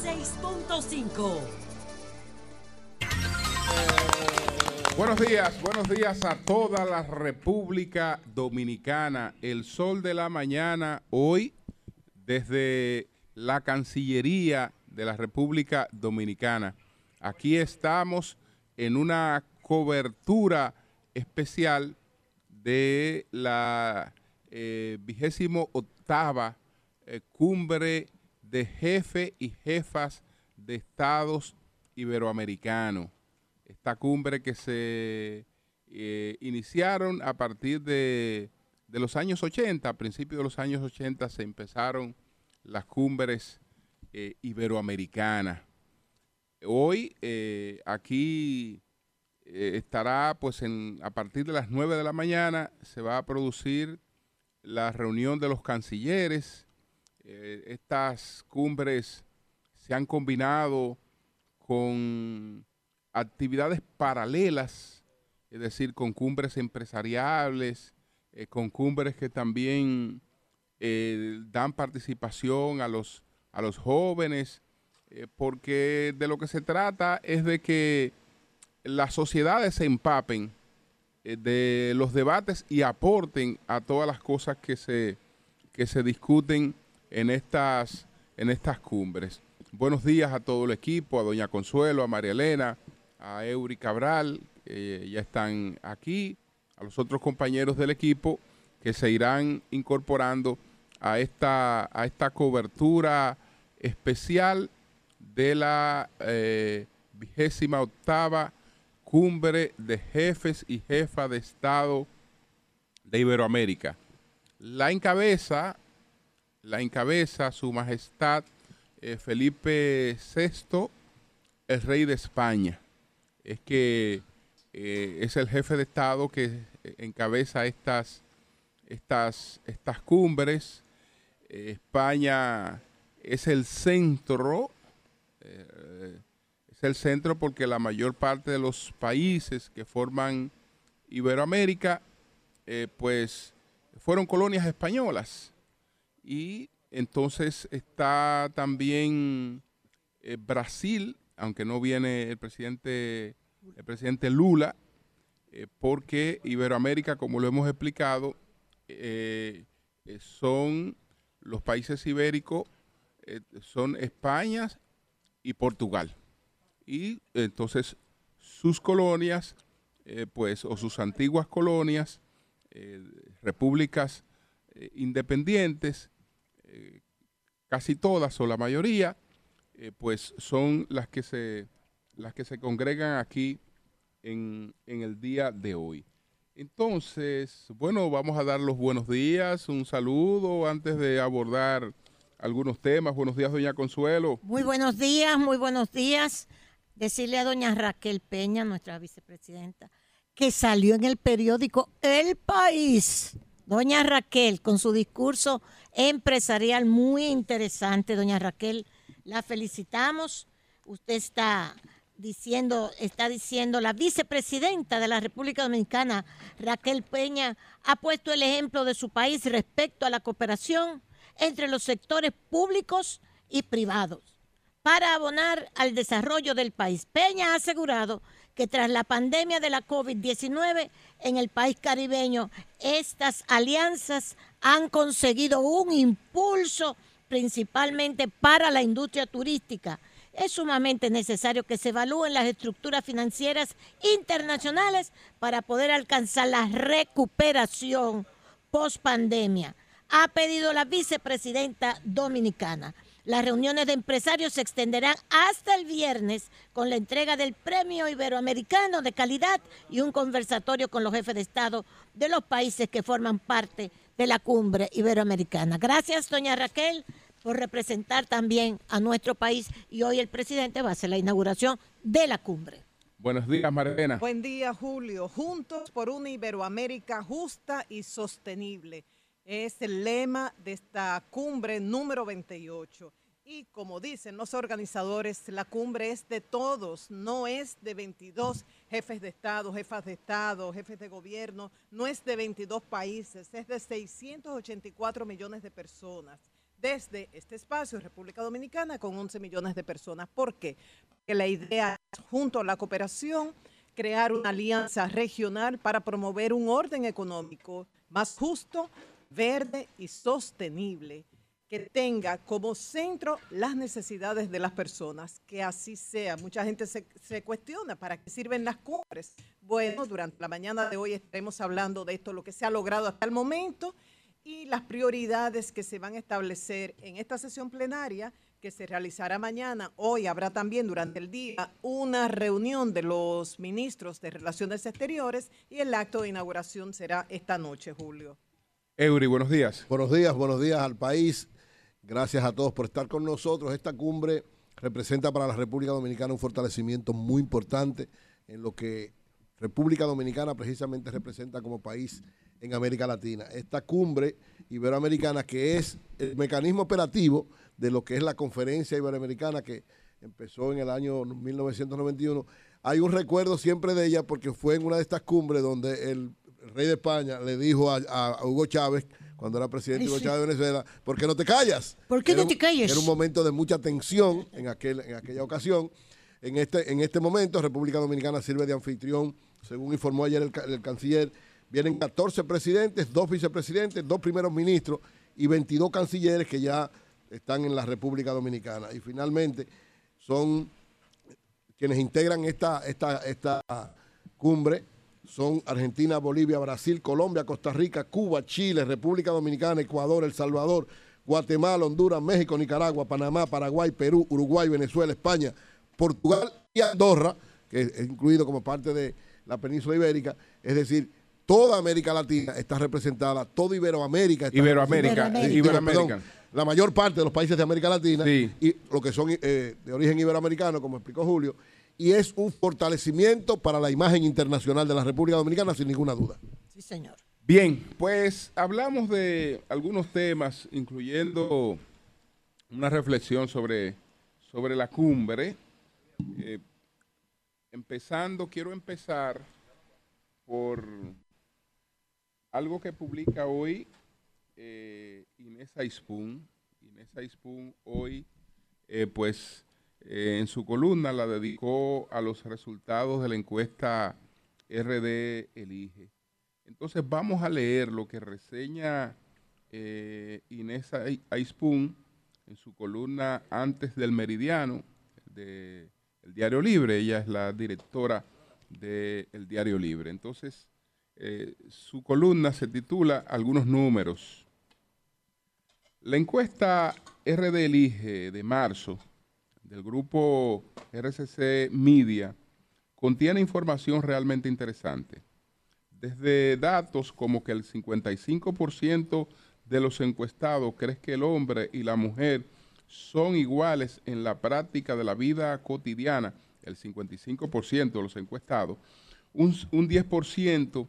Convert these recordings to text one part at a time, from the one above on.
106.5. Buenos días, buenos días a toda la República Dominicana. El sol de la mañana hoy desde la Cancillería de la República Dominicana. Aquí estamos en una cobertura especial de la eh, vigésimo octava eh, cumbre de jefes y jefas de estados iberoamericanos. Esta cumbre que se eh, iniciaron a partir de, de, los años 80, a principios de los años 80 se empezaron las cumbres eh, iberoamericanas. Hoy eh, aquí estará, pues en, a partir de las 9 de la mañana, se va a producir la reunión de los cancilleres. Eh, estas cumbres se han combinado con actividades paralelas, es decir, con cumbres empresariales, eh, con cumbres que también eh, dan participación a los, a los jóvenes, porque de lo que se trata es de que las sociedades se empapen de los debates y aporten a todas las cosas que se, que se discuten en estas, en estas cumbres. Buenos días a todo el equipo, a Doña Consuelo, a María Elena, a Eury Cabral, ya están aquí, a los otros compañeros del equipo que se irán incorporando a esta, a esta cobertura especial de la eh, vigésima octava cumbre de jefes y jefas de Estado de Iberoamérica. La encabeza, la encabeza su majestad eh, Felipe VI, el rey de España. Es que eh, es el jefe de Estado que encabeza estas, estas, estas cumbres. Eh, España es el centro, eh, es el centro porque la mayor parte de los países que forman Iberoamérica, eh, pues fueron colonias españolas. Y entonces está también eh, Brasil, aunque no viene el presidente, el presidente Lula, eh, porque Iberoamérica, como lo hemos explicado, eh, son los países ibéricos, son España y Portugal. Y entonces sus colonias, pues, o sus antiguas colonias, repúblicas independientes, casi todas o la mayoría, eh, pues son las que se las que se congregan aquí en, en el día de hoy. Entonces, bueno, vamos a dar los buenos días, un saludo antes de abordar algunos temas. Buenos días, doña Consuelo. Muy buenos días, muy buenos días. Decirle a doña Raquel Peña, nuestra vicepresidenta, que salió en el periódico El País. Doña Raquel, con su discurso empresarial muy interesante. Doña Raquel, la felicitamos. Usted está diciendo, está diciendo, la vicepresidenta de la República Dominicana, Raquel Peña, ha puesto el ejemplo de su país respecto a la cooperación entre los sectores públicos y privados para abonar al desarrollo del país. Peña ha asegurado que tras la pandemia de la COVID-19 en el país caribeño, estas alianzas han conseguido un impulso principalmente para la industria turística. Es sumamente necesario que se evalúen las estructuras financieras internacionales para poder alcanzar la recuperación post pandemia. Ha pedido la vicepresidenta dominicana. Las reuniones de empresarios se extenderán hasta el viernes con la entrega del Premio Iberoamericano de Calidad y un conversatorio con los jefes de Estado de los países que forman parte de la cumbre iberoamericana. Gracias, doña Raquel, por representar también a nuestro país y hoy el presidente va a hacer la inauguración de la cumbre. Buenos días, Marilena. Buen día, Julio. Juntos por una Iberoamérica justa y sostenible. Es el lema de esta cumbre número 28. Y como dicen los organizadores, la cumbre es de todos, no es de 22 jefes de Estado, jefas de Estado, jefes de gobierno, no es de 22 países, es de 684 millones de personas, desde este espacio, República Dominicana, con 11 millones de personas. ¿Por qué? Porque la idea es, junto a la cooperación, crear una alianza regional para promover un orden económico más justo, verde y sostenible que tenga como centro las necesidades de las personas, que así sea. Mucha gente se, se, cuestiona para qué sirven las cumbres. Bueno, durante la mañana de hoy estaremos hablando de esto, lo que se ha logrado hasta el momento y las prioridades que se van a establecer en esta sesión plenaria que se realizará mañana. Hoy habrá también durante el día una reunión de los ministros de Relaciones Exteriores y el acto de inauguración será esta noche, Julio. Eury, buenos días. Buenos días, buenos días al país. Gracias a todos por estar con nosotros. Esta cumbre representa para la República Dominicana un fortalecimiento muy importante en lo que República Dominicana precisamente representa como país en América Latina. Esta cumbre iberoamericana que es el mecanismo operativo de lo que es la conferencia iberoamericana que empezó en el año 1991. Hay un recuerdo siempre de ella porque fue en una de estas cumbres donde el rey de España le dijo a, Hugo Chávez cuando era presidente Hugo Chávez de Venezuela, ¿por qué no te callas? ¿Por qué no te callas? Era un momento de mucha tensión en, aquel, en aquella ocasión. En este, en este momento, República Dominicana sirve de anfitrión, según informó ayer el, el canciller. Vienen 14 presidentes, dos vicepresidentes, dos primeros ministros y 22 cancilleres que ya están en la República Dominicana. Y finalmente son quienes integran esta, esta, esta cumbre son Argentina, Bolivia, Brasil, Colombia, Costa Rica, Cuba, Chile, República Dominicana, Ecuador, El Salvador, Guatemala, Honduras, México, Nicaragua, Panamá, Paraguay, Perú, Uruguay, Venezuela, España, Portugal y Andorra, que es incluido como parte de la península ibérica, es decir, toda América Latina está representada, toda Iberoamérica está Iberoamérica, Iberoamérica. Iberoamérica. Perdón, la mayor parte de los países de América Latina Sí. y lo que son eh, de origen iberoamericano, como explicó Julio, y es un fortalecimiento para la imagen internacional de la República Dominicana, sin ninguna duda. Sí, señor. Bien, pues hablamos de algunos temas, incluyendo una reflexión sobre, sobre la cumbre. Eh, empezando, quiero empezar por algo que publica hoy eh, Inés Aispun. Inés Aispun hoy, eh, pues, eh, en su columna la dedicó a los resultados de la encuesta RD Elige. Entonces vamos a leer lo que reseña eh, Inés Ai- Aispun en su columna Antes del Meridiano de El Diario Libre. Ella es la directora del Diario Libre. Entonces, eh, su columna se titula Algunos números. La encuesta RD Elige de marzo del grupo RCC Media contiene información realmente interesante. Desde datos como que el 55% de los encuestados cree que el hombre y la mujer son iguales en la práctica de la vida cotidiana, el 55% de los encuestados, un, un 10%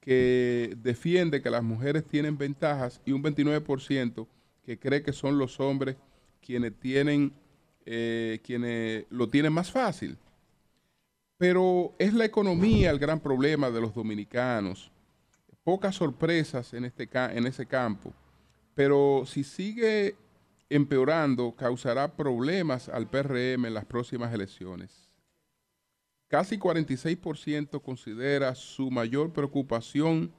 que defiende que las mujeres tienen ventajas y un 29% que cree que son los hombres quienes tienen eh, quienes lo tienen más fácil. Pero es la economía el gran problema de los dominicanos. Pocas sorpresas en, este, en ese campo. Pero si sigue empeorando, causará problemas al PRM en las próximas elecciones. Casi 46% considera su mayor preocupación,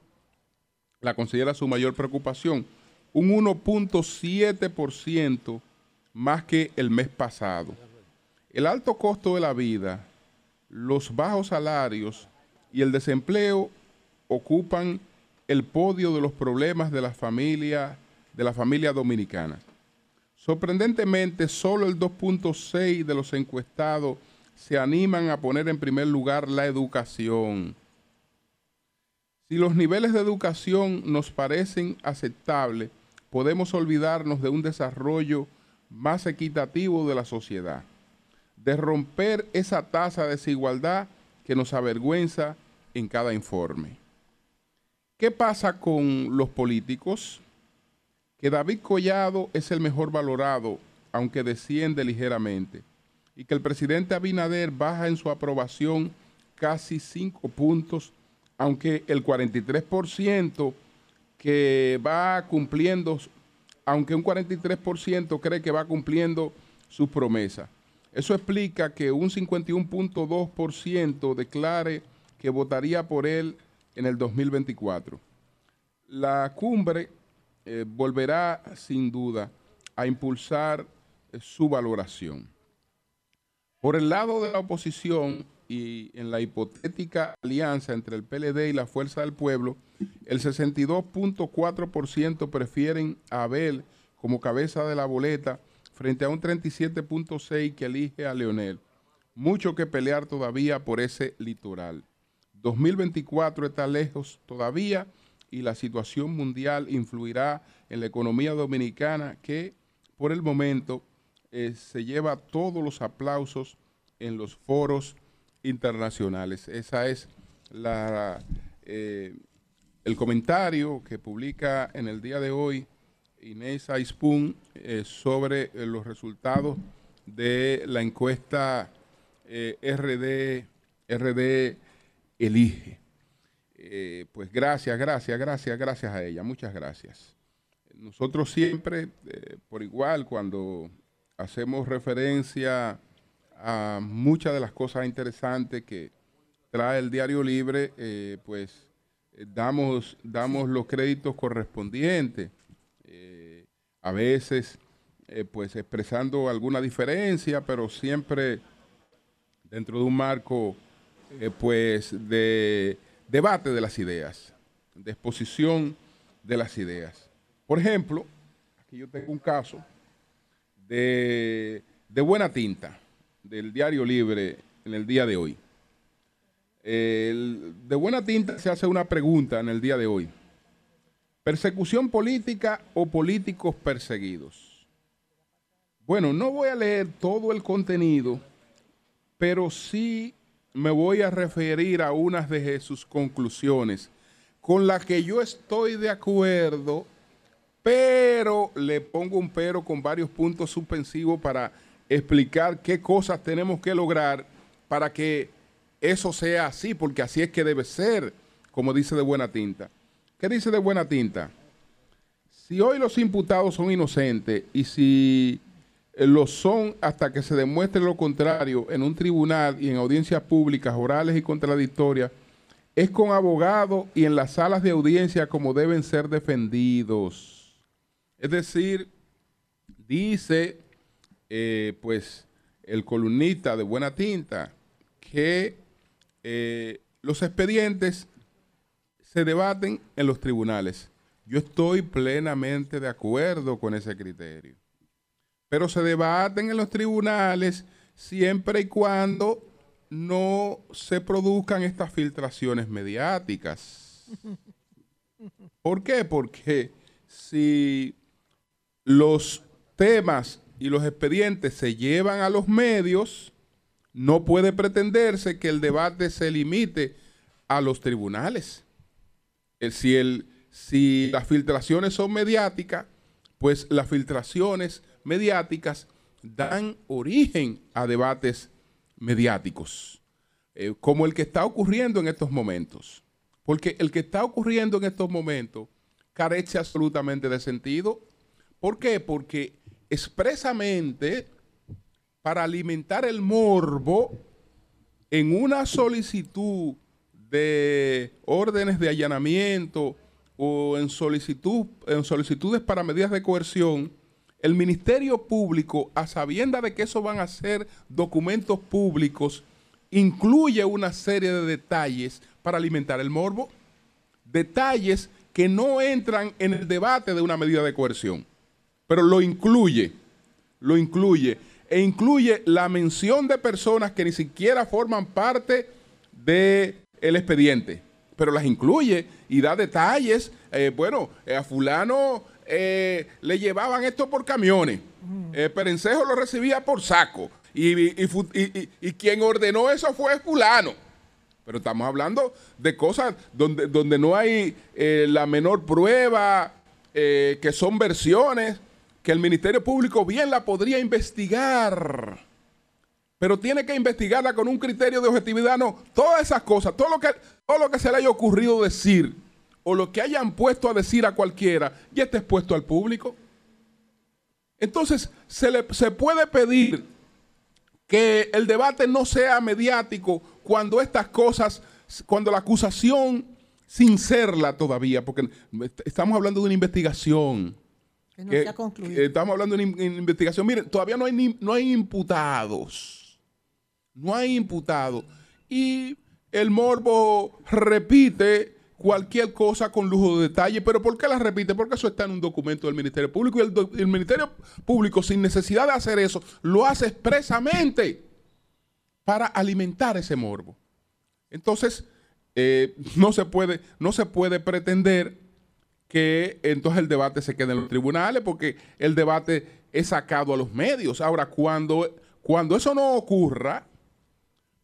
la considera su mayor preocupación, un 1.7% más que el mes pasado. El alto costo de la vida, los bajos salarios y el desempleo ocupan el podio de los problemas de la familia, de la familia dominicana. Sorprendentemente, solo el 2.6 de los encuestados se animan a poner en primer lugar la educación. Si los niveles de educación nos parecen aceptables, podemos olvidarnos de un desarrollo más equitativo de la sociedad, de romper esa tasa de desigualdad que nos avergüenza en cada informe. ¿Qué pasa con los políticos? Que David Collado es el mejor valorado, aunque desciende ligeramente, y que el presidente Abinader baja en su aprobación casi cinco puntos, aunque el 43% que va cumpliendo aunque un 43% cree que va cumpliendo sus promesas. Eso explica que un 51.2% declare que votaría por él en el 2024. La cumbre eh, volverá sin duda a impulsar eh, su valoración. Por el lado de la oposición y en la hipotética alianza entre el PLD y la Fuerza del Pueblo, el 62.4% prefieren a Abel como cabeza de la boleta frente a un 37.6% que elige a Leonel. Mucho que pelear todavía por ese litoral. 2024 está lejos todavía y la situación mundial influirá en la economía dominicana que por el momento eh, se lleva todos los aplausos en los foros internacionales. Esa es la, eh, el comentario que publica en el día de hoy Inés Aispun eh, sobre los resultados de la encuesta RD, RD Elige. Eh, pues gracias, gracias, gracias, gracias a ella, muchas gracias. Nosotros siempre, eh, por igual, cuando hacemos referencia a muchas de las cosas interesantes que trae el Diario Libre, eh, pues damos, damos los créditos correspondientes. a veces, pues expresando alguna diferencia, pero siempre dentro de un marco, pues, de debate de las ideas, de exposición de las ideas. Por ejemplo, aquí yo tengo un caso de, buena tinta del Diario Libre en el día de hoy. de buena tinta se hace una pregunta en el día de hoy. ¿Persecución política o políticos perseguidos? Bueno, no voy a leer todo el contenido, pero sí me voy a referir a unas de sus conclusiones con las que yo estoy de acuerdo, pero le pongo un pero con varios puntos suspensivos para explicar qué cosas tenemos que lograr para que eso sea así, porque así es que debe ser, como dice de buena tinta. ¿Qué dice de buena tinta? Si hoy los imputados son inocentes y si lo son hasta que se demuestre lo contrario en un tribunal y en audiencias públicas, orales y contradictorias, es con abogados y en las salas de audiencia como deben ser defendidos. Es decir, dice eh, pues el columnista de buena tinta que eh, los expedientes se debaten en los tribunales. Yo estoy plenamente de acuerdo con ese criterio pero se debaten en los tribunales siempre y cuando no se produzcan estas filtraciones mediáticas. ¿Por qué? Porque si los temas y los expedientes se llevan a los medios, no puede pretenderse que el debate se limite a los tribunales. Si, el, si las filtraciones son mediáticas, pues las filtraciones mediáticas dan origen a debates mediáticos, eh, como el que está ocurriendo en estos momentos. Porque el que está ocurriendo en estos momentos carece absolutamente de sentido. ¿Por qué? Porque expresamente para alimentar el morbo en una solicitud de órdenes de allanamiento o en, solicitud, en solicitudes para medidas de coerción, el Ministerio Público, a sabienda de que eso van a ser documentos públicos, incluye una serie de detalles para alimentar el morbo, detalles que no entran en el debate de una medida de coerción, pero lo incluye, lo incluye, e incluye la mención de personas que ni siquiera forman parte del expediente, pero las incluye y da detalles, eh, bueno, eh, a fulano eh, le llevaban esto por camiones. Perencejo lo recibía por saco. Y, quien ordenó eso fue fulano. Pero estamos hablando de cosas donde, donde no hay eh, la menor prueba, que son versiones, que el Ministerio Público bien la podría investigar. Pero tiene que investigarla con un criterio de objetividad, no. Todas esas cosas, todo lo que, todo lo que se le haya ocurrido decir o lo que hayan puesto a decir a cualquiera ya está expuesto al público. Entonces, se, le, se puede pedir que el debate no sea mediático cuando estas cosas, cuando la acusación, sin serla todavía, porque estamos hablando de una investigación. Que no se ha concluido. Estamos hablando de investigación. Miren, todavía no hay, ni- no hay imputados. No hay imputados. Y el morbo repite cualquier cosa con lujo de detalle. ¿Pero por qué la repite? Porque eso está en un documento del Ministerio Público y el, do- el Ministerio Público, sin necesidad de hacer eso, lo hace expresamente para alimentar ese morbo. Entonces, eh, no, se puede, no se puede pretender que entonces el debate se quede en los tribunales porque el debate es sacado a los medios. Ahora, cuando, cuando eso no ocurra,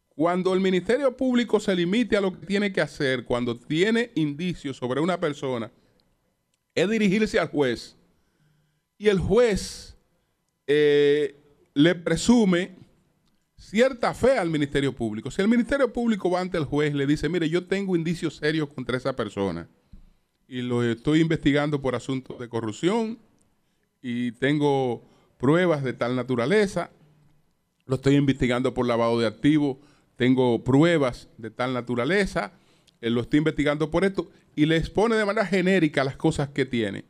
cuando el Ministerio Público se limite a lo que tiene que hacer, cuando tiene indicios sobre una persona, es dirigirse al juez. Y el juez eh, le presume cierta fe al Ministerio Público. Si el Ministerio Público va ante el juez y le dice, mire, yo tengo indicios serios contra esa persona y lo estoy investigando por asuntos de corrupción y tengo pruebas de tal naturaleza, lo estoy investigando por lavado de activos, tengo pruebas de tal naturaleza, eh, lo estoy investigando por esto, y le expone de manera genérica las cosas que tiene.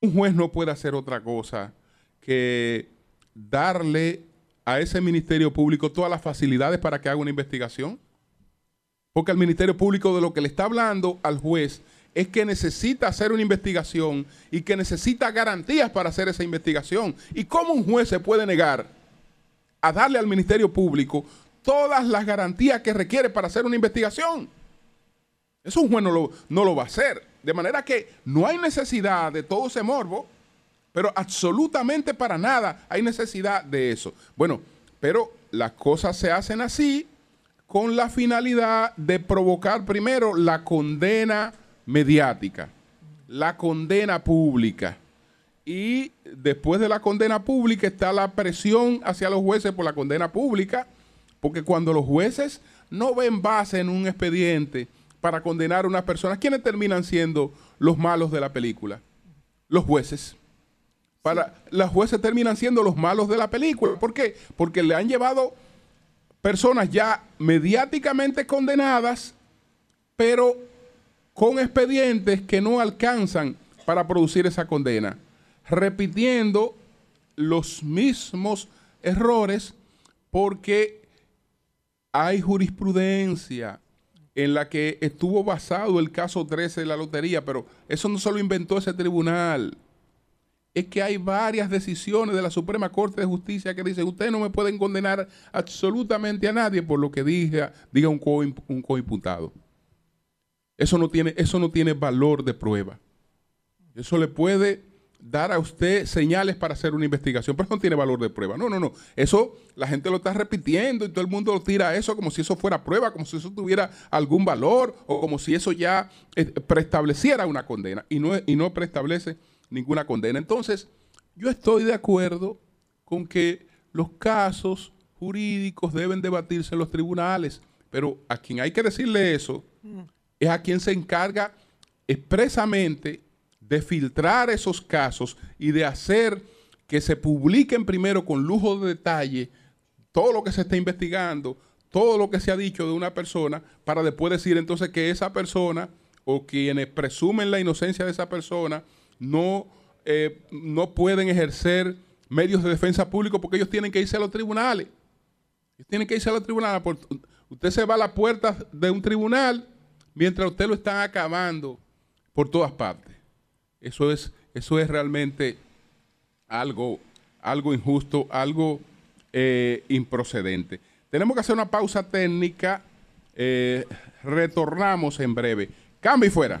Un juez no puede hacer otra cosa que darle a ese Ministerio Público todas las facilidades para que haga una investigación. Porque el Ministerio Público de lo que le está hablando al juez es que necesita hacer una investigación y que necesita garantías para hacer esa investigación. ¿Y cómo un juez se puede negar a darle al Ministerio Público todas las garantías que requiere para hacer una investigación? Eso un juez no lo, no lo va a hacer. De manera que no hay necesidad de todo ese morbo, pero absolutamente para nada hay necesidad de eso. Bueno, pero las cosas se hacen así con la finalidad de provocar primero la condena mediática, la condena pública. Y después de la condena pública está la presión hacia los jueces por la condena pública, porque cuando los jueces no ven base en un expediente para condenar a una persona, ¿quiénes terminan siendo los malos de la película? Los jueces. Para, Los jueces terminan siendo los malos de la película. ¿Por qué? Porque le han llevado personas ya mediáticamente condenadas, pero con expedientes que no alcanzan para producir esa condena, repitiendo los mismos errores porque hay jurisprudencia en la que estuvo basado el caso 13 de la lotería, pero eso no se lo inventó ese tribunal. Es que hay varias decisiones de la Suprema Corte de Justicia que dicen, ustedes no me pueden condenar absolutamente a nadie por lo que diga, diga un, co un coimputado. Eso no, tiene, eso no tiene valor de prueba. Eso le puede dar a usted señales para hacer una investigación, pero no tiene valor de prueba. No, no, no. Eso la gente lo está repitiendo y todo el mundo lo tira a eso como si eso fuera prueba, como si eso tuviera algún valor o como si eso ya eh, preestableciera una condena y no, y no preestablece ninguna condena. Entonces, yo estoy de acuerdo con que los casos jurídicos deben debatirse en los tribunales, pero a quien hay que decirle eso es a quien se encarga expresamente de filtrar esos casos y de hacer que se publiquen primero con lujo de detalle todo lo que se está investigando, todo lo que se ha dicho de una persona, para después decir entonces que esa persona o quienes presumen la inocencia de esa persona no, eh, no pueden ejercer medios de defensa público porque ellos tienen que irse a los tribunales. Ellos tienen que irse a los tribunales. Usted se va a la puerta de un tribunal mientras usted lo están acabando por todas partes. Eso es, eso es realmente algo, algo injusto, algo eh, improcedente. Tenemos que hacer una pausa técnica. Eh, retornamos en breve. Cambio y fuera.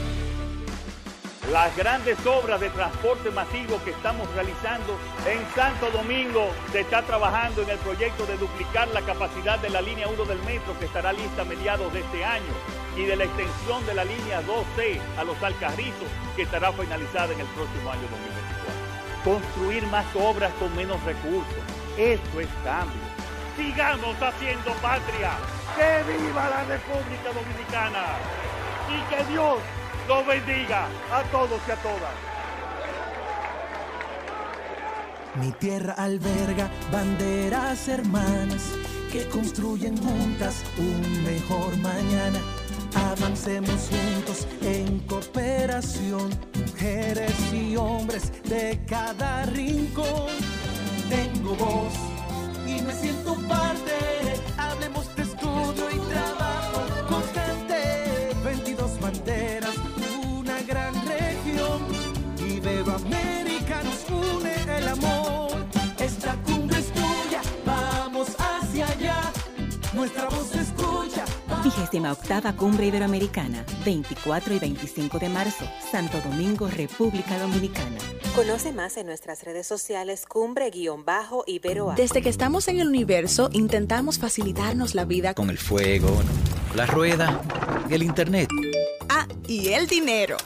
Las grandes obras de transporte masivo que estamos realizando en Santo Domingo se está trabajando en el proyecto de duplicar la capacidad de la línea 1 del metro que estará lista a mediados de este año y de la extensión de la línea 2C a los Alcarrizos que estará finalizada en el próximo año 2024. Construir más obras con menos recursos, esto es cambio. Sigamos haciendo patria. ¡Que viva la República Dominicana! Y que Dios los bendiga a todos y a todas. Mi tierra alberga banderas hermanas que construyen juntas un mejor mañana. Avancemos juntos en cooperación, mujeres y hombres de cada rincón. Tengo voz y me siento parte. Hablemos de estudio y trabajo 38 Cumbre Iberoamericana, 24 y 25 de marzo, Santo Domingo, República Dominicana. Conoce más en nuestras redes sociales cumbre-iberoa. Desde que estamos en el universo, intentamos facilitarnos la vida con el fuego, la rueda, el internet. Ah, y el dinero.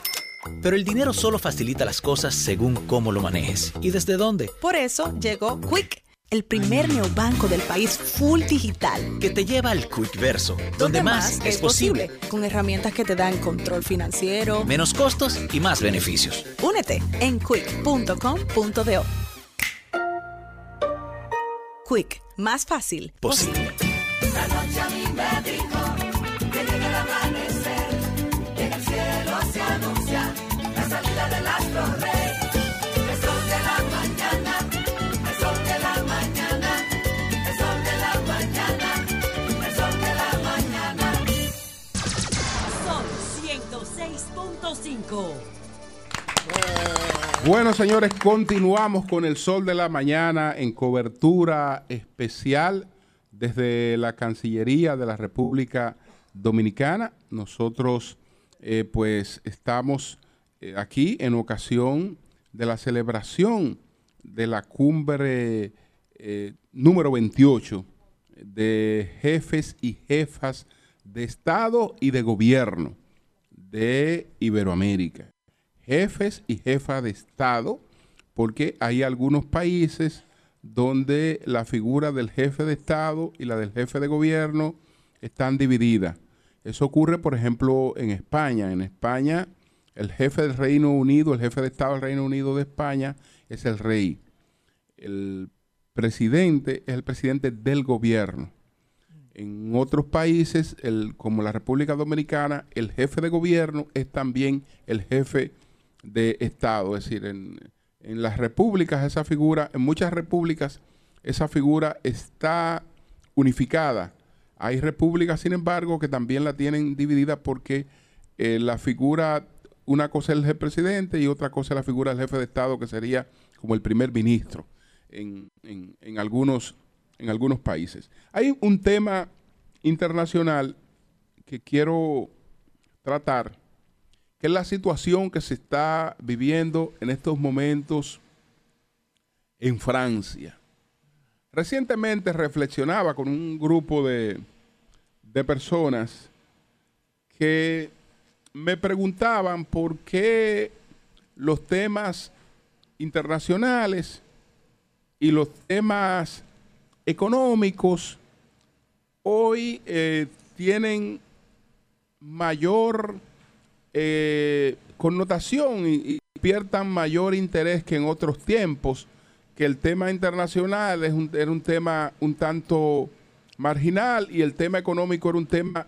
Pero el dinero solo facilita las cosas según cómo lo manejes y desde dónde. Por eso llegó Quick el primer neobanco del país full digital. Que te lleva al Quick Verso, donde, más, es posible. Con herramientas que te dan control financiero, menos costos y más beneficios. Únete en quick.com.do. Quick, más fácil. Posible. 106.5. Bueno, señores, continuamos con el sol de la mañana en cobertura especial desde la Cancillería de la República Dominicana. Nosotros, eh, pues, estamos eh, aquí en ocasión de la celebración de la cumbre eh, número 28 de jefes y jefas de Estado y de Gobierno de Iberoamérica jefes y jefas de Estado, porque hay algunos países donde la figura del jefe de Estado y la del jefe de gobierno están divididas. Eso ocurre, por ejemplo, en España. En España, el jefe del Reino Unido, el jefe de Estado del Reino Unido de España es el rey. El presidente es el presidente del gobierno. En otros países, como la República Dominicana, el jefe de gobierno es también el jefe de Estado. Es decir, en, en, las repúblicas esa figura, en muchas repúblicas esa figura está unificada. Hay repúblicas, sin embargo, que también la tienen dividida porque eh, la figura, una cosa es el presidente y otra cosa es la figura del jefe de Estado, que sería como el primer ministro en, en, en algunos, en algunos países. Hay un tema internacional que quiero tratar que es la situación que se está viviendo en estos momentos en Francia. Recientemente reflexionaba con un grupo de, de personas que me preguntaban por qué los temas internacionales y los temas económicos hoy eh, tienen mayor eh, connotación y, y, pierdan mayor interés que en otros tiempos que el tema internacional es un- era un tema un tanto marginal y el tema económico era un tema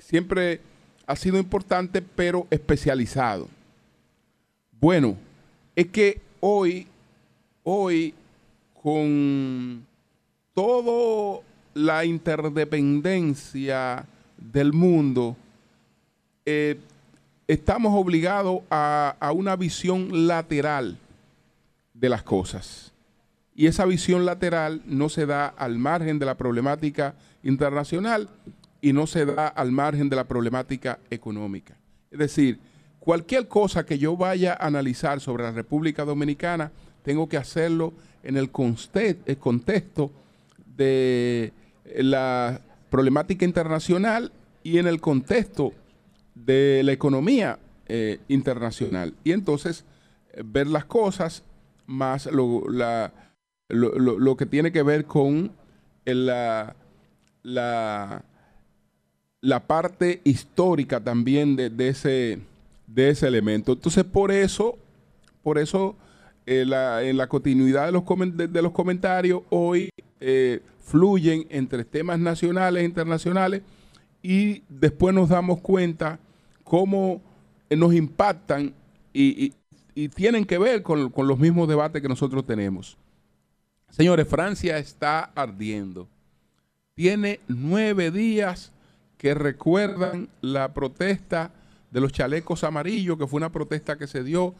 siempre ha sido importante, pero especializado. Bueno, es que hoy, hoy, con toda la interdependencia del mundo, eh, estamos obligados a, una visión lateral de las cosas. Y esa visión lateral no se da al margen de la problemática internacional y no se da al margen de la problemática económica. Es decir, cualquier cosa que yo vaya a analizar sobre la República Dominicana, tengo que hacerlo en el conste- el contexto de la problemática internacional y en el contexto de la economía eh, internacional. Y entonces eh, ver las cosas más lo, la- lo- lo- lo que tiene que ver con la, la, la parte histórica también de, de ese, de ese elemento. Entonces, por eso, por eso eh, en la continuidad de los, de los comentarios hoy eh, fluyen entre temas nacionales e internacionales y después nos damos cuenta cómo eh, nos impactan y, y- y tienen que ver con, con los mismos debates que nosotros tenemos. Señores, Francia está ardiendo. Tiene nueve días que recuerdan la protesta de los chalecos amarillos, que fue una protesta que se dio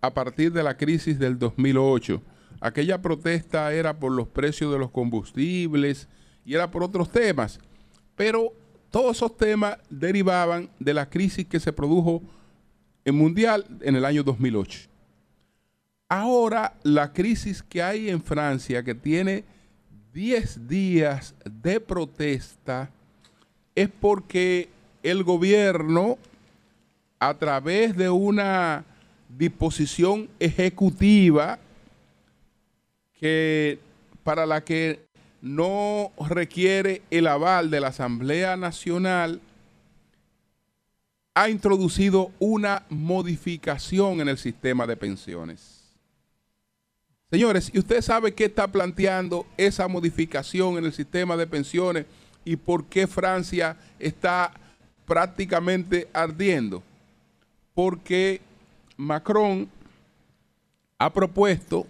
a partir de la crisis del 2008. Aquella protesta era por los precios de los combustibles y era por otros temas, pero todos esos temas derivaban de la crisis que se produjo en mundial en el año 2008. Ahora la crisis que hay en Francia, que tiene 10 días de protesta, es porque el gobierno, a través de una disposición ejecutiva que para la que no requiere el aval de la Asamblea Nacional, ha introducido una modificación en el sistema de pensiones. Señores, ¿y usted sabe qué está planteando esa modificación en el sistema de pensiones y por qué Francia está prácticamente ardiendo? Porque Macron ha propuesto,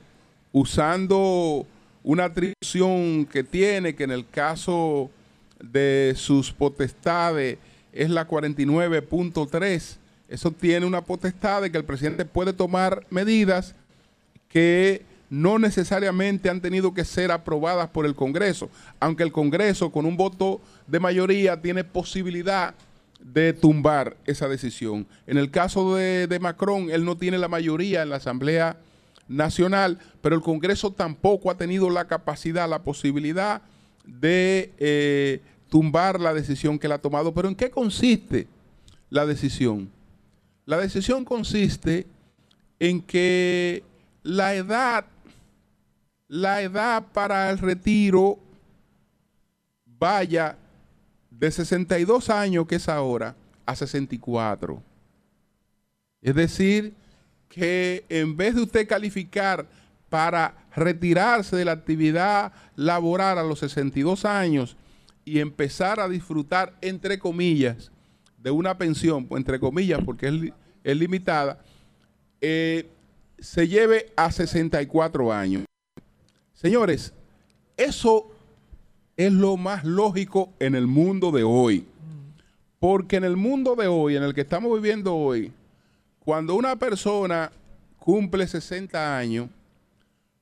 usando una atribución que tiene, que en el caso de sus potestades es la 49.3, eso tiene una potestad de que el presidente puede tomar medidas que no necesariamente han tenido que ser aprobadas por el Congreso, aunque el Congreso con un voto de mayoría tiene posibilidad de tumbar esa decisión. En el caso de, de Macron, él no tiene la mayoría en la Asamblea Nacional, pero el Congreso tampoco ha tenido la capacidad, la posibilidad de eh, tumbar la decisión que él ha tomado. Pero ¿en qué consiste la decisión? La decisión consiste en que la edad, la edad para el retiro vaya de 62 años, que es ahora, a 64. Es decir, que en vez de usted calificar para retirarse de la actividad laboral a los 62 años y empezar a disfrutar, entre comillas, de una pensión, pues, entre comillas, porque es, es limitada, eh, se lleve a 64 años. Señores, eso es lo más lógico en el mundo de hoy. Porque en el mundo de hoy, en el que estamos viviendo hoy, cuando una persona cumple 60 años,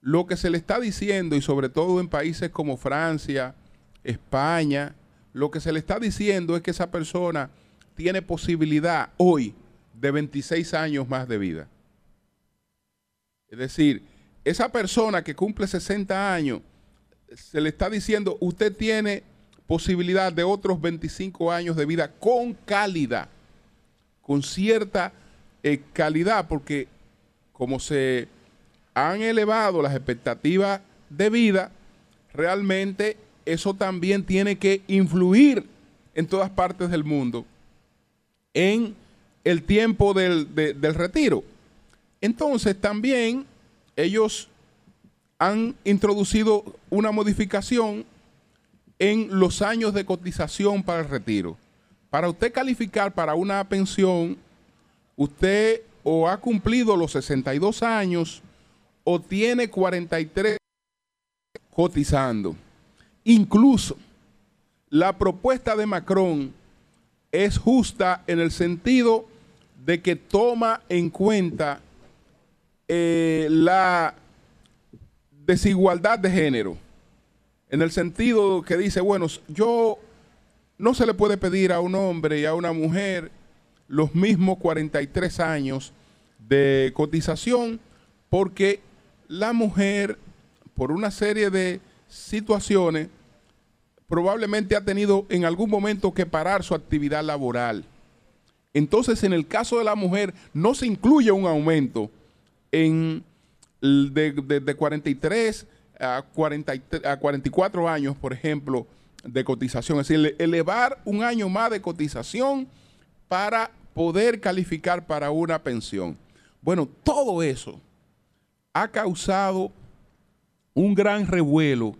lo que se le está diciendo, y sobre todo en países como Francia, España, lo que se le está diciendo es que esa persona tiene posibilidad hoy de 26 años más de vida. Es decir, esa persona que cumple 60 años, se le está diciendo, usted tiene posibilidad de otros 25 años de vida con calidad, con cierta eh, calidad, porque como se han elevado las expectativas de vida, realmente eso también tiene que influir en todas partes del mundo en el tiempo del, de- del retiro. Entonces también ellos han introducido una modificación en los años de cotización para el retiro. Para usted calificar para una pensión, usted o ha cumplido los 62 años o tiene 43 cotizando. Incluso la propuesta de Macron es justa en el sentido de que toma en cuenta eh, la desigualdad de género. En el sentido que dice, bueno, yo no se le puede pedir a un hombre y a una mujer los mismos 43 años de cotización porque la mujer, por una serie de situaciones, probablemente ha tenido en algún momento que parar su actividad laboral. Entonces, en el caso de la mujer, no se incluye un aumento en de, de- de 43 a, 40 y- a 44 años, por ejemplo, de cotización. Es decir, elevar un año más de cotización para poder calificar para una pensión. Bueno, todo eso ha causado un gran revuelo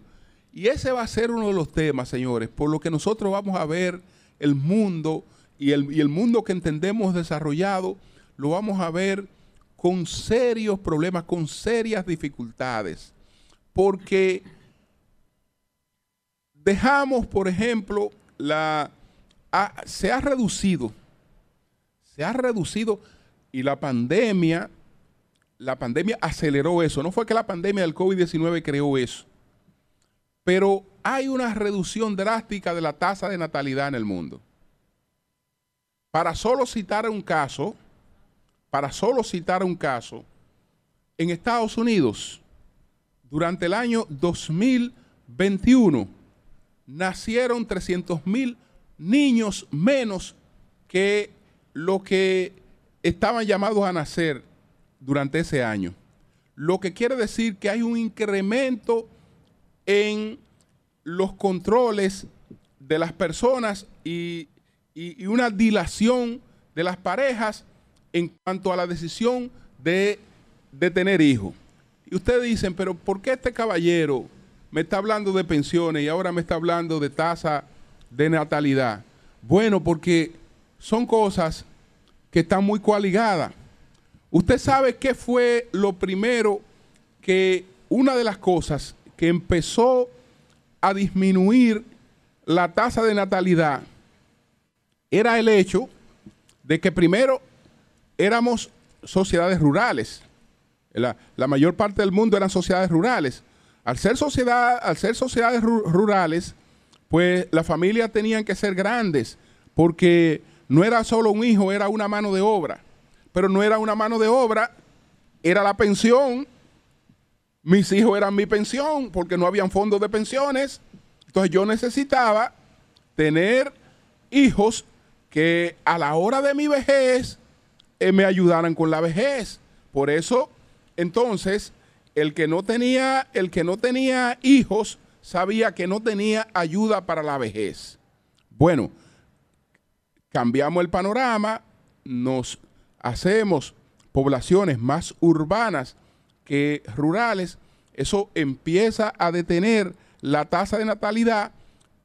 y ese va a ser uno de los temas, señores, por lo que nosotros vamos a ver el mundo y el, y el mundo que entendemos desarrollado, lo vamos a ver con serios problemas, con serias dificultades, porque dejamos, por ejemplo, la, ha- se ha reducido, se ha reducido y la pandemia, la pandemia aceleró eso. No fue que la pandemia del COVID-19 creó eso, pero hay una reducción drástica de la tasa de natalidad en el mundo. Para solo citar un caso, para solo citar un caso, en Estados Unidos, durante el año 2021, nacieron 300 mil niños menos que lo que estaban llamados a nacer durante ese año. Lo que quiere decir que hay un incremento en los controles de las personas y, y- y una dilación de las parejas en cuanto a la decisión de, tener hijos. Y ustedes dicen, pero ¿por qué este caballero me está hablando de pensiones y ahora me está hablando de tasa de natalidad? Bueno, porque son cosas que están muy coaligadas. Usted sabe qué fue lo primero que una de las cosas que empezó a disminuir la tasa de natalidad era el hecho de que primero éramos sociedades rurales. La, mayor parte del mundo eran sociedades rurales. Al ser, sociedad, al ser sociedades ru- rurales, pues las familias tenían que ser grandes, porque no era solo un hijo, era una mano de obra. Pero no era una mano de obra, era la pensión. Mis hijos eran mi pensión, porque no habían fondos de pensiones. Entonces yo necesitaba tener hijos que a la hora de mi vejez eh, me ayudaran con la vejez. Por eso, entonces, el que no tenía, el que no tenía hijos sabía que no tenía ayuda para la vejez. Bueno, cambiamos el panorama, nos hacemos poblaciones más urbanas que rurales, eso empieza a detener la tasa de natalidad,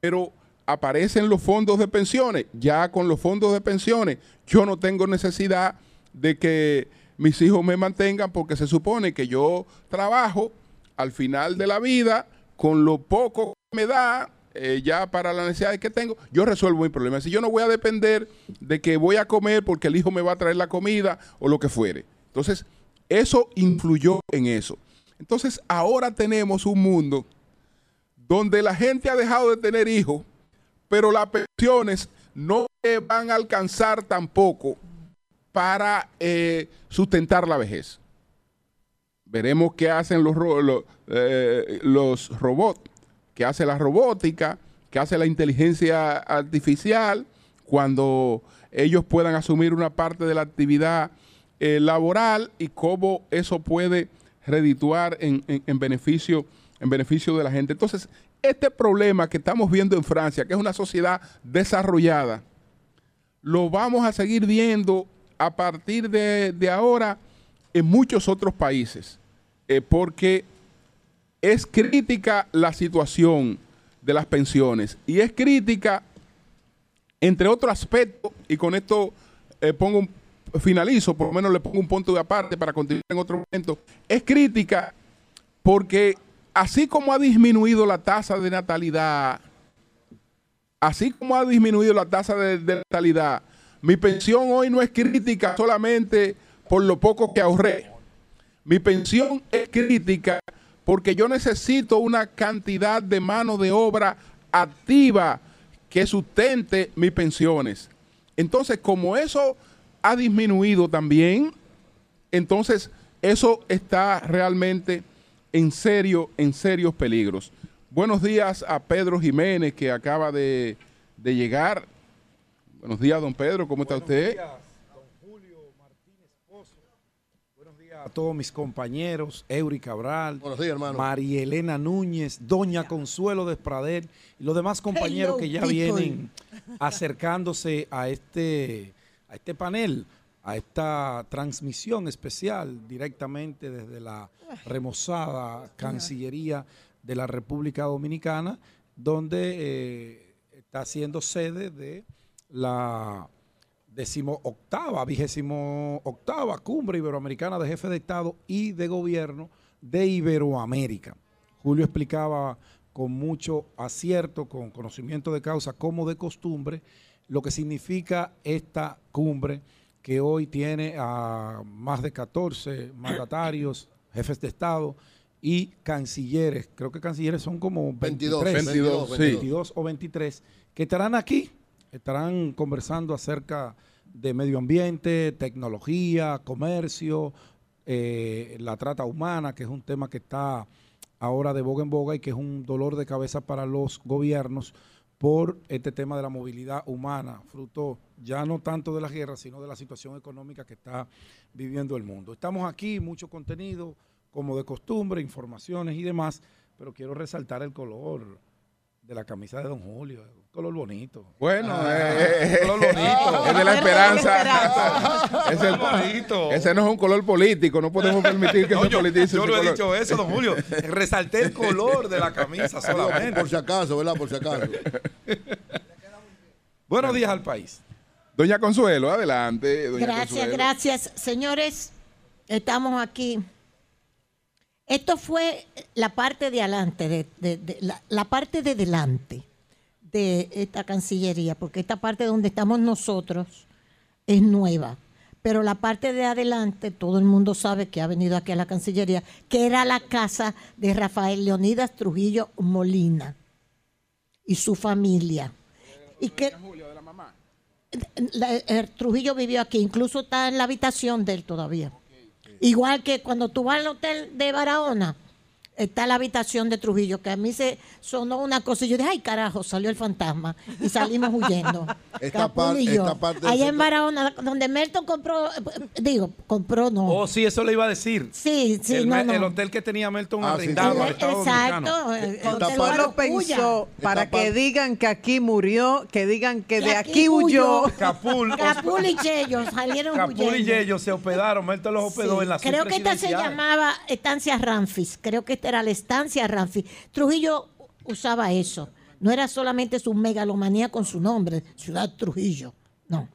pero aparecen los fondos de pensiones. Ya con los fondos de pensiones yo no tengo necesidad de que mis hijos me mantengan porque se supone que yo trabajo al final de la vida con lo poco que me da eh, ya para las necesidades que tengo, yo resuelvo mi problema. Si yo no voy a depender de que voy a comer porque el hijo me va a traer la comida o lo que fuere. Entonces, eso influyó en eso. Entonces, ahora tenemos un mundo donde la gente ha dejado de tener hijos, pero las pensiones no van a alcanzar tampoco para eh, sustentar la vejez. Veremos qué hacen los, eh, los robots, qué hace la robótica, qué hace la inteligencia artificial cuando ellos puedan asumir una parte de la actividad eh, laboral y cómo eso puede redituar en, en- en beneficio, en beneficio de la gente. Entonces, este problema que estamos viendo en Francia, que es una sociedad desarrollada, lo vamos a seguir viendo a partir de, ahora en muchos otros países, eh, porque es crítica la situación de las pensiones y es crítica, entre otros aspectos, y con esto eh, pongo finalizo, por lo menos le pongo un punto de aparte para continuar en otro momento, es crítica porque así como ha disminuido la tasa de natalidad, así como ha disminuido la tasa de, natalidad, mi pensión hoy no es crítica solamente por lo poco que ahorré. Mi pensión es crítica porque yo necesito una cantidad de mano de obra activa que sustente mis pensiones. Entonces, como eso ha disminuido también, entonces eso está realmente en serio, en serios peligros. Buenos días a Pedro Jiménez que acaba de, de llegar. Buenos días, don Pedro, ¿cómo está usted? a todos mis compañeros, Eury Cabral, Buenos días, hermano. María Elena Núñez, Doña Consuelo Desprader y los demás compañeros Hello, que ya people. vienen acercándose a este, a este panel, a esta transmisión especial directamente desde la remozada Cancillería de la República Dominicana, donde eh, está siendo sede de la decimo octava, vigésimo octava cumbre iberoamericana de jefe de Estado y de gobierno de Iberoamérica. Julio explicaba con mucho acierto, con conocimiento de causa, como de costumbre, lo que significa esta cumbre que hoy tiene a más de 14 mandatarios, jefes de Estado y cancilleres. Creo que cancilleres son como 22, 23, 22, sí. 22 o 23, que estarán aquí estarán conversando acerca de medio ambiente, tecnología, comercio, eh, la trata humana, que es un tema que está ahora de boga en boga y que es un dolor de cabeza para los gobiernos por este tema de la movilidad humana, fruto ya no tanto de la guerra, sino de la situación económica que está viviendo el mundo. Estamos aquí, mucho contenido, como de costumbre, informaciones y demás, pero quiero resaltar el color de la camisa de Don Julio, un color bonito. Bueno, Ah, eh, un color bonito. es de la esperanza. Es el- bonito. ese no es un color político, no podemos permitir que No, se yo, politice yo no he dicho eso, don Julio. Resalté el color de la camisa solamente. Por si acaso, ¿verdad? Por si acaso. Buenos días al país. Doña Consuelo, adelante. doña Gracias, Consuelo. gracias. Señores, estamos aquí. Esto fue la parte de adelante, de, de- de- la, la parte de delante de esta Cancillería, porque esta parte donde estamos nosotros es nueva. Pero la parte de adelante, todo el mundo sabe que ha venido aquí a la Cancillería, que era la casa de Rafael Leonidas Trujillo Molina y su familia. Y que la- el Trujillo vivió aquí, incluso está en la habitación de él todavía. Igual que cuando tú vas al hotel de Barahona, está la habitación de Trujillo, que a mí se sonó una cosa y yo dije, ay carajo, salió el fantasma y salimos huyendo. Esta par- y yo. esta parte Allá en Barahona, donde Melton compró, eh, digo, compró no. Oh, sí, eso le iba a decir. Sí, sí, el, no, no. el hotel que tenía Melton Ah, sí, arrendado sí. al Estado Exacto. El- parte- lo pensó para Esta que digan que aquí murió, que digan que Que de aquí aquí huyó. Capul, Capul y Yello salieron Capul y huyendo. Yello se hospedaron, Melton los hospedó Sí, en la Creo que esta se llamaba Estancia Ramfis. Creo que esta era la Estancia Ramfis. Trujillo usaba eso. No era solamente su megalomanía con su nombre, Ciudad Trujillo. No.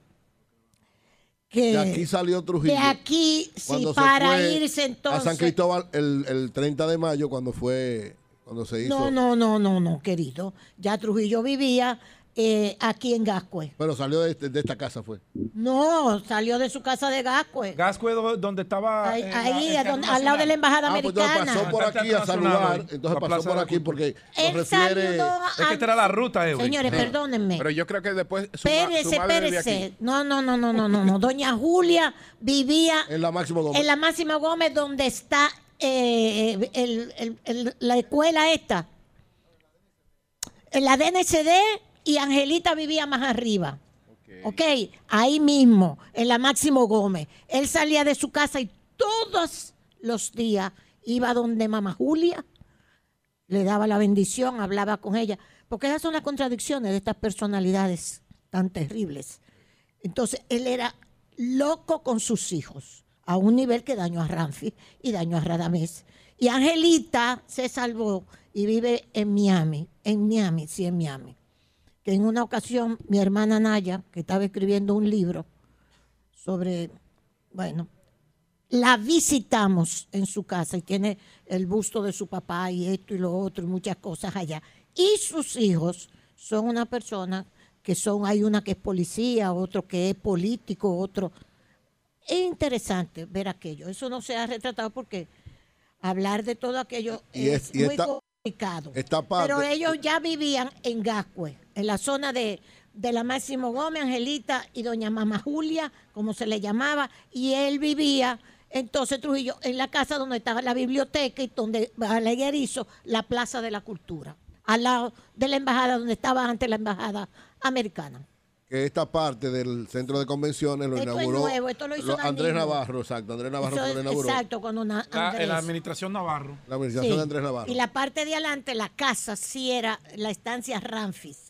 Que, De aquí salió Trujillo. de aquí, sí, para fue irse entonces. A San Cristóbal el, el 30 de mayo, cuando fue, cuando se hizo. No, no, no, no, no, querido. Ya Trujillo vivía eh, aquí en Gascue. Pero salió de, de esta casa, fue. No, salió de su casa de Gascue. Gascue, do- donde estaba. Ahí, la- ahí, donde- al lado de la embajada Ah, pues entonces americana. pasó por aquí a saludar. Entonces la pasó por aquí porque Él nos refiere. saludó Es que esta era la ruta, Eury. Señores, Sí. perdónenme. Pero yo creo que después su, ma- Espérese, su madre vive aquí. espérese. No, no, no, no, no, no, no. Doña Julia vivía En la Máximo Gómez. en la Máxima Gómez, donde está eh, el- el- el- la escuela esta. En la DNCD y Angelita vivía más arriba. ok, ahí mismo, en la Máximo Gómez. Él salía de su casa y todos los días iba donde mamá Julia, le daba la bendición, hablaba con ella. Porque esas son las contradicciones de estas personalidades tan terribles. Entonces, él era loco con sus hijos, a un nivel que dañó a Ramfi y dañó a Radamés. Y Angelita se salvó y vive en Miami, en Miami, sí, en Miami. Que en una ocasión mi hermana Naya, que estaba escribiendo un libro sobre, bueno, la visitamos en su casa y tiene el busto de su papá y esto y lo otro y muchas cosas allá. Y sus hijos son una persona que son, hay una que es policía, otro que es político, otro. Es interesante ver aquello. Eso no se ha retratado porque hablar de todo aquello Y es, es- y muy esta- complicado. esta parte- Pero ellos ya vivían en Gascue, en la zona de, de la Máximo Gómez, Angelita y doña Mama Julia, como se le llamaba, y él vivía entonces Trujillo en la casa donde estaba la biblioteca y donde Balaguer hizo la Plaza de la Cultura, al lado de la embajada donde estaba antes la embajada americana. Que esta parte del centro de convenciones lo Esto es inauguró nuevo, esto lo hizo Andrés Danilo. Navarro, exacto. Andrés Navarro es- lo inauguró. exacto, cuando na- La, Andrés. en la administración Navarro. La administración Sí. de Andrés Navarro. Y la parte de adelante, la casa, sí era la estancia Ramfis.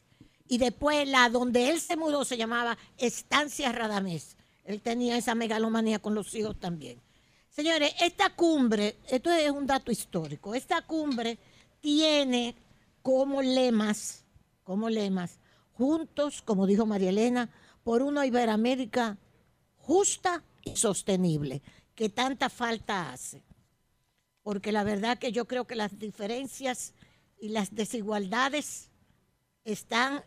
Y después la donde él se mudó se llamaba Estancia Radamés. Él tenía esa megalomanía con los hijos también. Señores, esta cumbre, esto es un dato histórico, esta cumbre tiene como lemas, como lemas, juntos, como dijo María Elena, por una Iberoamérica justa y sostenible, que tanta falta hace porque la verdad que yo creo que las diferencias y las desigualdades están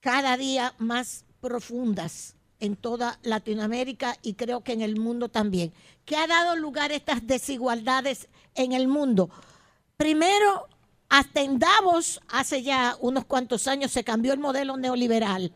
cada día más profundas en toda Latinoamérica y creo que en el mundo también. ¿Qué ha dado lugar a estas desigualdades en el mundo? Primero, hasta en Davos, hace ya unos cuantos años, se cambió el modelo neoliberal.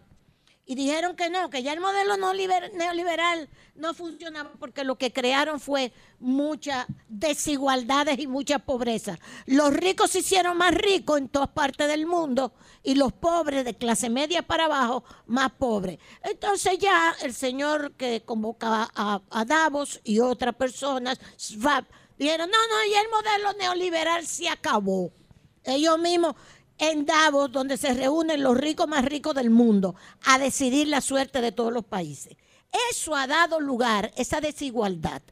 Y dijeron que no, que ya el modelo neoliberal no funcionaba porque lo que crearon fue muchas desigualdades y mucha pobreza. Los ricos se hicieron más ricos en todas partes del mundo y los pobres de clase media para abajo más pobres. Entonces ya el señor que convoca a, a Davos y otras personas, Schwab, dijeron, no, no, ya el modelo neoliberal se acabó. Ellos mismos en Davos, donde se reúnen los ricos más ricos del mundo a decidir la suerte de todos los países. Eso ha dado lugar, esa desigualdad,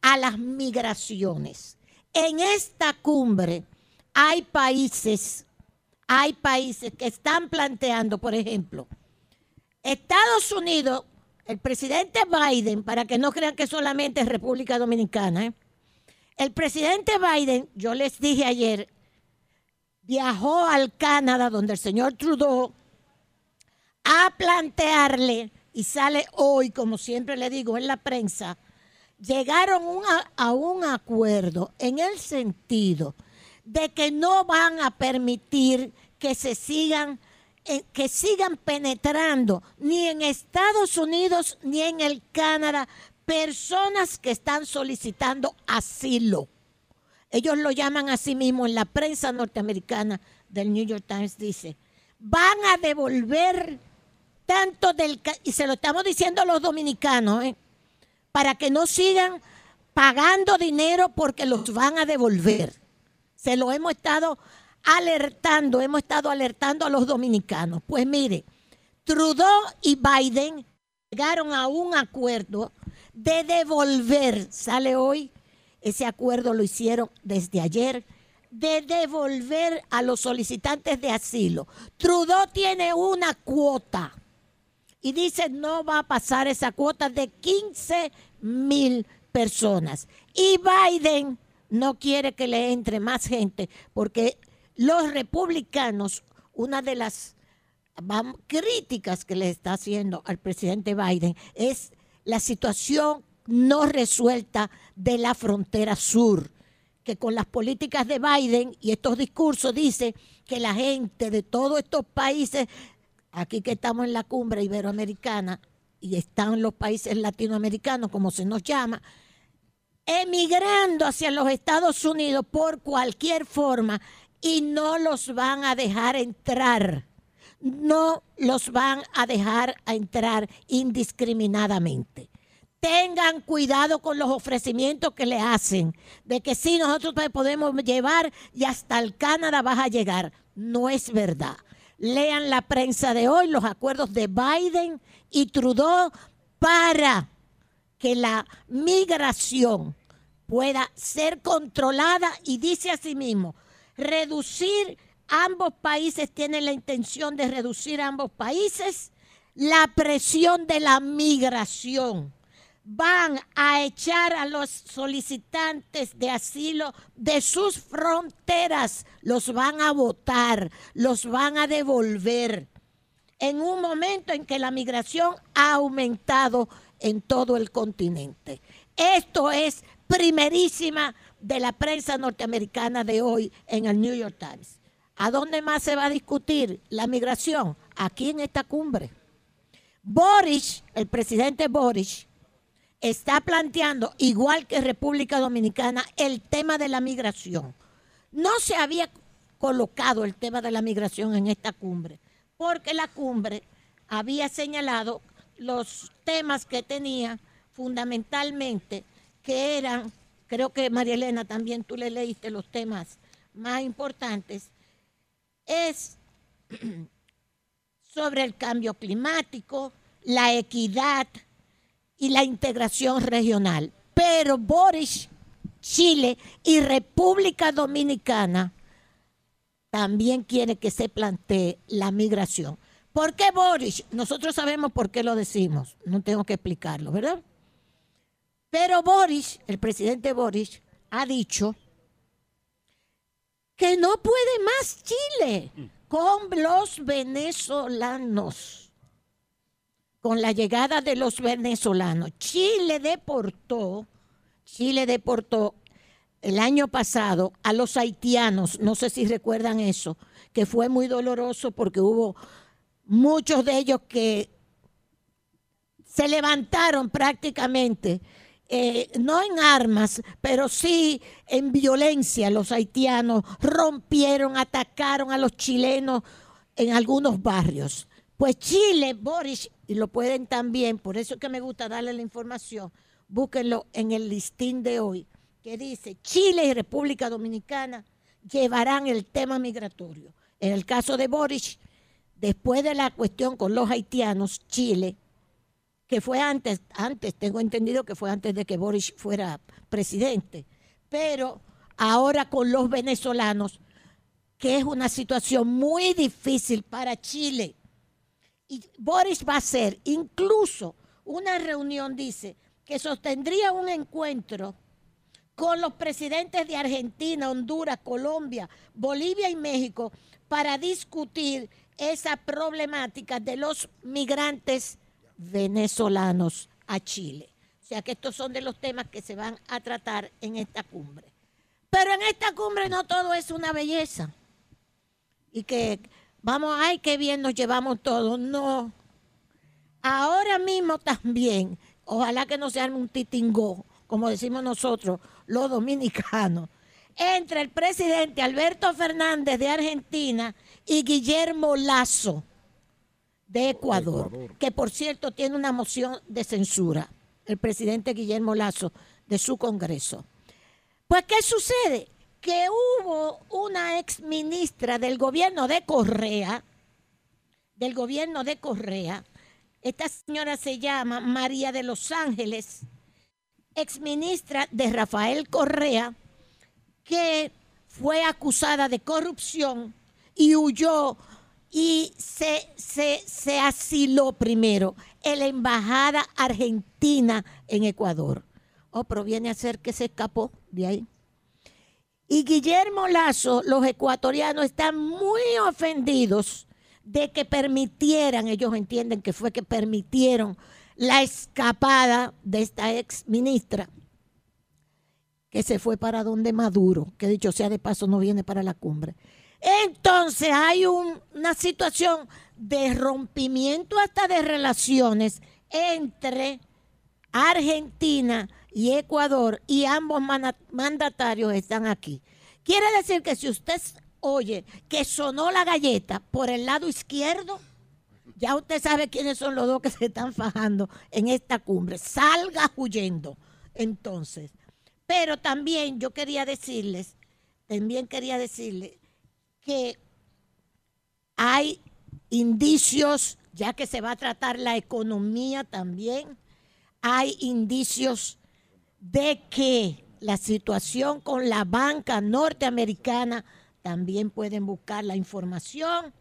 a las migraciones. En esta cumbre hay países, hay países que están planteando, por ejemplo, Estados Unidos, el presidente Biden, para que no crean que solamente es República Dominicana, ¿eh? el presidente Biden, yo les dije ayer, viajó al Canadá, donde el señor Trudeau, a plantearle, y sale hoy, como siempre le digo en la prensa, llegaron a un acuerdo en el sentido de que no van a permitir que se sigan eh, que sigan penetrando ni en Estados Unidos ni en el Canadá personas que están solicitando asilo. Ellos lo llaman así mismo en la prensa norteamericana del New York Times, dice, van a devolver tanto del... Y se lo estamos diciendo a los dominicanos, ¿eh? para que no sigan pagando dinero porque los van a devolver. Se lo hemos estado alertando, hemos estado alertando a los dominicanos. Pues mire, Trudeau y Biden llegaron a un acuerdo de devolver, sale hoy, ese acuerdo lo hicieron desde ayer, de devolver a los solicitantes de asilo. Trudeau tiene una cuota y dice no va a pasar esa cuota de 15 mil personas. Y Biden no quiere que le entre más gente porque los republicanos, una de las críticas que le está haciendo al presidente Biden es la situación no resuelta de la frontera sur, que con las políticas de Biden y estos discursos dice que la gente de todos estos países, aquí que estamos en la cumbre iberoamericana y están los países latinoamericanos, como se nos llama, emigrando hacia los Estados Unidos por cualquier forma y no los van a dejar entrar. No los van a dejar a entrar indiscriminadamente. Tengan cuidado con los ofrecimientos que le hacen, de que sí, nosotros podemos llevar y hasta el Canadá vas a llegar. No es verdad. Lean la prensa de hoy, los acuerdos de Biden y Trudeau para que la migración pueda ser controlada y dice asimismo, reducir ambos países, tienen la intención de reducir ambos países la presión de la migración. Van a echar a los solicitantes de asilo de sus fronteras, los van a votar, los van a devolver en un momento en que la migración ha aumentado en todo el continente. Esto es primerísima de la prensa norteamericana de hoy en el New York Times. ¿A dónde más se va a discutir la migración? Aquí en esta cumbre. Boris, el presidente Boris, está planteando, igual que República Dominicana, el tema de la migración. No se había colocado el tema de la migración en esta cumbre, porque la cumbre había señalado los temas que tenía fundamentalmente, que eran, creo que María Elena también tú le leíste los temas más importantes, es sobre el cambio climático, la equidad y la integración regional. Pero Boris, Chile y República Dominicana también quiere que se plantee la migración. ¿Por qué Boris? Nosotros sabemos por qué lo decimos, no tengo que explicarlo, ¿verdad? Pero Boris, el presidente Boris, ha dicho que no puede más Chile con los venezolanos. Con la llegada de los venezolanos. Chile deportó, Chile deportó el año pasado a los haitianos, no sé si recuerdan eso, que fue muy doloroso porque hubo muchos de ellos que se levantaron prácticamente eh, no en armas, pero sí en violencia. Los haitianos rompieron, atacaron a los chilenos en algunos barrios. Pues Chile, Boris, y lo pueden también, por eso es que me gusta darle la información, búsquenlo en el listín de hoy, que dice Chile y República Dominicana llevarán el tema migratorio. En el caso de Boris, después de la cuestión con los haitianos, Chile que fue antes, antes, tengo entendido que fue antes de que Boris fuera presidente, pero ahora con los venezolanos, que es una situación muy difícil para Chile. Y Boris va a hacer incluso una reunión, dice, que sostendría un encuentro con los presidentes de Argentina, Honduras, Colombia, Bolivia y México para discutir esa problemática de los migrantes venezolanos a Chile. O sea que estos son de los temas que se van a tratar en esta cumbre. Pero en esta cumbre no todo es una belleza. Y que vamos, ay, qué bien nos llevamos todos. No. Ahora mismo también, ojalá que no sea un titingó, como decimos nosotros, los dominicanos, entre el presidente Alberto Fernández de Argentina y Guillermo Lazo de Ecuador, que por cierto tiene una moción de censura, el presidente Guillermo Lazo, de su Congreso. Pues, ¿qué sucede? Que hubo una ex ministra del gobierno de Correa, del gobierno de Correa, esta señora se llama María de los Ángeles, ex ministra de Rafael Correa, que fue acusada de corrupción y huyó y se, se, asiló primero en la embajada argentina en Ecuador. Oh, pero viene a ser que se escapó de ahí. Y Guillermo Lazo, los ecuatorianos están muy ofendidos de que permitieran, ellos entienden que fue que permitieron la escapada de esta ex ministra que se fue para donde Maduro, que dicho sea de paso no viene para la cumbre. Entonces hay una situación de rompimiento hasta de relaciones entre Argentina y Ecuador y ambos mandatarios están aquí. Quiere decir que si usted oye que sonó la galleta por el lado izquierdo, ya usted sabe quiénes son los dos que se están fajando en esta cumbre. Salga huyendo. Entonces, pero también yo quería decirles, también quería decirles que hay indicios, ya que se va a tratar la economía también, hay indicios de que la situación con la banca norteamericana, también pueden buscar la información.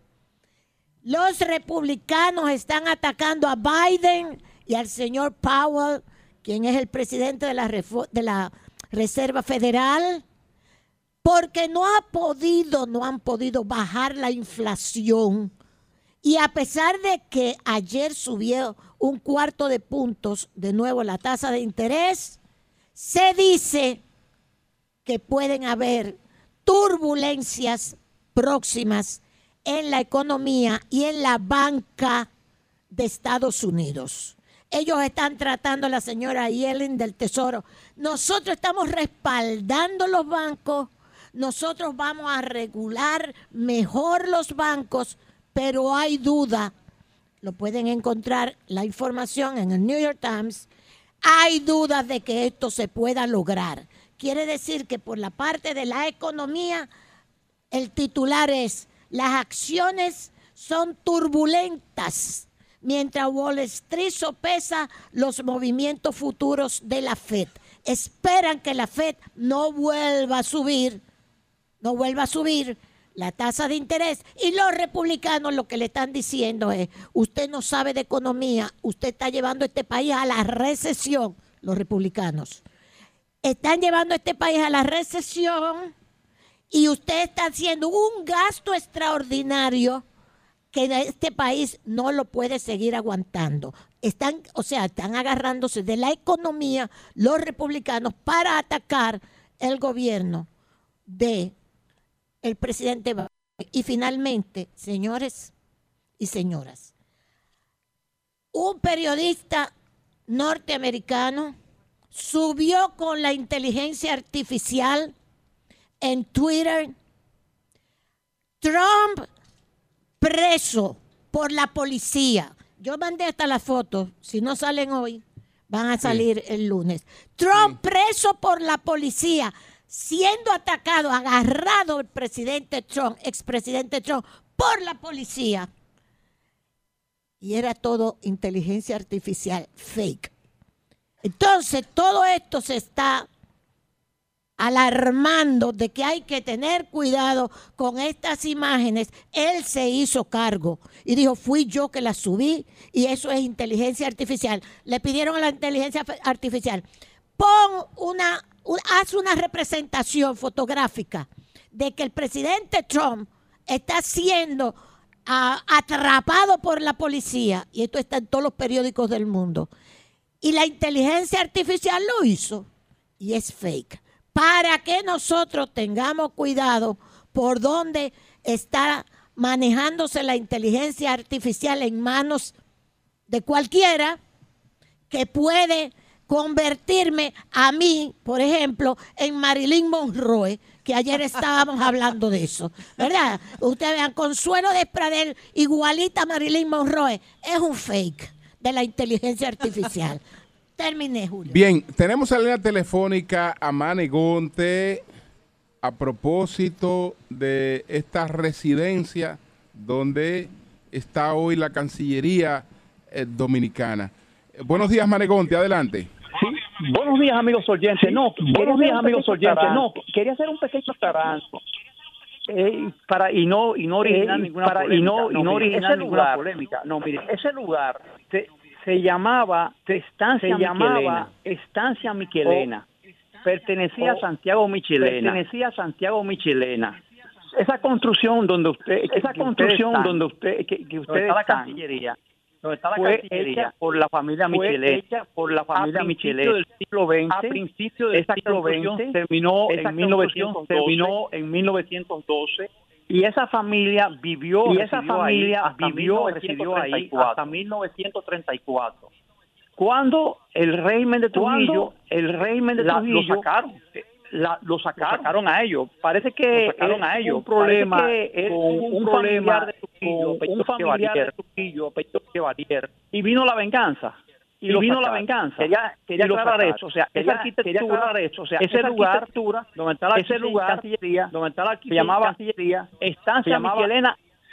Los republicanos están atacando a Biden y al señor Powell, quien es el presidente de la, Reserva Federal, porque no ha podido, no han podido bajar la inflación. Y a pesar de que ayer subió un cuarto de puntos de nuevo la tasa de interés, se dice que pueden haber turbulencias próximas en la economía y en la banca de Estados Unidos. Ellos están tratando a la señora Yellen del Tesoro. Nosotros estamos respaldando los bancos, nosotros vamos a regular mejor los bancos, pero hay duda. Lo pueden encontrar la información en el New York Times. Hay dudas de que esto se pueda lograr. Quiere decir que por la parte de la economía, el titular es, las acciones son turbulentas, mientras Wall Street sopesa los movimientos futuros de la Fed. Esperan que la Fed no vuelva a subir, no vuelva a subir la tasa de interés. Y los republicanos lo que le están diciendo es, usted no sabe de economía, usted está llevando este país a la recesión, los republicanos. Están llevando este país a la recesión y usted está haciendo un gasto extraordinario que este país no lo puede seguir aguantando. Están, o sea, están agarrándose de la economía los republicanos para atacar el gobierno de el presidente Biden. Y finalmente, señores y señoras, un periodista norteamericano subió con la inteligencia artificial en Twitter, Trump preso por la policía. Yo mandé hasta las fotos, si no salen hoy, van a salir el lunes. Trump preso por la policía, siendo atacado, agarrado el presidente Trump, expresidente Trump, por la policía. Y era todo inteligencia artificial, fake. Entonces, todo esto se está alarmando de que hay que tener cuidado con estas imágenes. Él se hizo cargo y dijo, fui yo que las subí y eso es inteligencia artificial. Le pidieron a la inteligencia artificial, pon una, haz una representación fotográfica de que el presidente Trump está siendo atrapado por la policía y esto está en todos los periódicos del mundo. Y la inteligencia artificial lo hizo y es fake. Para que nosotros tengamos cuidado por dónde está manejándose la inteligencia artificial en manos de cualquiera que puede convertirme a mí, por ejemplo, en Marilyn Monroe, que ayer estábamos hablando de eso, ¿verdad? Ustedes vean, Consuelo de Pradel, igualita a Marilyn Monroe, es un fake de la inteligencia artificial. Terminé, Julio. Bien, tenemos en la línea telefónica a Manegonte a propósito de esta residencia donde está hoy la Cancillería eh, Dominicana. Buenos días, Manegonte, adelante. Buenos días, amigos oyentes. No, buenos días, amigos oyentes. No, quería hacer un pequeño taranto. Eh, para y no y no originar Eh, ninguna para- y polémica. no- y no originar ese ninguna lugar- polémica. No, mire, ese lugar se, se llamaba Estancia se llamaba Miquelena. Estancia Miquelena. pertenecía a O- Santiago Michelena. pertenecía a Santiago Michelena. Esa construcción donde usted esa construcción donde usted que, que está la están, Cancillería, donde está la fue hecha por la familia fue Michelena. hecha por la familia a Michelena. del siglo XX. A principios del esa siglo XX, terminó en 1912. construcción terminó en 1912 y esa familia vivió Y esa familia ahí, hasta vivió, 1934, residió ahí hasta 1934. Cuando el régimen de Trujillo, el régimen de la- Trujillo lo sacaron. La- lo sacaron. Lo sacaron a ellos. Parece que sacaron es a ellos. un problema es con un un problema de Trujillo, con Pecho un familiar Chevalier. de Trujillo, Pecho Chevalier. Y vino la venganza. Y, vino la venganza. Quería- quería aclarar eso, o sea, esa quería- arquitectura, quería aclarar eso, o sea, ese esa lugar, arquitectura donde está la ese lugar, donde está la se llamaba Cancillería, estancia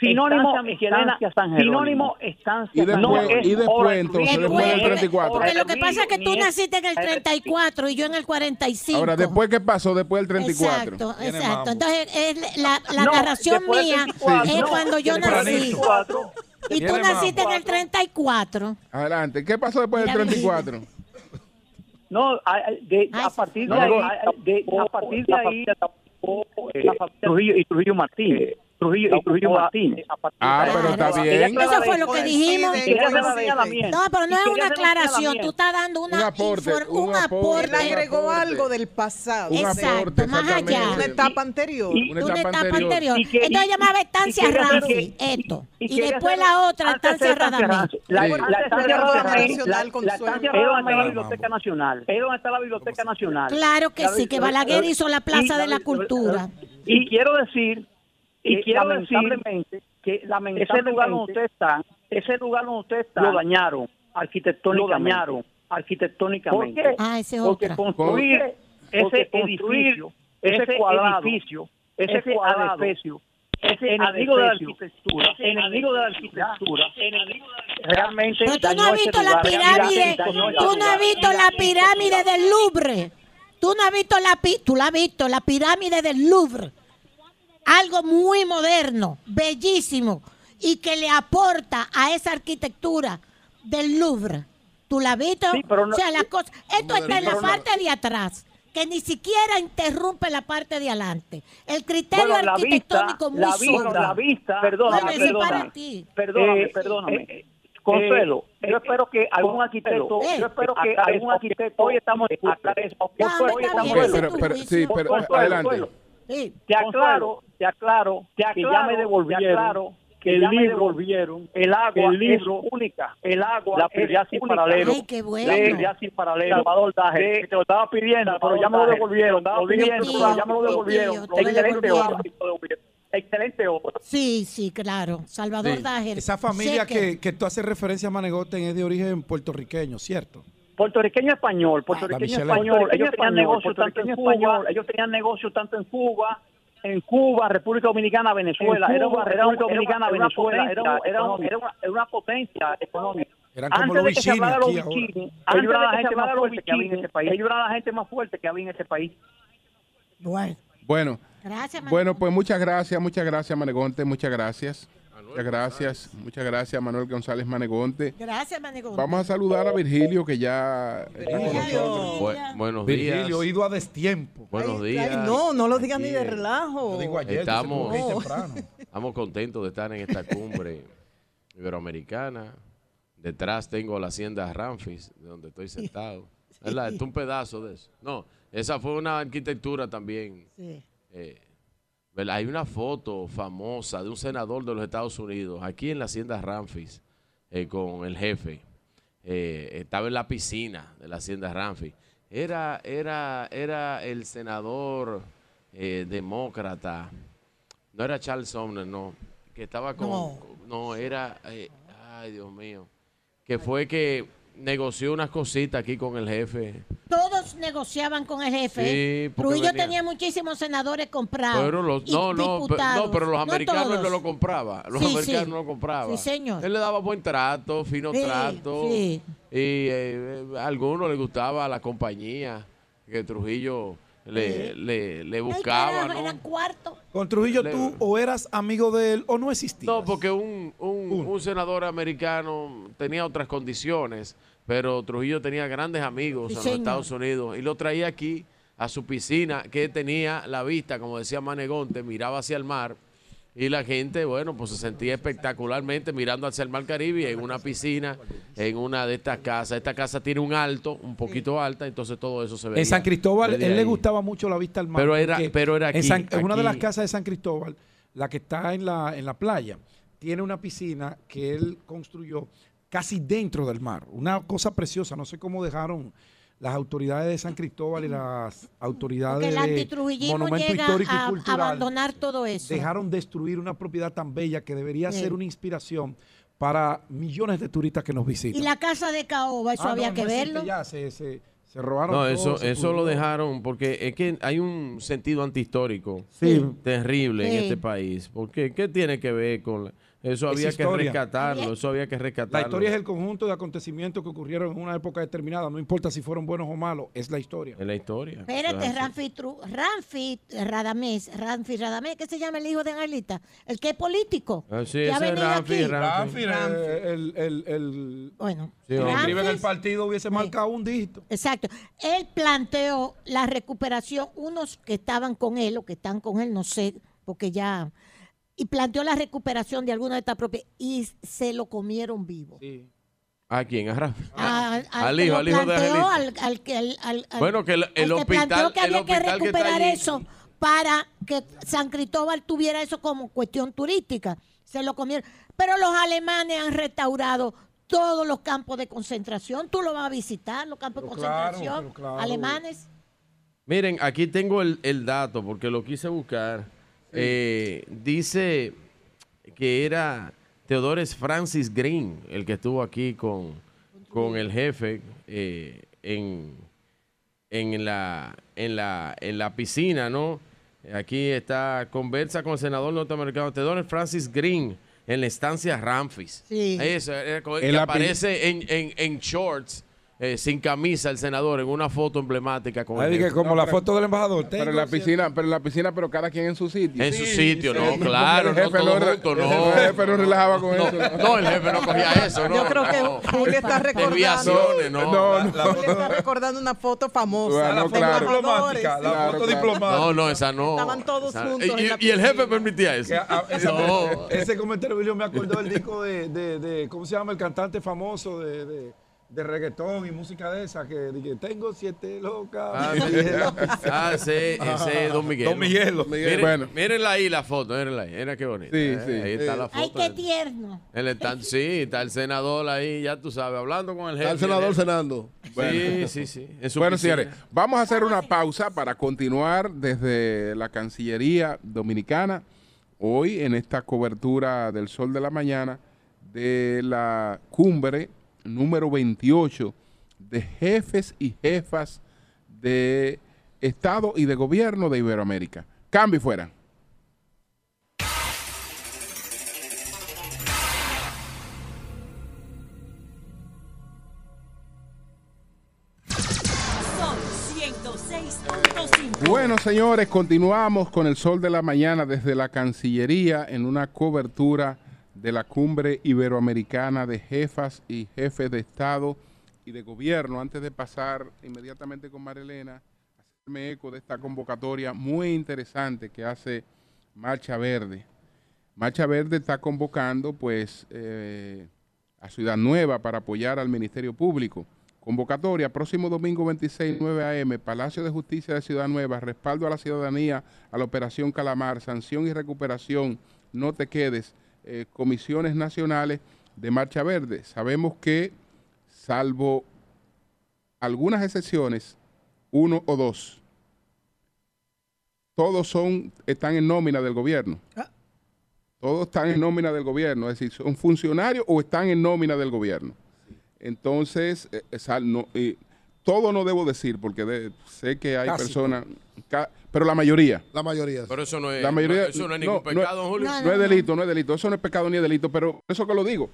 Sinónimo Estancia Michelena, sinónimo estancia Y después, No, es y después entonces, después del Después, 34. Porque lo que pasa es que tú naciste en el 34 y yo en el 45. Ahora, después, ¿qué pasó después del 34? Exacto, exacto. Entonces, es la, la No, narración mía 34, es no, cuando yo nací. Y tú naciste en el 34. Adelante. ¿Qué pasó después del Mira, 34? No, a, a- de- Ay, a partir de ahí, de- a partir de ahí, eh, Trujillo y Trujillo Martínez, Trujillo y Trujillo Martínez. Ah, pero está bien. Eso fue lo que dijimos. No, pero no es una aclaración. Tú estás dando una Un aporte, un aporte. Él agregó aporte. algo del pasado. Un Exacto, aporte, más allá. Una etapa anterior. Y- Una Una etapa etapa anterior. anterior. Y que- Entonces llamaba estancia Ramsey, esto. Y, después la otra, estancia Radamés. La, estancia Radamés, Nacional la, estancia Radamés la. Biblioteca Nacional. Es donde está la Biblioteca Nacional. Claro que sí, que Balaguer hizo la Plaza de la Cultura. Y quiero decir, y que quiero lamentablemente, decir que ese lugar donde usted está, ese lugar donde usted está, lo dañaron arquitectónicamente. Lo dañaron arquitectónicamente. ¿Por qué? Ah, esa es Porque otra. construir Porque ese construir edificio, ese ese cuadrado, edificio, ese ese cuadrado, adefesio, ese enemigo de la arquitectura, enemigo de la arquitectura, realmente Pero tú no has ese visto la pirámide, ese tú no has visto la pirámide del Louvre. Tú no has visto la pi- tú la has visto, la pirámide del Louvre. Algo muy moderno, bellísimo y que le aporta a esa arquitectura del Louvre. ¿Tú la? Sí, pero no- o sea, las cosas, esto está en la parte de atrás, que ni siquiera interrumpe la parte de adelante. El criterio Bueno, la vista, arquitectónico muy la vista, la vista, perdóname, perdóname, perdóname, Eh, perdóname. eh, eh, Consuelo, eh, yo espero que algún arquitecto, eh, yo espero que algún arquitecto, hoy estamos aclare eso, Ya, Consuelo, hoy está estamos bien, Pero, sí, pero Consuelo, adelante. Consuelo. Sí. Te aclaro, te aclaro que ya me devolvieron que el libro volvieron el agua el libro es única el agua la prioridad sin paralelo Ay, qué bueno. la sin paralelo Salvador Daje que te lo estaba pidiendo pero ya me lo devolvieron ya me lo devolvieron te lo excelente obra excelente obra Sí, sí, claro. Salvador Sí. Dajer. Esa familia que, que tú haces referencia a Manegoten es de origen puertorriqueño, ¿cierto? Puertorriqueño español, puertorriqueño español, ellos tenían Español, negocio tanto en Cuba, ellos tenían negocio tanto en Cuba, en Cuba, República Dominicana, Venezuela, Cuba, una, era una, República Dominicana, era una Venezuela, era, una, era una potencia económica. Eran como Antes los de que se hablara los Ellos antes eran de la que se gente más hablara de los fuerte que había en bichini, ese país. ellos eran la gente más fuerte que había en ese país. Bueno. Bueno, Gracias, bueno, pues muchas gracias, muchas gracias, Manegonte, muchas gracias. Muchas gracias, muchas gracias, Manuel González Manegonte. Gracias, Manegonte. Vamos a saludar a Virgilio, que ya está con nosotros. Bu- buenos días. Virgilio, ido a destiempo. Buenos Ay, días. no, no lo digas ni de relajo. Estamos, No. estamos contentos de estar en esta cumbre iberoamericana. Detrás tengo la hacienda Ramfis, de donde estoy sentado. Es un pedazo de eso. No, esa fue una arquitectura también. Sí. eh, ¿verdad? Hay una foto famosa de un senador de los Estados Unidos aquí en la hacienda Ramfis eh, con el jefe. Eh, estaba en la piscina de la hacienda Ramfis. Era, era, era el senador eh, demócrata. No era Charles Sumner, no. Que estaba con. No. No, era. ay, Dios mío. Que fue que negoció unas cositas aquí con el jefe. Negociaban con el jefe. Sí, Trujillo venía- tenía muchísimos senadores comprados. Pero los, y no, no, diputados. no, pero los americanos todos. no lo compraba. Los Sí, americanos sí. no lo compraban. Sí, señor. Él le daba buen trato, fino Sí, trato. sí. Y eh, a algunos les gustaba la compañía que Trujillo le, le, le buscaba. ¿no? eran. Con Trujillo Le- tú o eras amigo de él o no existías. No, porque un, un, un senador americano tenía otras condiciones, pero Trujillo tenía grandes amigos Sí, en los. Estados Unidos y lo traía aquí a su piscina que tenía la vista, como decía Manegonte, miraba hacia el mar y la gente, bueno, pues se sentía espectacularmente mirando hacia el mar Caribe en una piscina, en una de estas casas. Esta casa tiene un alto, un poquito alta, entonces todo eso se veía. En San Cristóbal, él le gustaba mucho la vista al mar. Pero era- pero era en, aquí, San- en una de las casas de San Cristóbal, la que está en la, en la playa, tiene una piscina que él construyó casi dentro del mar. Una cosa preciosa. No sé cómo dejaron las autoridades de San Cristóbal y las Que autoridades el de antitrujillismo Monumento llega Histórico a y Cultural abandonar todo eso. dejaron destruir una propiedad tan bella que debería Sí. ser una inspiración para millones de turistas que nos visitan. Y la casa de Caoba, eso Ah, había no que verlo. Ya, se, se- Se robaron No, todo, eso, se eso lo dejaron porque es que hay un sentido antihistórico Sí. terrible en este país. Porque ¿qué tiene que ver con la- eso? Es Había que rescatarlo, eso había que rescatarlo. La historia es el conjunto de acontecimientos que ocurrieron en una época determinada. No importa si fueron buenos o malos, es la historia. Es la historia. Espérate, Ranfi, Tru- Ranfi Radamés, Ranfi Radamés, ¿qué se llama el hijo de Angelita? El que es político. Ah, sí, ese es. Ranfi. Ranfi, eh, el, el, el, bueno, Sí, el hombre. escribe del Ranfi- partido hubiese marcado un dígito. Exacto. Él planteó la recuperación, unos que estaban con él o que están con él, no sé, porque ya. Y planteó la recuperación de alguna de estas propiedades y se lo comieron vivo. ¿A quién? ¿A Rafa? Al, Al que hijo, al hijo de al, al que al- al- al- Bueno, que el- al el que hospital- planteó que había que hospital que recuperar allí. eso para que San Cristóbal tuviera eso como cuestión turística. Se lo comieron. Pero los alemanes han restaurado todos los campos de concentración. Tú lo vas a visitar, los campos de Pero claro, concentración pero claro. alemanes. Miren, aquí tengo el, el dato porque lo quise buscar. Eh, dice que era Teodores Francis Green el que estuvo aquí con, con el jefe eh, en, en, la, en, la, en la piscina, ¿no? Aquí está, conversa con el senador norteamericano Teodores Francis Green en la estancia Ramfis. Sí. Eso, era que pi- aparece en, en, en shorts, eh, sin camisa, el senador, en una foto emblemática con el Ahí dije, jefe. como la foto del embajador. Pero en la piscina, pero en la piscina, pero cada quien en su sitio. En su sitio, no, Sí, claro, el no jefe todo no, junto, el no. jefe- el jefe no relajaba con No, eso. no, el jefe no cogía eso, no. Yo creo que no. Julio está recordando. Desviaciones, no. No, no. Julio está recordando una foto famosa. Ah, no, claro. Diplomática, la Claro, foto claro. diplomática. No, no, esa no. Estaban todos Esa- juntos Y, en la y el jefe permitía eso. Que, ah, esa- No. Ese comentario Emilio, me acordó del disco de, de, de- ¿cómo se llama? El cantante famoso de, de, reggaetón y música de esa, que, que tengo siete locas. Ah, ah, ese, ese es Don Miguel. Don Miguelo. Miren, Bueno. mírenla ahí la foto, mírenla ahí. Mira qué bonita. Sí, eh, sí. Ahí está la Ay, foto. qué tierno. Está- sí, está el senador ahí, ya tú sabes, hablando con el jefe. Está el senador cenando. Sí, sí, sí. su Bueno, piscina. señores, vamos a hacer una pausa para continuar desde la Cancillería Dominicana, hoy en esta cobertura del Sol de la Mañana de la cumbre número 28 de jefes y jefas de Estado y de Gobierno de Iberoamérica. Cambio y fuera. Sol 106.5. Bueno, señores, continuamos con el sol de la mañana desde la Cancillería en una cobertura de la cumbre iberoamericana de jefas y jefes de Estado y de Gobierno. Antes de pasar inmediatamente con Marilena, hacerme eco de esta convocatoria muy interesante que hace Marcha Verde. Marcha Verde está convocando, pues, eh, a Ciudad Nueva para apoyar al Ministerio Público. Convocatoria, próximo domingo 26, 9 a.m., Palacio de Justicia de Ciudad Nueva, respaldo a la ciudadanía, a la Operación Calamar, sanción y recuperación, no te quedes, eh, comisiones nacionales de Marcha Verde. Sabemos que, salvo algunas excepciones, uno o dos, todos son, están en nómina del gobierno. Todos están en nómina del gobierno, es decir, son funcionarios o están en nómina del gobierno. Entonces, eh, esa- no, eh, todo no debo decir porque de- sé que hay Casi personas, pero la mayoría. La mayoría. Pero eso no es, La mayoría, no- eso no es ningún pecado, Julio. No, es delito, no es delito. Eso no es pecado ni es delito, pero por eso que lo digo.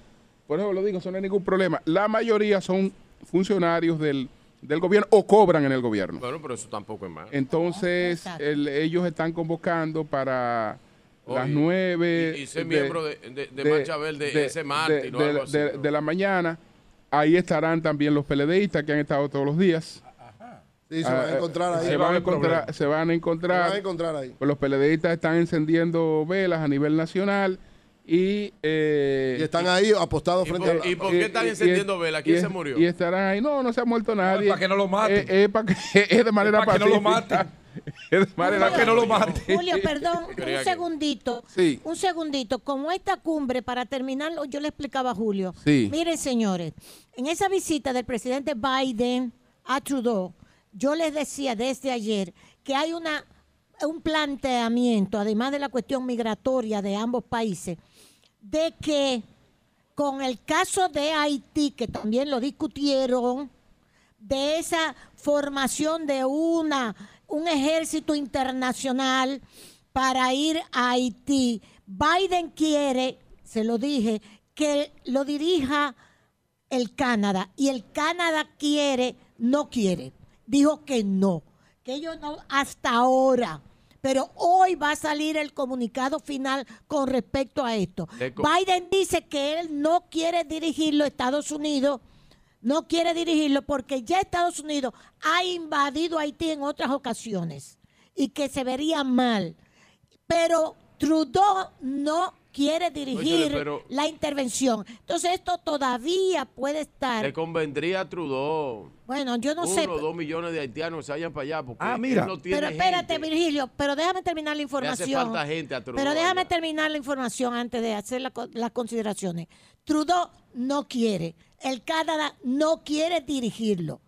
Por eso lo digo, eso no es ningún problema. La mayoría son funcionarios del, del gobierno o cobran en el gobierno. Bueno, pero eso tampoco es malo. Entonces, el- ellos están convocando para las Oye, nueve. y- y ser miembro de- de- de Marcha Verde ese martes, ¿no? de- Algo así, de- ¿no? de la mañana. Ahí estarán también los PLDistas que han estado todos los días. Sí, se van a Ah, encontrar ahí. Se van a encontrar, problema. se van a encontrar. Se van a encontrar ahí. Pues los PLDistas están encendiendo velas a nivel nacional y, eh, Y están ahí apostados ¿Y frente por- a la... y por qué están encendiendo velas? ¿Quién y- se murió? Y estarán ahí. No, no se ha muerto nadie. para que no lo maten. Eh, eh, para que- es de manera para que no lo maten. Es de manera Para que no lo maten. Julio, perdón, un segundito. Sí. Un segundito. Como esta cumbre, para terminarlo, yo le explicaba a Julio. Sí. Miren, señores, en esa visita del presidente Biden a Trudeau, yo les decía desde ayer que hay un planteamiento, además de la cuestión migratoria de ambos países, de que con el caso de Haití, que también lo discutieron, de esa formación de una, un ejército internacional para ir a Haití. Biden quiere, se lo dije, que lo dirija el Canadá y el Canadá quiere, no quiere. Dijo que no, que ellos no hasta ahora. Pero hoy va a salir el comunicado final con respecto a esto. Biden dice que él no quiere dirigirlo a Estados Unidos, no quiere dirigirlo porque ya Estados Unidos ha invadido Haití en otras ocasiones y que se vería mal. Pero Trudeau no quiere dirigir pero- la intervención. Entonces esto todavía puede estar. Le convendría a Trudeau. Bueno, yo no uno sé. o dos millones de haitianos se vayan para allá. Porque Ah, él mira. no tiene Pero espérate, gente. Virgilio, pero déjame terminar la Le información. hace falta gente a Trudeau. Pero déjame allá. terminar la información antes de hacer la las consideraciones. Trudeau no quiere, el Canadá no quiere dirigirlo.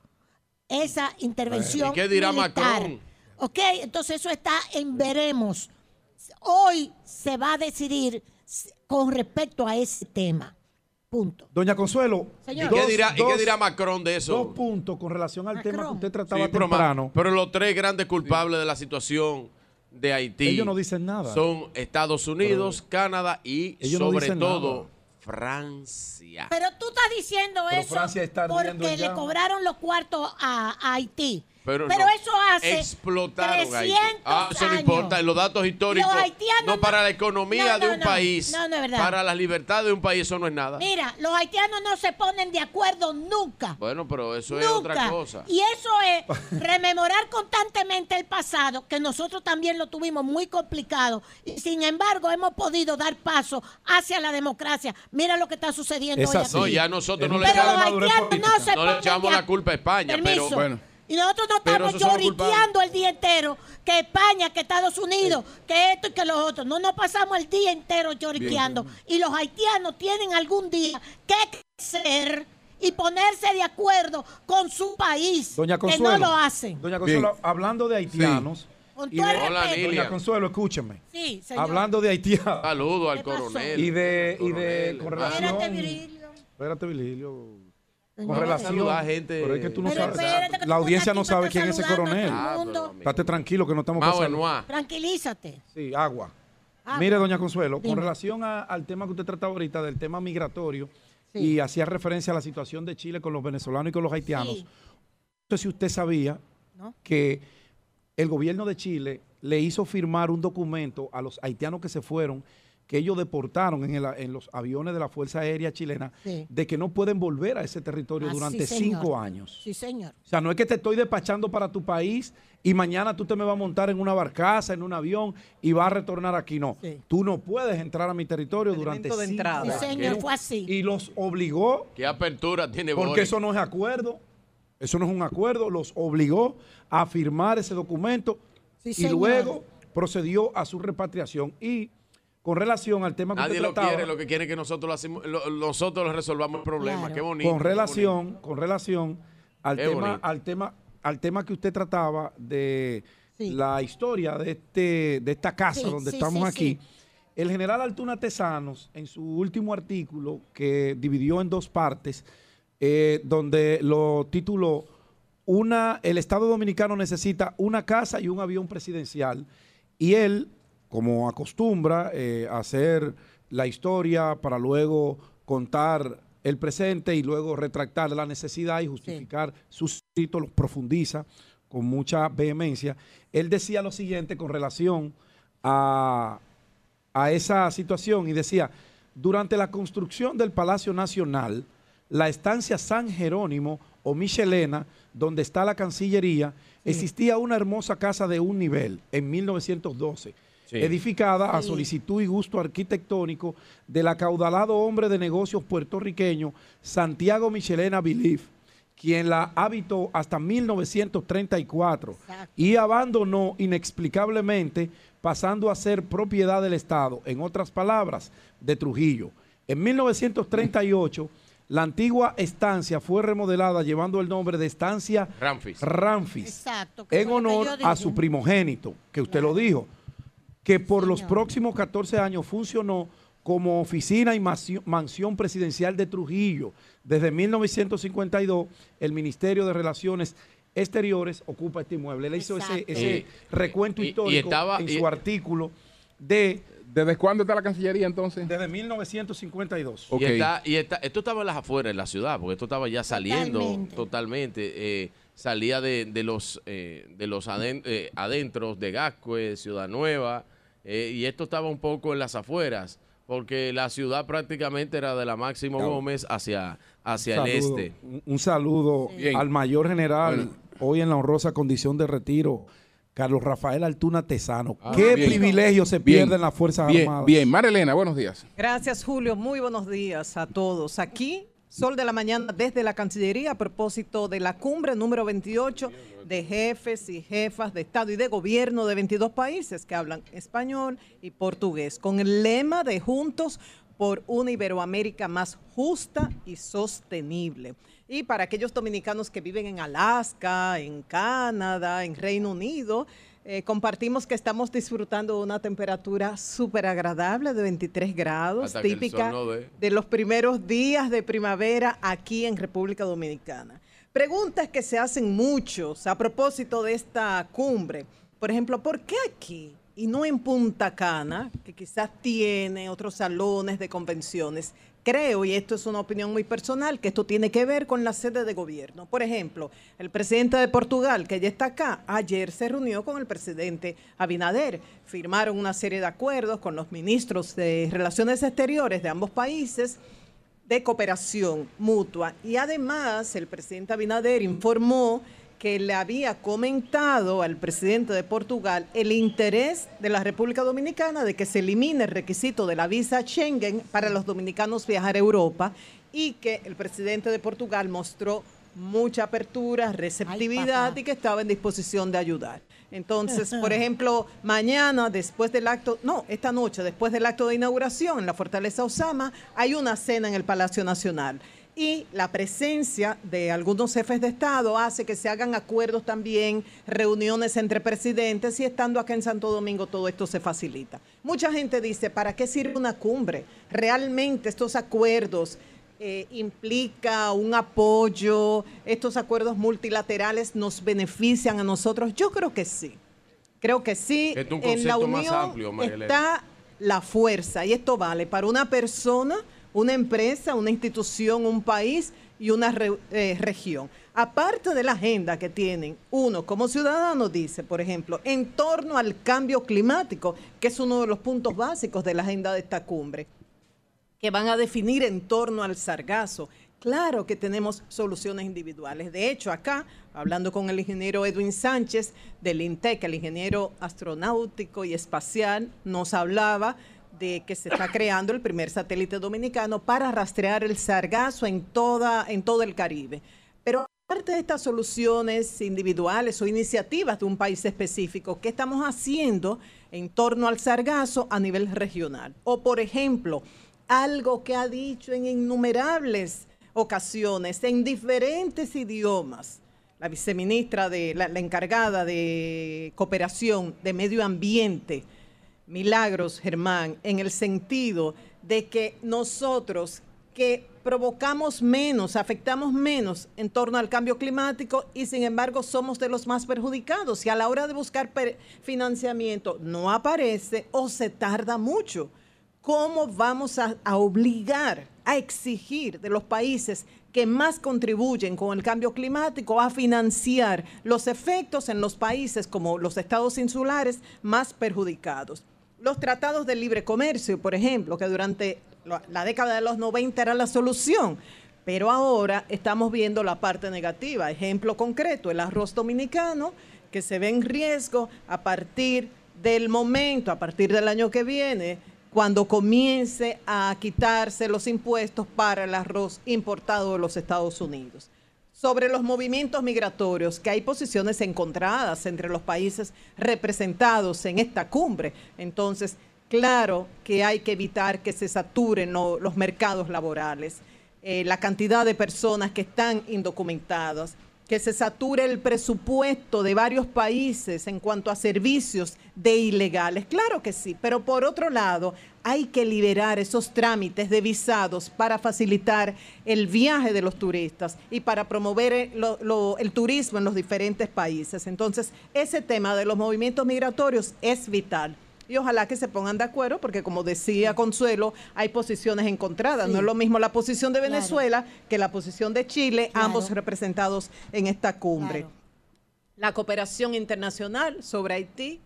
Esa intervención. ¿Y qué dirá militar. Macron? Ok, entonces eso está en veremos. Hoy se va a decidir con respecto a ese tema. Punto. Doña Consuelo, ¿Y Señor. qué, dos- dirá, ¿Y qué dirá Macron de eso? dos puntos con relación al tema que usted trataba Sí, temprano. pero los tres grandes culpables de la situación de Haití Ellos no dicen nada. son Estados Unidos, Canadá y no sobre todo nada. Francia. Pero tú estás diciendo Pero eso porque le cobraron los cuartos a, a Haití. Pero, Pero no, eso hace explotaron Haití. 300 Ah, eso no años. importa, en los datos históricos. Los haitianos no no- para la economía No, de un no. país, No, no es verdad. para la libertad de un país, eso no es nada. Mira, los haitianos no se ponen de acuerdo nunca. Bueno, pero eso es otra cosa. Y eso es rememorar constantemente el pasado, que nosotros también lo tuvimos muy complicado. Y sin embargo, hemos podido dar paso hacia la democracia. Mira lo que está sucediendo Es hoy así. aquí. No, ya nosotros política. no le echamos la culpa a España, pero-. Bueno. Y nosotros no estamos los lloriqueando el día entero que España, que Estados Unidos, que esto y que lo otro. No nos pasamos el día entero lloriqueando. Y los haitianos tienen algún día que crecer y ponerse de acuerdo con su país. Doña que Consuelo. no lo hacen. Doña Consuelo, hablando de haitianos. Con y todo de- el Hola, respeto. Nilia. Doña Consuelo, escúcheme. Sí, señor. Hablando de haitianos. Saludo al coronel. Y de, y de Coronel, con relación. Espérate, Virilio. Espérate, Virgilio. Con relación. Saludar gente. Pero es que tú no Pero sabes. espérate, que tú La audiencia no sabe quién es ese coronel. a todo el mundo. Estate tranquilo que no estamos Mau pasando. Benoit. Tranquilízate. Sí, agua. Agua. Mire, doña Consuelo, con relación a- al tema que usted trataba ahorita, del tema migratorio, Sí. y hacía referencia a la situación de Chile con los venezolanos y con los haitianos, Sí. no sé si usted sabía ¿No? que el gobierno de Chile le hizo firmar un documento a los haitianos que se fueron, que ellos deportaron en, el- en los aviones de la Fuerza Aérea Chilena, Sí. de que no pueden volver a ese territorio Ah, durante sí, cinco años. Sí, señor. O sea, no es que te estoy despachando para tu país y mañana tú te me vas a montar en una barcaza, en un avión y vas a retornar aquí. No, tú no puedes entrar a mi territorio durante de cinco entrada. Sí, años. señor, fue así. Y los obligó, ¿Qué apertura tiene porque Boris? eso no es acuerdo, eso no es un acuerdo, los obligó a firmar ese documento Sí, y señor. luego procedió a su repatriación. Y con relación al tema que Nadie usted lo trataba, quiere, lo que quiere es que nosotros lo hacemos, lo- nosotros resolvamos el problema. Claro. Qué bonito. con relación, con relación al Qué tema, bonito. al tema, al tema que usted trataba de Sí. la historia de este, de esta casa Sí, donde sí, estamos sí, aquí. sí. El general Altuna Tesanos, en su último artículo, que dividió en dos partes, eh, donde lo tituló una, el Estado Dominicano necesita una casa y un avión presidencial. Y él, como acostumbra eh, hacer la historia para luego contar el presente y luego retractar la necesidad y justificar sus títulos, profundiza con mucha vehemencia. Él decía lo siguiente con relación a, a esa situación y decía, durante la construcción del Palacio Nacional, la estancia San Jerónimo o Michelena, donde está la Cancillería, existía una hermosa casa de un nivel en 1912, Sí. edificada a solicitud y gusto arquitectónico del acaudalado hombre de negocios puertorriqueño Santiago Michelena Bilif, quien la habitó hasta 1934 Exacto. y abandonó inexplicablemente, pasando a ser propiedad del Estado, en otras palabras, de Trujillo. En 1938, la antigua estancia fue remodelada llevando el nombre de estancia Ramfis. Ramfis, Exacto. en honor a su primogénito, que usted lo dijo, que por los próximos 14 años funcionó como oficina y mansión, presidencial de Trujillo. Desde 1952, el Ministerio de Relaciones Exteriores ocupa este inmueble. Él hizo ese, ese Eh, recuento y- y histórico estaba- en y- su artículo de... ¿Desde cuándo está la Cancillería entonces? Desde 1952. Y, está, y está- esto estaba en las afueras, en la ciudad, porque esto estaba ya saliendo Totalmente. totalmente. Salía de, de los eh, de los aden- eh, adentros de Gascue, Ciudad Nueva, eh, y esto estaba un poco en las afueras, porque la ciudad prácticamente era de la Máximo Claro. Gómez hacia, hacia el este. un- Un saludo Bien. al mayor general, Bueno. hoy en la honrosa condición de retiro, Carlos Rafael Altuna Tesano. Ah, Qué bien. privilegio se Bien. pierde en las Fuerzas Bien, Armadas. bien. Marilena, buenos días. Gracias, Julio. Muy buenos días a todos. Aquí, Sol de la Mañana desde la Cancillería a propósito de la cumbre número 28 de jefes y jefas de Estado y de Gobierno de 22 países que hablan español y portugués, con el lema de Juntos por una Iberoamérica más justa y sostenible. Y para aquellos dominicanos que viven en Alaska, en Canadá, en Reino Unido, eh, compartimos que estamos disfrutando de una temperatura súper agradable de 23 grados, Hasta típica no dé. de los primeros días de primavera aquí en República Dominicana. Preguntas que se hacen muchos a propósito de esta cumbre. Por ejemplo, ¿por qué aquí y no en Punta Cana, que quizás tiene otros salones de convenciones? Creo, y esto es una opinión muy personal, que esto tiene que ver con la sede de gobierno. Por ejemplo, el presidente de Portugal, que ya está acá, ayer se reunió con el presidente Abinader. Firmaron una serie de acuerdos con los ministros de Relaciones Exteriores de ambos países de cooperación mutua. Y además, el presidente Abinader informó que le había comentado al presidente de Portugal el interés de la República Dominicana de que se elimine el requisito de la visa Schengen para los dominicanos viajar a Europa y que el presidente de Portugal mostró mucha apertura, receptividad y que estaba en disposición de ayudar. Entonces, por ejemplo, mañana, después del acto, no, esta noche, después del acto de inauguración en la Fortaleza Osama, hay una cena en el Palacio Nacional. Y la presencia de algunos jefes de Estado hace que se hagan acuerdos también, reuniones entre presidentes y estando acá en Santo Domingo todo esto se facilita. Mucha gente dice, ¿para qué sirve una cumbre? Realmente estos acuerdos eh, implica un apoyo, estos acuerdos multilaterales nos benefician a nosotros. Yo creo que sí. Creo que sí. Es un en la concepto más unión amplio, está la fuerza y esto vale para una persona, una empresa, una institución, un país y una eh, región. Aparte de la agenda que tienen, uno como ciudadano dice, por ejemplo, en torno al cambio climático, que es uno de los puntos básicos de la agenda de esta cumbre que van a definir en torno al sargazo. Claro que tenemos soluciones individuales. De hecho, acá, hablando con el ingeniero Edwin Sánchez del INTEC, el ingeniero astronáutico y espacial, nos hablaba de que se está creando el primer satélite dominicano para rastrear el sargazo en, toda, en todo el Caribe. Pero aparte de estas soluciones individuales o iniciativas de un país específico, ¿qué estamos haciendo en torno al sargazo a nivel regional? O, por ejemplo, algo que ha dicho en innumerables ocasiones, en diferentes idiomas, la viceministra de la, la encargada de cooperación de medio ambiente, Milagros Germán, en el sentido de que nosotros que provocamos menos, afectamos menos en torno al cambio climático y sin embargo somos de los más perjudicados y a la hora de buscar financiamiento no aparece o se tarda mucho. ¿Cómo vamos a, a obligar, a exigir de los países que más contribuyen con el cambio climático a financiar los efectos en los países como los estados insulares más perjudicados? Los tratados de libre comercio, por ejemplo, que durante la, década de los 90 era la solución, pero ahora estamos viendo la parte negativa. Ejemplo concreto, el arroz dominicano, que se ve en riesgo a partir del momento, a partir del año que viene, cuando comience a quitarse los impuestos para el arroz importado de los Estados Unidos. Sobre los movimientos migratorios, que hay posiciones encontradas entre los países representados en esta cumbre. Entonces, claro que hay que evitar que se saturen lo- los mercados laborales, eh, la cantidad de personas que están indocumentadas, que se sature el presupuesto de varios países en cuanto a servicios de ilegales. Claro que sí, pero por otro lado, hay que liberar esos trámites de visados para facilitar el viaje de los turistas y para promover eh, lo- lo- el turismo en los diferentes países. Entonces, ese tema de los movimientos migratorios es vital. Y ojalá que se pongan de acuerdo, porque como decía Consuelo, hay posiciones encontradas. Sí. No es lo mismo la posición de Claro. Venezuela que la posición de Chile, Claro. ambos representados en esta cumbre. Claro. La cooperación internacional sobre Haití,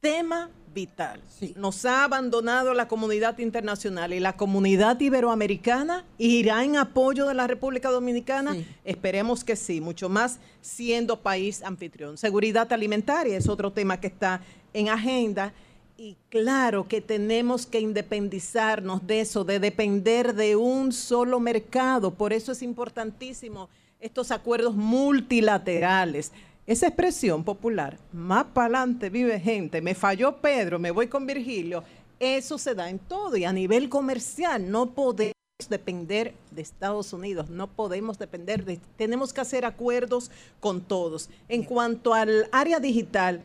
tema vital. Nos ha abandonado la comunidad internacional y la comunidad iberoamericana irá en apoyo de la República Dominicana. Esperemos que sí, mucho más siendo país anfitrión. Seguridad alimentaria es otro tema que está en agenda. Y claro que tenemos que independizarnos de eso, de depender de un solo mercado. Por eso es importantísimo estos acuerdos multilaterales. Esa expresión popular, más para adelante vive gente, me falló Pedro, me voy con Virgilio, eso se da en todo y a nivel comercial no podemos depender de Estados Unidos, no podemos depender de, tenemos que hacer acuerdos con todos. En cuanto al área digital,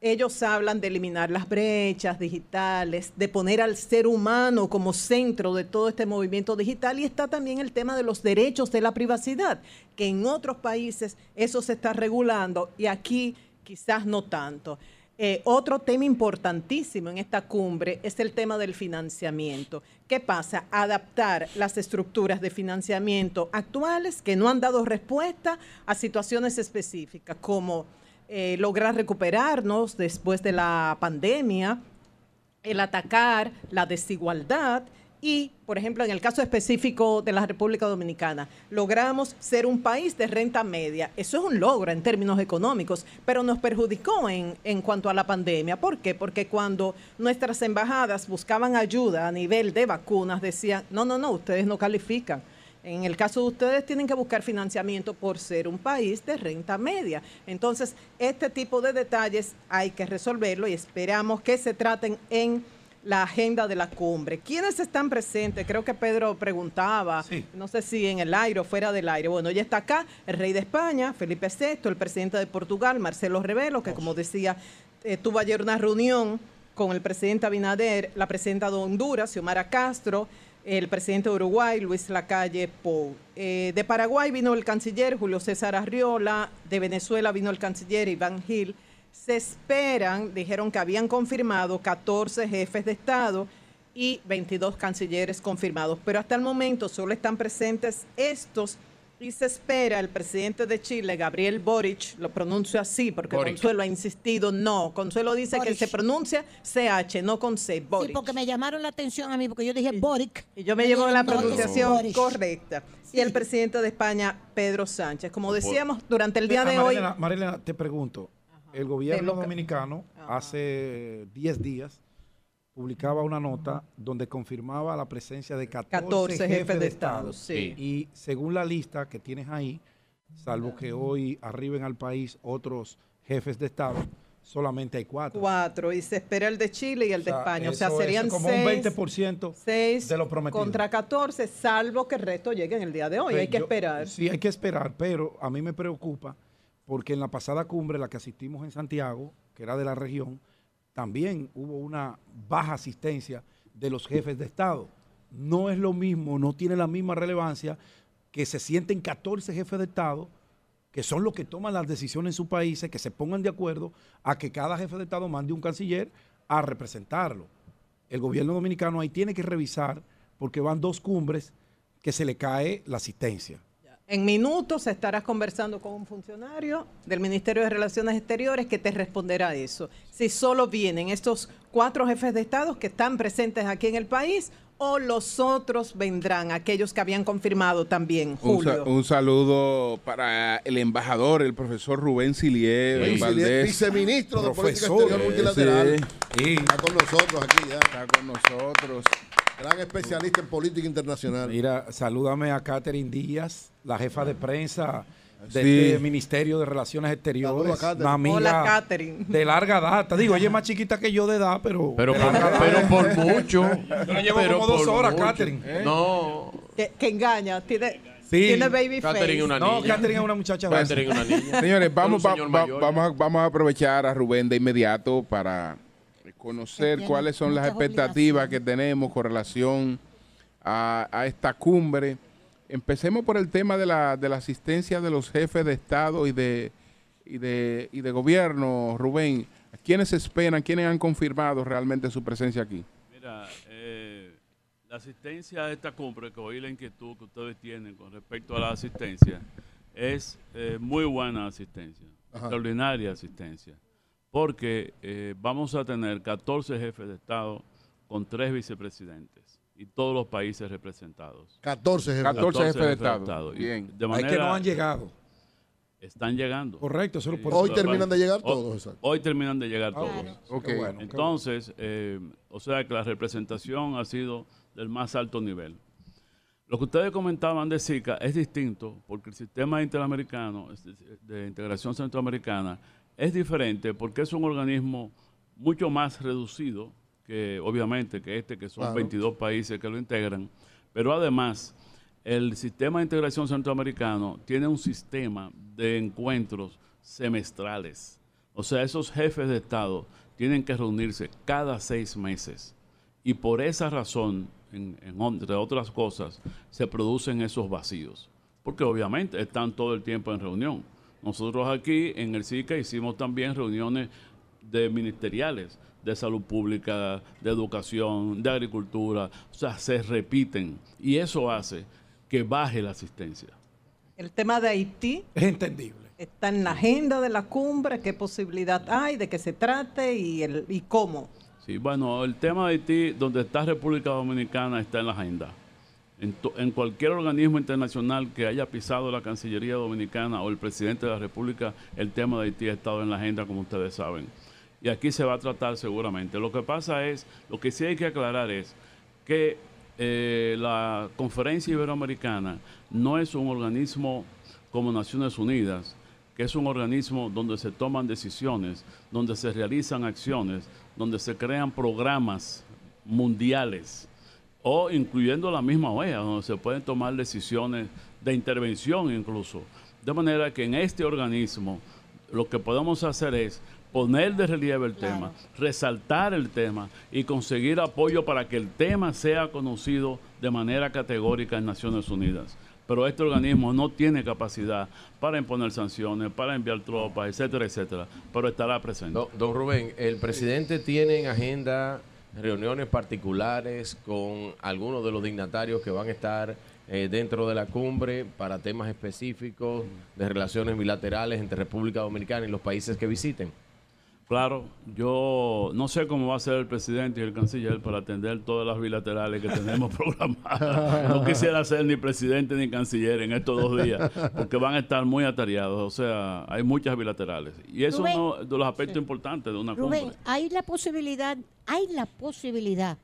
ellos hablan de eliminar las brechas digitales, de poner al ser humano como centro de todo este movimiento digital y está también el tema de los derechos de la privacidad, que en otros países eso se está regulando y aquí quizás no tanto. Eh, otro tema importantísimo en esta cumbre es el tema del financiamiento. ¿Qué pasa? Adaptar las estructuras de financiamiento actuales que no han dado respuesta a situaciones específicas, como eh, lograr recuperarnos después de la pandemia, el atacar la desigualdad y, por ejemplo, en el caso específico de la República Dominicana, logramos ser un país de renta media. Eso es un logro en términos económicos, pero nos perjudicó en, en cuanto a la pandemia. ¿Por qué? Porque cuando nuestras embajadas buscaban ayuda a nivel de vacunas, decían, no, no, no, ustedes no califican. En el caso de ustedes tienen que buscar financiamiento por ser un país de renta media. Entonces, este tipo de detalles hay que resolverlo y esperamos que se traten en la agenda de la cumbre. ¿Quiénes están presentes? Creo que Pedro preguntaba, no sé si en el aire o fuera del aire. Bueno, ya está acá el rey de España, Felipe VI, el presidente de Portugal, Marcelo Rebelo, que como decía, eh, tuvo ayer una reunión con el presidente Abinader, la presidenta de Honduras, Xiomara Castro, el presidente de Uruguay, Luis Lacalle Pou. Eh, de Paraguay vino el canciller Julio César Arriola, de Venezuela vino el canciller Iván Gil. Se esperan, dijeron que habían confirmado 14 jefes de Estado y 22 cancilleres confirmados, pero hasta el momento solo están presentes estos y se espera el presidente de Chile, Gabriel Boric, lo pronuncio así porque Boric. Consuelo ha insistido, no, Consuelo dice que se pronuncia CH, no con C, Sí, Boric. porque me llamaron la atención a mí, porque yo dije Boric. Y yo me llevo la pronunciación Boric. correcta. Y el presidente de España, Pedro Sánchez. Como decíamos, durante el día de hoy... Marilena, te pregunto. El gobierno dominicano hace 10 días publicaba una nota donde confirmaba la presencia de 14, 14 jefes, de Estado. sí. Y según la lista que tienes ahí, salvo que hoy arriben al país otros jefes de Estado, solamente hay cuatro. Cuatro, y se espera el de Chile y el de O sea, España. O sea, serían como un seis, 20% seis de lo prometido. contra 14, salvo que el resto llegue en el día de hoy. Pues Hay que yo- esperar. Sí, hay que esperar, pero a mí me preocupa porque en la pasada cumbre, la que asistimos en Santiago, que era de la región, también hubo una baja asistencia de los jefes de Estado. No es lo mismo, no tiene la misma relevancia que se sienten 14 jefes de Estado, que son los que toman las decisiones en sus países, que se pongan de acuerdo a que cada jefe de Estado mande un canciller a representarlo. El gobierno dominicano ahí tiene que revisar porque van dos cumbres que se le cae la asistencia. En minutos estarás conversando con un funcionario del Ministerio de Relaciones Exteriores que te responderá eso. Si solo vienen estos cuatro jefes de Estado que están presentes aquí en el país o los otros vendrán, aquellos que habían confirmado también, Un, sa- Julio. un saludo para el embajador, el profesor Rubén Silier, Valdés. viceministro de Política. Exterior Multilateral. Sí. Está con nosotros aquí ya. Está con nosotros. Gran especialista en política internacional. Mira, salúdame a Catherine Díaz, la jefa de prensa de Sí. este Ministerio de Relaciones Exteriores. A. Una amiga Hola, Catherine. de larga data. Digo, ella es más chiquita que yo de edad, pero. Pero por, pero mucho. Yo la llevo Pero como dos horas, mucho. Catherine. No. Que, que engaña. Tiene, Sí. Tiene baby Catherine es una No, niña. Catherine es una muchacha Catherine es una niña. Señores, vamos, va- va- vamos, a, vamos a aprovechar a Rubén de inmediato para conocer cuáles son las expectativas que tenemos con relación a, a esta cumbre. Empecemos por el tema de la, de la asistencia de los jefes de Estado y de, y de, y de gobierno, Rubén. ¿Quiénes esperan, quiénes han confirmado realmente su presencia aquí? Mira, eh, la asistencia a esta cumbre, que hoy la inquietud que ustedes tienen con respecto a la asistencia, es eh, muy buena asistencia, Ajá. extraordinaria asistencia, porque eh, vamos a tener 14 jefes de Estado con tres vicepresidentes y todos los países representados. 14 jefes. 14 jefes de Estado. Bien. De Hay que no han llegado. Están llegando. Correcto, eso es por Hoy Hoy- terminan de llegar hoy- todos, exacto. Hoy terminan de llegar Ah, todos. bueno, Entonces, eh, o sea que la representación ha sido del más alto nivel. Lo que ustedes comentaban de SICA es distinto porque el sistema interamericano de integración centroamericana es diferente porque es un organismo mucho más reducido que obviamente que este que son Claro. 22 países que lo integran, pero además el sistema de integración centroamericano tiene un sistema de encuentros semestrales. O sea, esos jefes de Estado tienen que reunirse cada seis meses. Y por esa razón, en- en- entre otras cosas, se producen esos vacíos. Porque obviamente están todo el tiempo en reunión. Nosotros aquí en el SICA hicimos también reuniones de ministeriales, de salud pública, de educación, de agricultura. O sea, se repiten. Y eso hace que baje la asistencia. El tema de Haití Es entendible. está en la agenda de la cumbre. ¿Qué posibilidad hay de que se trate y, el, y cómo? Sí, bueno, el tema de Haití, donde está República Dominicana, está en la agenda. En, cualquier organismo internacional que haya pisado la Cancillería Dominicana o el presidente de la República, el tema de Haití ha estado en la agenda, como ustedes saben. Y aquí se va a tratar seguramente. Lo que pasa es, lo que sí hay que aclarar es que eh, la Conferencia Iberoamericana no es un organismo como Naciones Unidas, que es un organismo donde se toman decisiones, donde se realizan acciones, donde se crean programas mundiales o incluyendo la misma OEA, donde se pueden tomar decisiones de intervención incluso. De manera que en este organismo lo que podemos hacer es poner de relieve el tema, resaltar el tema y conseguir apoyo para que el tema sea conocido de manera categórica en Naciones Unidas. Pero este organismo no tiene capacidad para imponer sanciones, para enviar tropas, etcétera, etcétera, pero estará presente. Don, don Rubén, el presidente tiene en agenda reuniones particulares con algunos de los dignatarios que van a estar eh, dentro de la cumbre para temas específicos de relaciones bilaterales entre República Dominicana y los países que visiten. Claro, yo no sé cómo va a ser el presidente y el canciller para atender todas las bilaterales que tenemos programadas. No quisiera ser ni presidente ni canciller en estos dos días, porque van a estar muy atareados. O sea, hay muchas bilaterales. Y eso Rubén. uno de los aspectos importantes de una Rubén, cumbre. hay la posibilidad, hay la posibilidad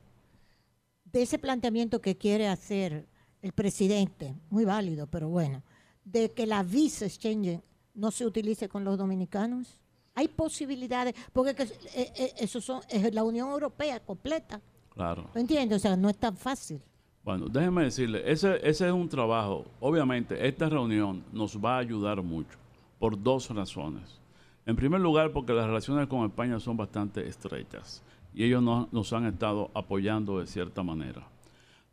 de ese planteamiento que quiere hacer el presidente, muy válido, pero bueno, de que la visa exchange no se utilice con los dominicanos. Hay posibilidades, porque que, eh, eh, eso son, es la Unión Europea completa. Claro. ¿Lo entiendes? O sea, no es tan fácil. Bueno, déjeme decirle, ese, ese es un trabajo. Obviamente, esta reunión nos va a ayudar mucho por dos razones. En primer lugar, porque las relaciones con España son bastante estrechas y ellos no- nos han estado apoyando de cierta manera.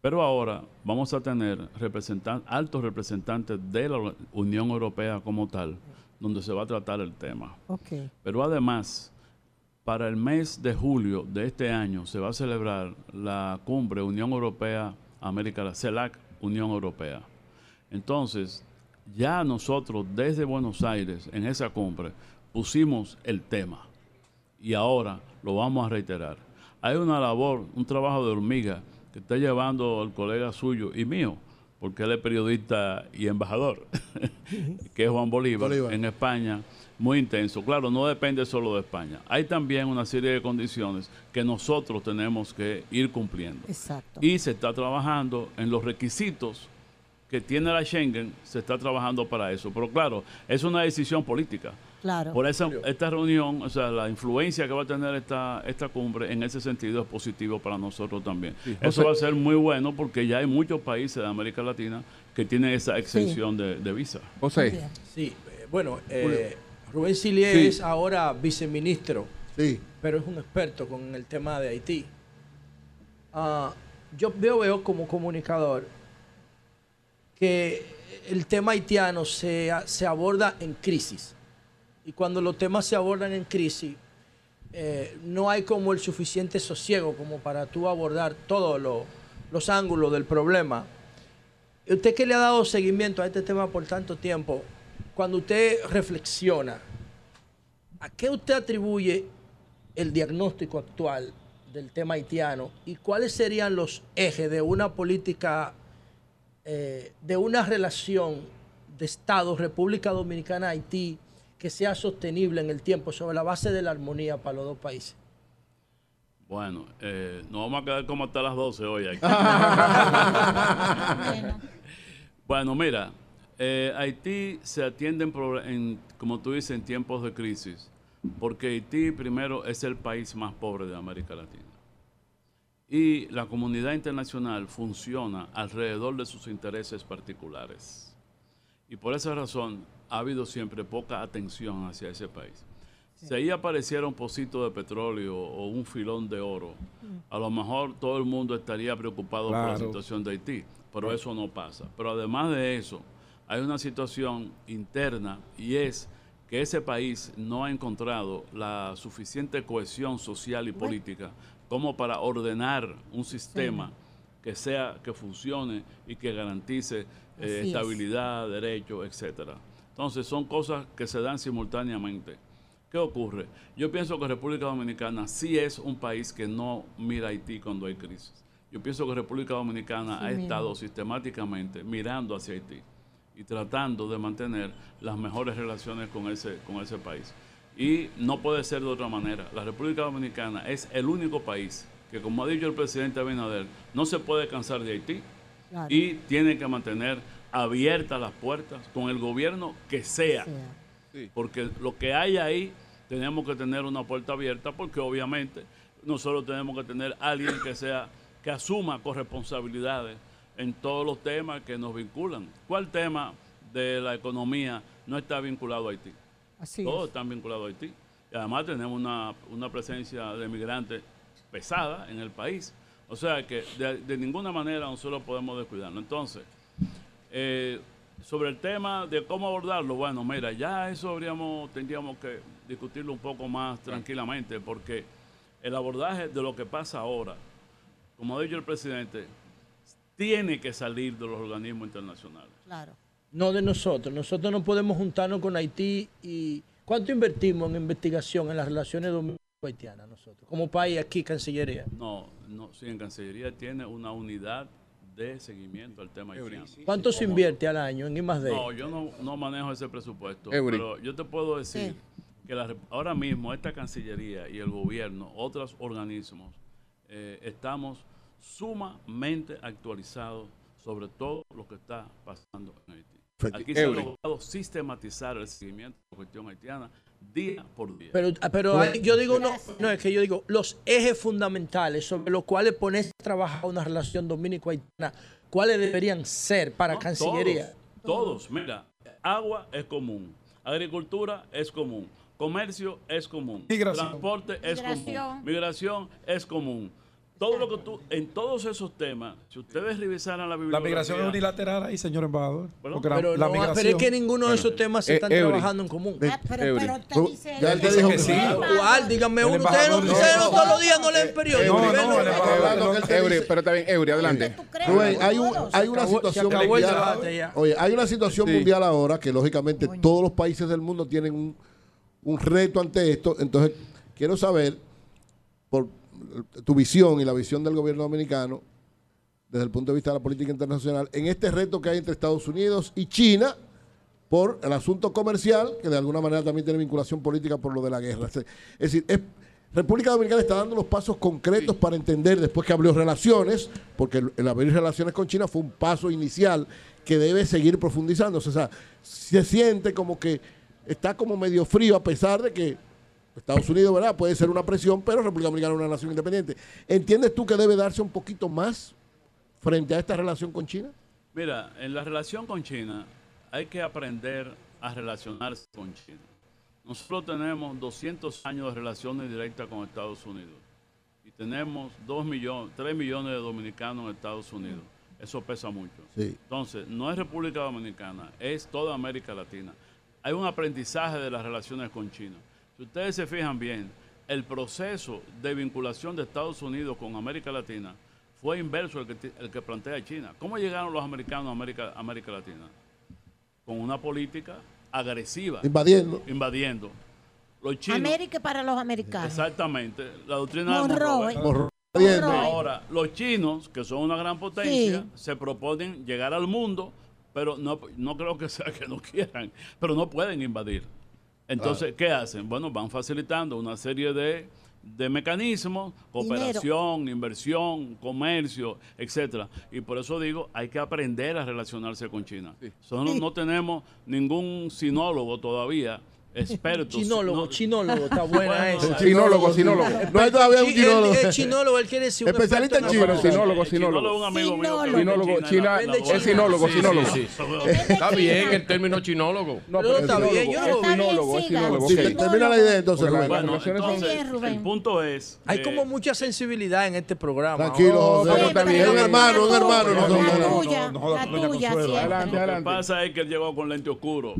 Pero ahora vamos a tener representan- altos representantes de la Unión Europea como tal, donde se va a tratar el tema. Pero además, para el mes de julio de este año se va a celebrar la cumbre Unión Europea América la CELAC Unión Europea. Entonces, ya nosotros desde Buenos Aires en esa cumbre pusimos el tema y ahora lo vamos a reiterar. Hay una labor, un trabajo de hormiga que está llevando el colega suyo y mío, porque él es periodista y embajador, que es Juan Bolívar, Bolívar. en España, muy intenso. Claro, no depende solo de España. Hay también una serie de condiciones que nosotros tenemos que ir cumpliendo. Exacto. Y se está trabajando en los requisitos que tiene la Schengen, se está trabajando para eso. Pero claro, es una decisión política. Claro. Por eso esta reunión, o sea, la influencia que va a tener esta, esta cumbre en ese sentido es positivo para nosotros también. Eso va a ser muy bueno porque ya hay muchos países de América Latina que tienen esa exención de, de visa. José. Sí, eh, bueno, eh, Rubén Silier Sí. es ahora viceministro, sí. pero es un experto con el tema de Haití. Ah, yo veo, veo como comunicador que el tema haitiano se, se aborda en crisis. Y cuando los temas se abordan en crisis, eh, no hay como el suficiente sosiego como para tú abordar todos lo- los ángulos del problema. Usted que le ha dado seguimiento a este tema por tanto tiempo, cuando usted reflexiona, ¿a qué usted atribuye el diagnóstico actual del tema haitiano y cuáles serían los ejes de una política, eh, de una relación de Estado, República Dominicana, Haití, que sea sostenible en el tiempo sobre la base de la armonía para los dos países? Bueno, eh, nos vamos a quedar como hasta las 12 hoy aquí. bueno, mira, eh, Haití se atiende, en, en, como tú dices, en tiempos de crisis, porque Haití primero es el país más pobre de América Latina. Y la comunidad internacional funciona alrededor de sus intereses particulares. Y por esa razón ha habido siempre poca atención hacia ese país. Si ahí apareciera un pocito de petróleo o un filón de oro, a lo mejor todo el mundo estaría preocupado por la situación de Haití, pero eso no pasa. Pero además de eso, hay una situación interna y es que ese país no ha encontrado la suficiente cohesión social y política como para ordenar un sistema que sea que funcione y que garantice eh, es. estabilidad, derechos, etcétera. Entonces son cosas que se dan simultáneamente. ¿Qué ocurre? Yo pienso que República Dominicana sí es un país que no mira a Haití cuando hay crisis. Yo pienso que República Dominicana Sí ha estado sistemáticamente mirando hacia Haití y tratando de mantener las mejores relaciones con ese, con ese país. Y no puede ser de otra manera. La República Dominicana es el único país que, como ha dicho el presidente Abinader, no se puede cansar de Haití Claro. y tiene que mantener abiertas las puertas con el gobierno que sea. Porque lo que hay ahí, tenemos que tener una puerta abierta porque obviamente nosotros tenemos que tener alguien que sea que asuma corresponsabilidades en todos los temas que nos vinculan. ¿Cuál tema de la economía no está vinculado a Haití? Así Todos es. están vinculados a Haití. Y además tenemos una, una presencia de migrantes pesada en el país. O sea que de, de ninguna manera nosotros podemos descuidarlo. Entonces, eh, sobre el tema de cómo abordarlo, bueno, mira, ya eso habríamos, tendríamos que discutirlo un poco más tranquilamente, porque el abordaje de lo que pasa ahora, como ha dicho el presidente, tiene que salir de los organismos internacionales. Claro. No de nosotros. Nosotros no podemos juntarnos con Haití y... ¿Cuánto invertimos en investigación en las relaciones dominico-haitianas nosotros? Como país aquí, Cancillería. No, no, sí, en Cancillería tiene una unidad de seguimiento al tema haitiano. ¿Cuánto se invierte al año en I+D? No, yo no, no manejo ese presupuesto, Eury. pero yo te puedo decir que la rep- ahora mismo esta Cancillería y el gobierno, otros organismos, eh, estamos sumamente actualizados sobre todo lo que está pasando en Haití. Aquí se ha logrado sistematizar el seguimiento de la cuestión haitiana día por día. Pero, ah, pero hay- yo digo, no, no, es que yo digo, los ejes fundamentales sobre los cuales pones a trabajar una relación dominico-haitiana, ¿cuáles deberían ser para Cancillería? Todos, todos. Mira, agua es común, agricultura es común, comercio es común, Migración. transporte es Migración. común, migración es común. Todo lo que tú, en todos esos temas, si ustedes revisaran la La bibliografía... migración es unilateral ahí, señor embajador. Bueno, Porque la- Pero, la no, migración- pero es que ninguno de esos temas se Eh, están Eury. trabajando en común. Ah, pero, pero te Tú- dice ya él te dijo que sí. ¿Cuál? Díganme El uno. Ustedes no, no todos los días no leen periódico. Eury, Ven, no, ven. embajador- Eury, pero está bien, Eury, adelante. Hay, un- hay una situación mundial. Oye, hay una situación mundial ahora que lógicamente todos los países del mundo tienen un, un reto ante esto. Entonces, quiero saber por tu visión y la visión del gobierno dominicano desde el punto de vista de la política internacional en este reto que hay entre Estados Unidos y China por el asunto comercial, que de alguna manera también tiene vinculación política por lo de la guerra. Es decir, es- República Dominicana está dando los pasos concretos para entender, después que abrió relaciones, porque el, el abrir relaciones con China fue un paso inicial que debe seguir profundizándose. O sea, se siente como que está como medio frío a pesar de que Estados Unidos, ¿verdad? Puede ser una presión, pero República Dominicana es una nación independiente. ¿Entiendes tú que debe darse un poquito más frente a esta relación con China? Mira, en la relación con China hay que aprender a relacionarse con China. Nosotros tenemos 200 años de relaciones directas con Estados Unidos y tenemos 2 millones, 3 millones de dominicanos en Estados Unidos. Eso pesa mucho. Sí. Entonces, no es República Dominicana, es toda América Latina. Hay un aprendizaje de las relaciones con China. Si ustedes se fijan bien, el proceso de vinculación de Estados Unidos con América Latina fue inverso al que, el que plantea China. ¿Cómo llegaron los americanos a América, América Latina? Con una política agresiva. Invadiendo. Invadiendo. Los chinos. América para los americanos. Exactamente. La doctrina de Monroe. Monroe. Monroe. Ahora, los chinos, que son una gran potencia, Sí. se proponen llegar al mundo, pero no, no creo que sea que no quieran, pero no pueden invadir. Entonces, ¿qué hacen? Bueno, van facilitando una serie de, de mecanismos, cooperación, inversión, comercio, etcétera. Y por eso digo, hay que aprender a relacionarse con China. Nosotros no tenemos ningún sinólogo todavía, experto. Chinólogo, no- chinólogo, está buena Bueno, esa. Sinólogo, sinólogo. No hay todavía un Chi- chinólogo. El, el chinólogo, él quiere decir un Especialista en chino. chinólogo sinólogo. es un amigo mío en China, es sinólogo, sinólogo. Está bien el término chinólogo. No, Pero está es bien, yo no- es sinólogo, es sinólogo. Termina la idea entonces, Rubén. El punto es... Hay como mucha sensibilidad en este programa. Tranquilo, Oh, está bien. Es un hermano, un hermano. La tuya, siempre. Adelante, Lo que adelante. pasa es que él llegó con lente oscuro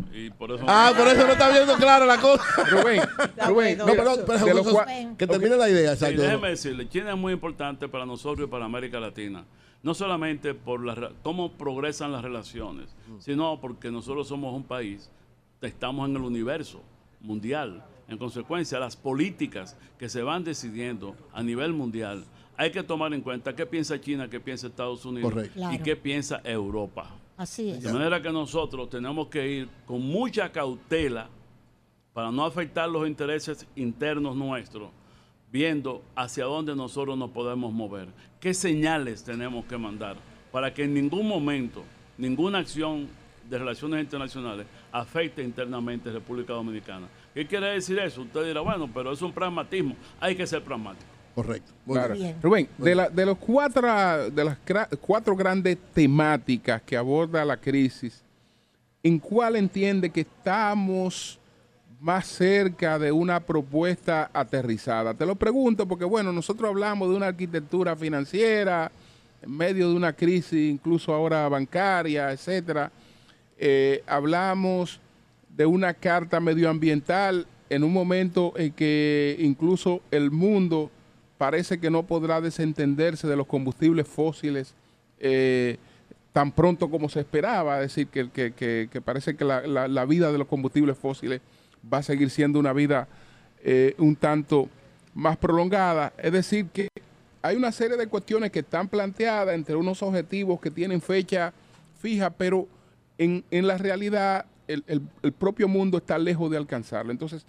eso... Ah, por eso no está viendo clara la cosa. Rubén, Rubén, No, pero, que termine la idea, Sí, déjeme decirle, China es muy importante para nosotros y para América Latina. No solamente por la, cómo progresan las relaciones, sino porque nosotros somos un país, estamos en el universo mundial. En consecuencia, las políticas que se van decidiendo a nivel mundial, hay que tomar en cuenta qué piensa China, qué piensa Estados Unidos Correcto. y qué piensa Europa. Así es. De manera que nosotros tenemos que ir con mucha cautela para no afectar los intereses internos nuestros, viendo hacia dónde nosotros nos podemos mover, qué señales tenemos que mandar para que en ningún momento ninguna acción de relaciones internacionales afecte internamente a República Dominicana. ¿Qué quiere decir eso? Usted dirá, bueno, pero es un pragmatismo. Hay que ser pragmático. Correcto. Muy Claro. bien. Rubén, de, la- de los cuatro, de las cuatro grandes temáticas que aborda la crisis, ¿en cuál entiende que estamos más cerca de una propuesta aterrizada? Te lo pregunto porque, bueno, nosotros hablamos de una arquitectura financiera en medio de una crisis, incluso ahora bancaria, etcétera. Eh, hablamos de una carta medioambiental en un momento en que incluso el mundo parece que no podrá desentenderse de los combustibles fósiles eh, tan pronto como se esperaba. Es decir, que, que- que- parece que la, la- la vida de los combustibles fósiles va a seguir siendo una vida eh, un tanto más prolongada. Es decir, que hay una serie de cuestiones que están planteadas entre unos objetivos que tienen fecha fija, pero en, en la realidad el, el- propio mundo está lejos de alcanzarlo. Entonces,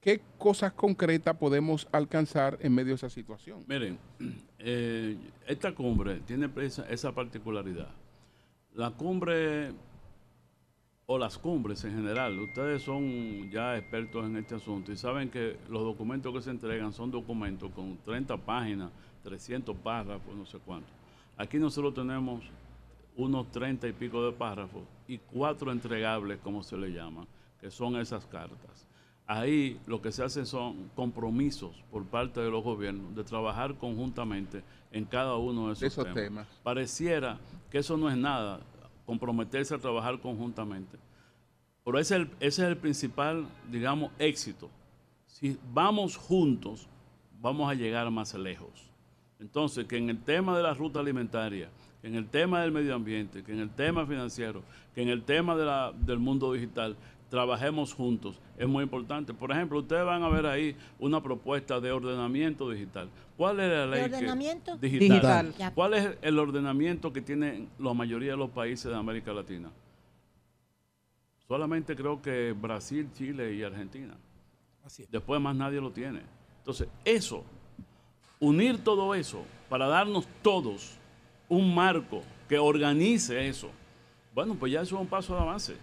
¿qué cosas concretas podemos alcanzar en medio de esa situación? Miren, eh, esta cumbre tiene esa particularidad. La cumbre o las cumbres en general, ustedes son ya expertos en este asunto y saben que los documentos que se entregan son documentos con 30 páginas, 300 párrafos, no sé cuánto. Aquí nosotros tenemos unos 30 y pico de párrafos y cuatro entregables, como se le llama, que son esas cartas. Ahí lo que se hacen son compromisos por parte de los gobiernos de trabajar conjuntamente en cada uno de esos, Esos temas. Pareciera que eso no es nada, comprometerse a trabajar conjuntamente. Pero ese es el, principal, digamos, éxito. Si vamos juntos, vamos a llegar más lejos. Entonces, que en el tema de la ruta alimentaria, que en el tema del medio ambiente, que en el tema financiero, que en el tema de la- del mundo digital, trabajemos juntos. Es muy importante. Por ejemplo, ustedes van a ver ahí una propuesta de ordenamiento digital. ¿Cuál es la ley? que- ordenamiento? digital. Digital. ¿Cuál es el ordenamiento que tienen la mayoría de los países de América Latina? Solamente creo que Brasil, Chile y Argentina. Así es. Después más nadie lo tiene. Entonces, eso, unir todo eso para darnos todos un marco que organice eso, Bueno, pues ya eso es un paso de avance.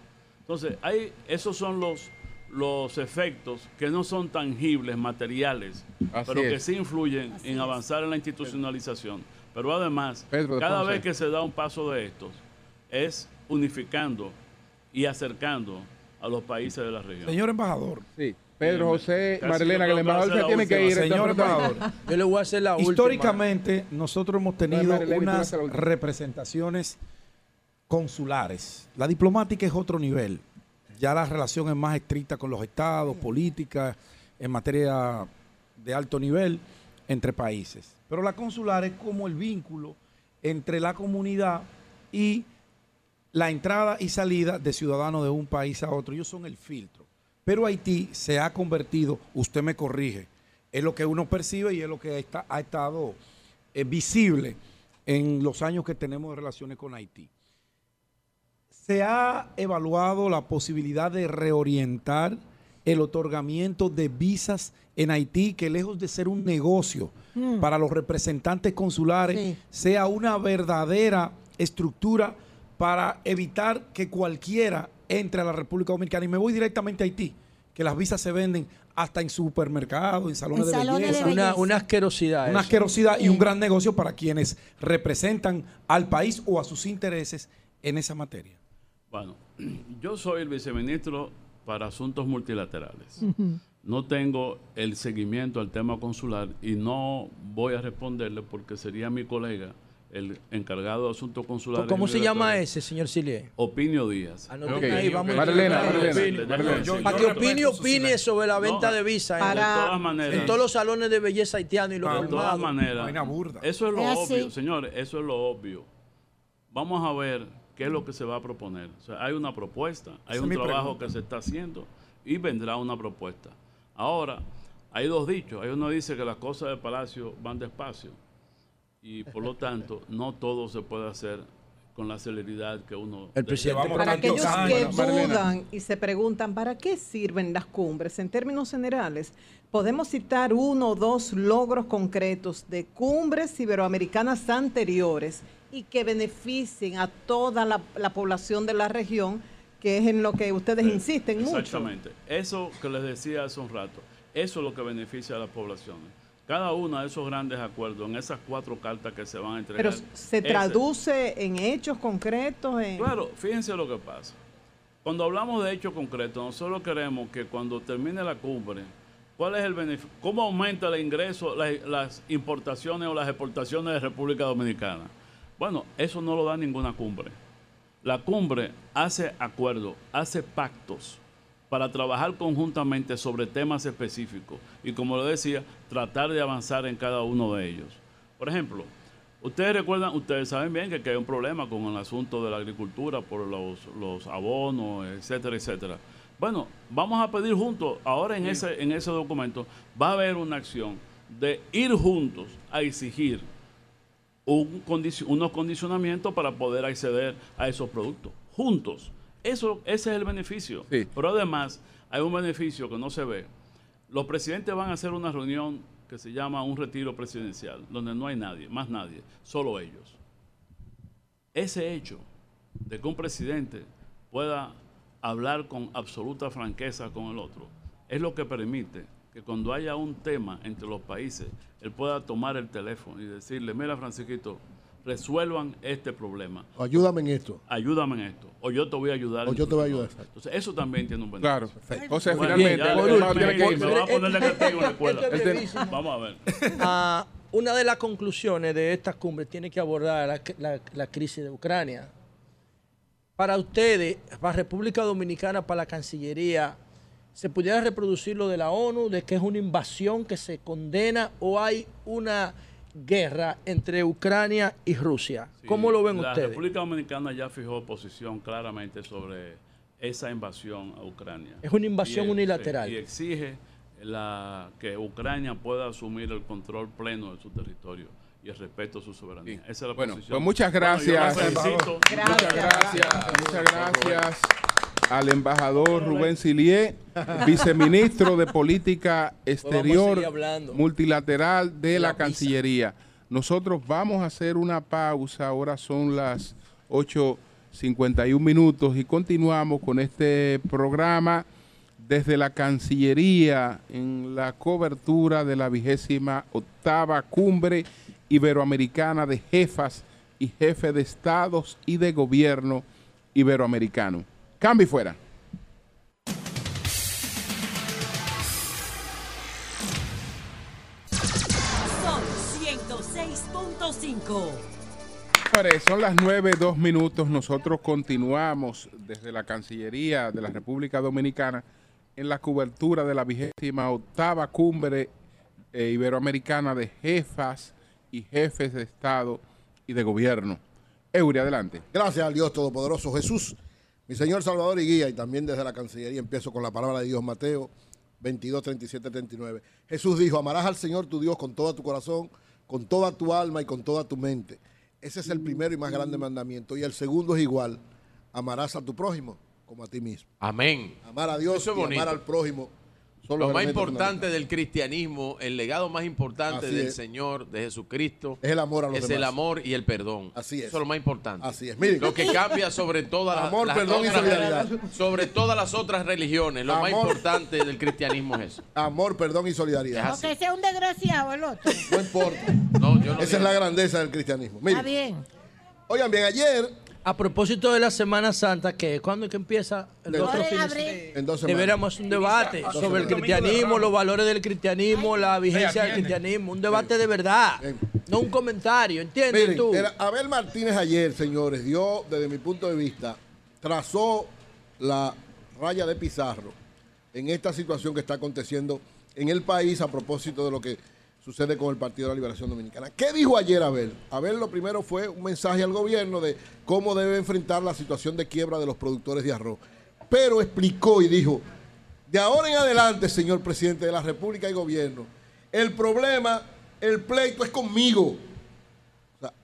Entonces, hay, esos son los, los efectos que no son tangibles, materiales, Así pero que sí influyen en avanzar en la institucionalización. Pero además, Pedro cada Ponce. vez que se da un paso de estos, es unificando y acercando a los países de la región. Señor embajador. Sí. Pedro José, Casi Marilena, que el embajador se tiene que ir. Señor embajador. Yo le voy a hacer la última. Históricamente, nosotros hemos tenido Marilena, unas representaciones consulares. La diplomática es otro nivel. Ya la relación es más estricta con los estados, política, en materia de alto nivel entre países. Pero la consular es como el vínculo entre la comunidad y la entrada y salida de ciudadanos de un país a otro. Ellos son el filtro. Pero Haití se ha convertido, usted me corrige, es lo que uno percibe y es lo que está- ha estado eh, visible en los años que tenemos de relaciones con Haití. Se ha evaluado la posibilidad de reorientar el otorgamiento de visas en Haití, que lejos de ser un negocio Mm. para los representantes consulares, Sí. sea una verdadera estructura para evitar que cualquiera entre a la República Dominicana. Y me voy directamente a Haití, que las visas se venden hasta en supermercados, en salones, En de, salones de belleza. Una, una asquerosidad. Una eso. asquerosidad y un gran negocio para quienes representan al país o a sus intereses en esa materia. Bueno, yo soy el viceministro para asuntos multilaterales. No tengo el seguimiento al tema consular y no voy a responderle porque sería mi colega, el encargado de asuntos consulares. ¿Cómo se llama ese, señor Silie? Opinio Díaz. Anoten Ok. ahí, vamos Opinio. Yo- Para que su opine sobre la venta No, de visa en- para- de todas maneras. en todos los salones de belleza haitianos y los De todas maneras, eso es lo obvio, señores, eso es lo obvio. Vamos a ver qué es lo que se va a proponer. O sea, hay una propuesta, hay Esa un trabajo pregunta. que se está haciendo y vendrá una propuesta. Ahora, hay dos dichos. Hay uno dice que las cosas del palacio van despacio y por lo tanto no todo se puede hacer con la celeridad que uno... El presidente Para tantos aquellos años, que dudan y se preguntan, ¿para qué sirven las cumbres? En términos generales, podemos citar uno o dos logros concretos de cumbres iberoamericanas anteriores y que beneficien a toda la, la población de la región, que es en lo que ustedes insisten mucho. Exactamente. Eso que les decía hace un rato, eso es lo que beneficia a las poblaciones. Cada uno de esos grandes acuerdos, en esas cuatro cartas que se van a entregar. Pero se ese- traduce en hechos concretos. En... Claro, fíjense lo que pasa. Cuando hablamos de hechos concretos, nosotros queremos que cuando termine la cumbre, ¿cuál es el beneficio? ¿Cómo aumenta el ingreso, la- las importaciones o las exportaciones de República Dominicana? Bueno, eso no lo da ninguna cumbre. La cumbre hace acuerdos, hace pactos para trabajar conjuntamente sobre temas específicos y, como lo decía, tratar de avanzar en cada uno de ellos. Por ejemplo, ustedes recuerdan, ustedes saben bien que, que hay un problema con el asunto de la agricultura por los, los abonos, etcétera, etcétera. Bueno, vamos a pedir juntos, ahora en, ese, en ese documento va a haber una acción de ir juntos a exigir un condici- unos condicionamientos para poder acceder a esos productos juntos. Eso, ese es el beneficio. Sí. Pero además hay un beneficio que no se ve. Los presidentes van a hacer una reunión que se llama un retiro presidencial, donde no hay nadie, más nadie, solo ellos. Ese hecho de que un presidente pueda hablar con absoluta franqueza con el otro es lo que permite que cuando haya un tema entre los países, él pueda tomar el teléfono y decirle, mira Francisquito, resuelvan este problema. Ayúdame en esto. Ayúdame en esto. O yo te voy a ayudar. O yo te voy a tema". ayudar. Entonces, eso también tiene un beneficio. Claro. José, Bueno, finalmente, ya, el tiene que me va a poner negativo en la escuela. Vamos a ver. Ah, una de las conclusiones de estas cumbres tiene que abordar la, la- la crisis de Ucrania. Para ustedes, para República Dominicana, para la Cancillería, ¿se pudiera reproducir lo de la ONU, de que es una invasión que se condena o hay una guerra entre Ucrania y Rusia? ¿Cómo lo ven la ustedes? República Dominicana ya fijó posición claramente sobre esa invasión a Ucrania. Es una invasión Y, unilateral. Y exige la, que Ucrania pueda asumir el control pleno de su territorio y el respeto a su soberanía. Esa es la Bueno, posición. pues muchas Bueno, gracias. la felicito. Muchas gracias. Muchas gracias al embajador Rubén Silié, viceministro de Política Exterior. Multilateral de la, La. Cancillería. Nosotros vamos a hacer una pausa, ahora son las 51 minutos y continuamos con este programa desde la Cancillería en la cobertura de la vigésima octava cumbre iberoamericana de jefas y jefes de estados y de gobierno iberoamericano. Cambio y fuera. Sol 106.5. Señores, son las 9, dos minutos. Nosotros continuamos desde la Cancillería de la República Dominicana en la cobertura de la vigésima octava cumbre eh, iberoamericana de jefas y jefes de Estado y de Gobierno. Eury, adelante. Gracias al Dios Todopoderoso Jesús, mi Señor Salvador y Guía, y también desde la Cancillería empiezo con la palabra de Dios, Mateo 22, 37, 39. Jesús dijo, amarás al Señor tu Dios con todo tu corazón, con toda tu alma y con toda tu mente. Ese es el primero y más grande mandamiento. Y el segundo es igual, amarás a tu prójimo como a ti mismo. Amén. Amar a Dios Eso y amar al prójimo. Son Lo más importante del cristianismo, el legado más importante Así del es. Señor, de Jesucristo, Es el amor a los es demás. el amor y el perdón. Así es. Eso es lo más importante. Así es. Miren. Lo que cambia sobre todas las, Amor, las perdón y otras- solidaridad. sobre todas las otras religiones. Lo más importante del cristianismo es eso. Amor, perdón y solidaridad. Es Porque sea un desgraciado el otro. No importa. No, yo no Esa es la grandeza del cristianismo. Está Miren, bien. oigan bien, ayer A propósito de la Semana Santa, que ¿cuándo es que empieza el De- otro fin de en dos. Deberíamos un debate Inicia- sobre el cristianismo, los valores del cristianismo, la vigencia del cristianismo, un debate de verdad, no un comentario, ¿entiendes Miren, tú? era- Abel Martínez ayer, señores, dio, desde mi punto de vista, trazó la raya de Pizarro en esta situación que está aconteciendo en el país a propósito de lo que sucede con el Partido de la Liberación Dominicana. ¿Qué dijo ayer Abel? Abel lo primero fue un mensaje al gobierno de cómo debe enfrentar la situación de quiebra de los productores de arroz. Pero explicó y dijo, de ahora en adelante, señor presidente de la República y gobierno, el problema, el pleito es conmigo. O sea,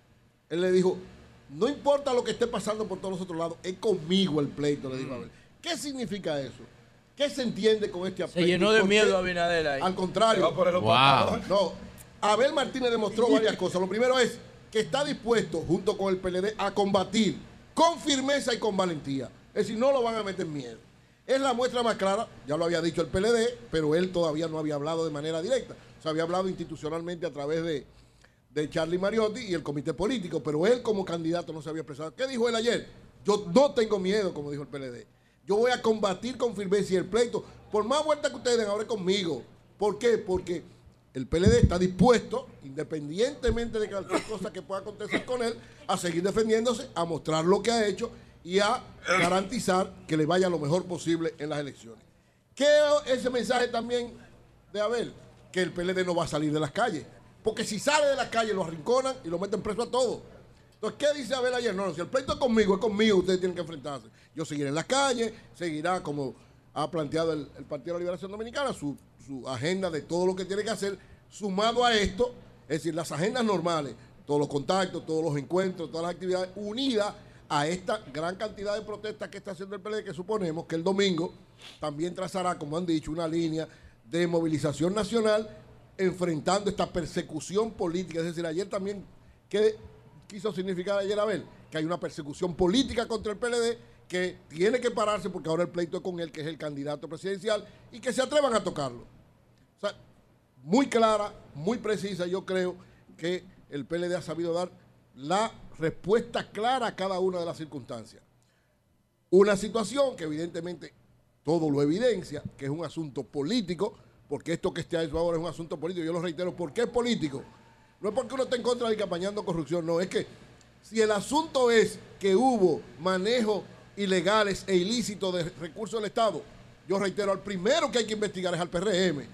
él le dijo, no importa lo que esté pasando por todos los otros lados, es conmigo el pleito, le dijo a Abel. ¿Qué significa eso? ¿Qué se entiende con este aspecto? Se llenó de miedo Abinader ahí. Al contrario. Wow. No, Abel Martínez demostró varias cosas. Lo primero es que está dispuesto, junto con el PLD, a combatir con firmeza y con valentía. Es decir, no lo van a meter miedo. Es la muestra más clara, ya lo había dicho el PLD, pero él todavía no había hablado de manera directa. O sea, había hablado institucionalmente a través de, de Charlie Mariotti y el comité político, pero él como candidato no se había expresado. ¿Qué dijo él ayer? Yo no tengo miedo, como dijo el PLD. Yo voy a combatir con firmeza y el pleito, por más vuelta que ustedes den, ahora conmigo. ¿Por qué? Porque el PLD está dispuesto, independientemente de cualquier cosa que pueda acontecer con él, a seguir defendiéndose, a mostrar lo que ha hecho y a garantizar que le vaya lo mejor posible en las elecciones. ¿Qué es ese mensaje también de Abel? Que el PLD no va a salir de las calles. Porque si sale de las calles lo arrinconan y lo meten preso a todos. Entonces, ¿qué dice Abel ayer? No, no, si el pleito es conmigo, es conmigo, ustedes tienen que enfrentarse. Yo seguiré en las calles, seguirá como ha planteado el, Partido de la Liberación Dominicana, su, su agenda de todo lo que tiene que hacer, sumado a esto, es decir, las agendas normales, todos los contactos, todos los encuentros, todas las actividades, unidas a esta gran cantidad de protestas que está haciendo el PLD, que suponemos que el domingo también trazará, como han dicho, una línea de movilización nacional enfrentando esta persecución política. Es decir, ayer también, ¿qué quiso significar ayer Abel? Que hay una persecución política contra el PLD que tiene que pararse porque ahora el pleito es con él, que es el candidato presidencial, y que se atrevan a tocarlo. O sea, muy clara, muy precisa, yo creo que el PLD ha sabido dar la respuesta clara a cada una de las circunstancias. Una situación que evidentemente todo lo evidencia, que es un asunto político, porque esto que está hecho ahora es un asunto político. Yo lo reitero, ¿por qué es político? No es porque uno esté en contra de que corrupción, no, es que si el asunto es que hubo manejo ilegales e ilícitos de recursos del Estado, yo reitero, al primero que hay que investigar es al PRM,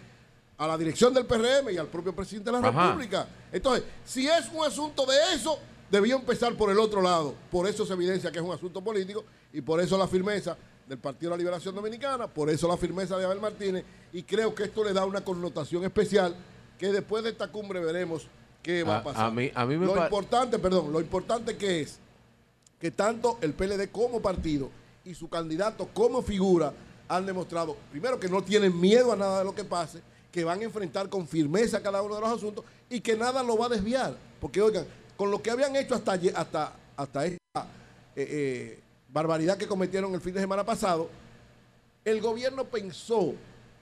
a la dirección del PRM y al propio presidente de la Ajá. República. Entonces, si es un asunto de eso, debió empezar por el otro lado. Por eso se evidencia que es un asunto político y por eso la firmeza del Partido de la Liberación Dominicana, por eso la firmeza de Abel Martínez y creo que esto le da una connotación especial que después de esta cumbre veremos qué va a, A- pasar. a mí- a mí me lo importante, perdón, lo importante que es que tanto el PLD como partido y su candidato como figura han demostrado, primero, que no tienen miedo a nada de lo que pase, que van a enfrentar con firmeza cada uno de los asuntos y que nada lo va a desviar. Porque, oigan, con lo que habían hecho hasta, hasta, hasta esta eh, eh, barbaridad que cometieron el fin de semana pasado, el gobierno pensó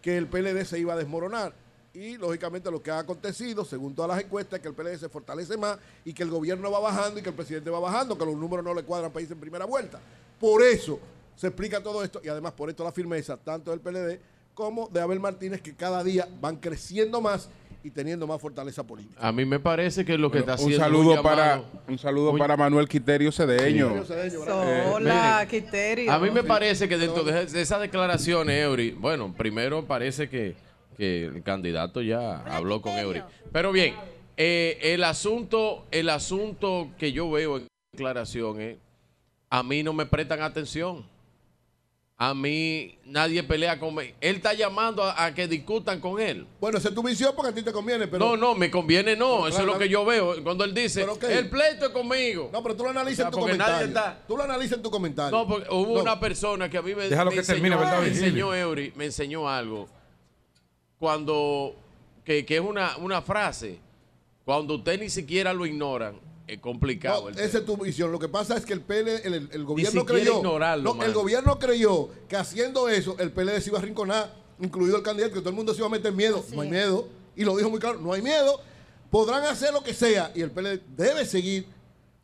que el PLD se iba a desmoronar. Y lógicamente lo que ha acontecido, según todas las encuestas, es que el PLD se fortalece más y que el gobierno va bajando y que el presidente va bajando, que los números no le cuadran para irse en primera vuelta. Por eso se explica todo esto y además por esto la firmeza tanto del PLD como de Abel Martínez, que cada día van creciendo más y teniendo más fortaleza política. A mí me parece que lo que está un haciendo saludo un para llamado- un saludo para Manuel Quiterio Cedeño. Hola, miren, Quiterio. A mí me parece que dentro de, de esas declaraciones, Eury, bueno, primero parece que, que el candidato ya habló con Eury. Pero bien, eh, el asunto, el asunto que yo veo en declaración es, a mí no me prestan atención. A mí nadie pelea con él. Él está llamando a, a que discutan con él. Bueno, esa es tu visión porque a ti te conviene, pero... No, no, me conviene no. Pero Eso es lo que yo veo. Cuando él dice, el pleito es conmigo. No, pero tú lo analizas O sea, en tu porque nadie comentario. está- Tú lo analizas en tu comentario. No, porque hubo No. una persona que a mí me, Déjalo me que termine, enseñó, ¿verdad, me enseñó Eury, me enseñó algo. Cuando, que, que es una, una frase, cuando usted ni siquiera lo ignoran, es complicado. No, el esa es tu visión. Lo que pasa es que el PLD, el, el- el gobierno creyó. ignorarlo, no, el gobierno creyó que haciendo eso, el PLD se iba a arrinconar, incluido el candidato, que todo el mundo se iba a meter miedo. no hay miedo. Y lo dijo muy claro, no hay miedo. Podrán hacer lo que sea. Y el PLD debe seguir.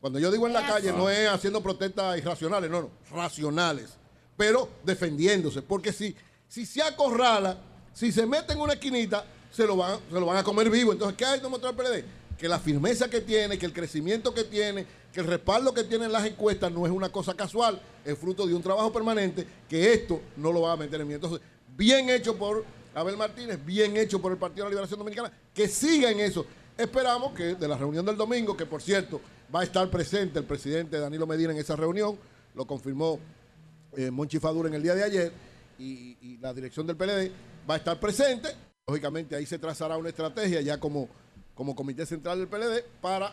Cuando yo digo en la calle, no es haciendo protestas irracionales, no, no, racionales. Pero defendiéndose. Porque si, si se acorrala, si se mete en una esquinita, se lo van, se lo van a comer vivo. Entonces, ¿qué hay que demostrar el PLD? Que la firmeza que tiene, que el crecimiento que tiene, que el respaldo que tienen las encuestas no es una cosa casual, es fruto de un trabajo permanente, que esto no lo va a meter en miedo. Entonces, bien hecho por Abel Martínez, bien hecho por el Partido de la Liberación Dominicana, que siga en eso. Esperamos que de la reunión del domingo, que por cierto va a estar presente el presidente Danilo Medina en esa reunión, lo confirmó eh, Monchi Fadura en el día de ayer, y, y la dirección del PLD va a estar presente. Lógicamente ahí se trazará una estrategia ya como, como comité central del PLD para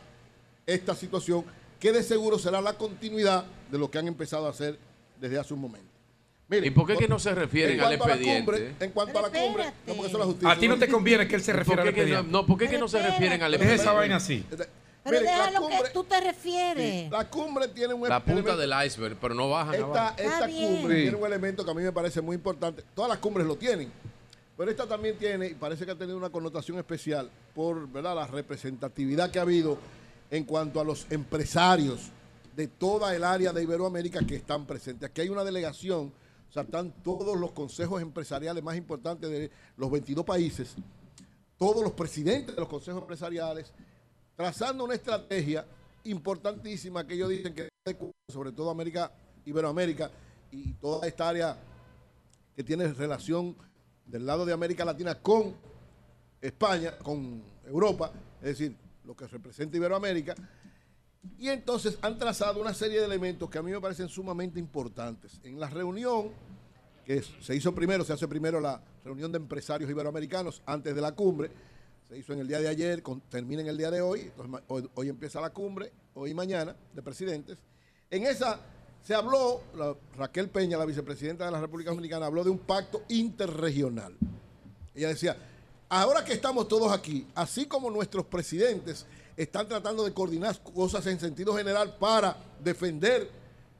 esta situación, que de seguro será la continuidad de lo que han empezado a hacer desde hace un momento. Mire, ¿Y por qué que no se refieren en al expediente? cumbre- en cuanto a la cumbre, no, porque eso es la justicia. A ti no te conviene que él se ¿Por refiera al no- expediente. no, ¿por qué que no se refieren al Deja expediente? esa vaina así. Pero Mire, la déjalo que tú te refieres. La cumbre tiene un La punta del iceberg, pero no bajan Esta, esta cumbre Sí. tiene un elemento que a mí me parece muy importante. Todas las cumbres lo tienen. Pero esta también tiene, y parece que ha tenido una connotación especial por ¿verdad? la representatividad que ha habido en cuanto a los empresarios de toda el área de Iberoamérica que están presentes. Aquí hay una delegación, o sea, están todos los consejos empresariales más importantes de los 22 países, todos los presidentes de los consejos empresariales, trazando una estrategia importantísima que ellos dicen que sobre todo América, Iberoamérica y toda esta área que tiene relación del lado de América Latina con España, con Europa, es decir, lo que representa Iberoamérica. Y entonces han trazado una serie de elementos que a mí me parecen sumamente importantes. En la reunión, que se hizo primero, se hace primero la reunión de empresarios iberoamericanos antes de la cumbre, se hizo en el día de ayer, termina en el día de hoy, entonces hoy, hoy empieza la cumbre, hoy y mañana, de presidentes. En esa se habló, la- Raquel Peña, la vicepresidenta de la República Dominicana, habló de un pacto interregional. Ella decía, ahora que estamos todos aquí, así como nuestros presidentes están tratando de coordinar cosas en sentido general para defender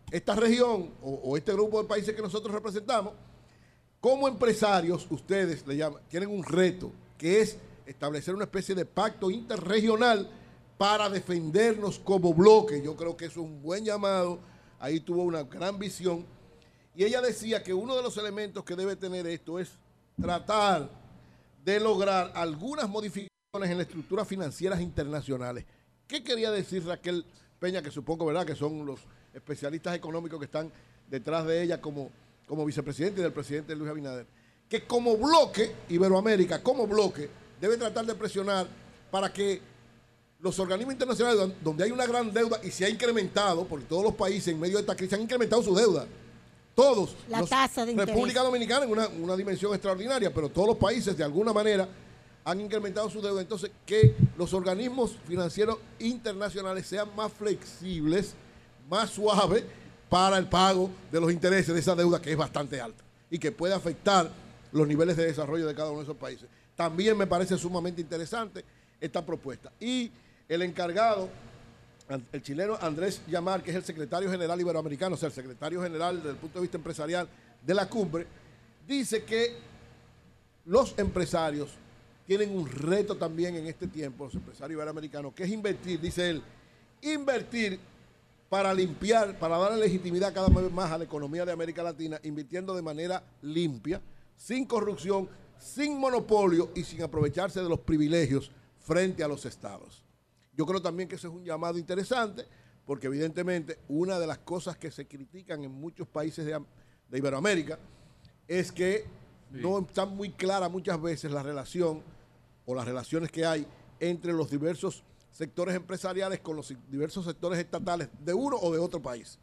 esta región o, o este grupo de países que nosotros representamos, como empresarios, ustedes le llaman, tienen un reto, que es establecer una especie de pacto interregional para defendernos como bloque. Yo creo que es un buen llamado. Ahí tuvo una gran visión. Y ella decía que uno de los elementos que debe tener esto es tratar de lograr algunas modificaciones en las estructuras financieras internacionales. ¿Qué quería decir Raquel Peña, que supongo, ¿verdad?, que son los especialistas económicos que están detrás de ella como, como vicepresidente y del presidente Luis Abinader? Que como bloque, Iberoamérica, como bloque, debe tratar de presionar para que los organismos internacionales don- donde hay una gran deuda y se ha incrementado, porque todos los países en medio de esta crisis han incrementado su deuda. Todos. La tasa de interés. República Dominicana en una, una dimensión extraordinaria, pero todos los países de alguna manera han incrementado su deuda. Entonces, que los organismos financieros internacionales sean más flexibles, más suaves para el pago de los intereses de esa deuda que es bastante alta y que puede afectar los niveles de desarrollo de cada uno de esos países. También me parece sumamente interesante esta propuesta. Y el encargado el chileno Andrés Yamar, que es el secretario general iberoamericano, o sea, el secretario general desde el punto de vista empresarial de la cumbre, dice que los empresarios tienen un reto también en este tiempo, los empresarios iberoamericanos, que es invertir, dice él, invertir para limpiar, para darle legitimidad cada vez más a la economía de América Latina, invirtiendo de manera limpia, sin corrupción, sin monopolio y sin aprovecharse de los privilegios frente a los estados. Yo creo también que ese es un llamado interesante, porque evidentemente una de las cosas que se critican en muchos países de, de Iberoamérica es que no está muy clara muchas veces la relación o las relaciones que hay entre los diversos sectores empresariales con los diversos sectores estatales de uno o de otro país.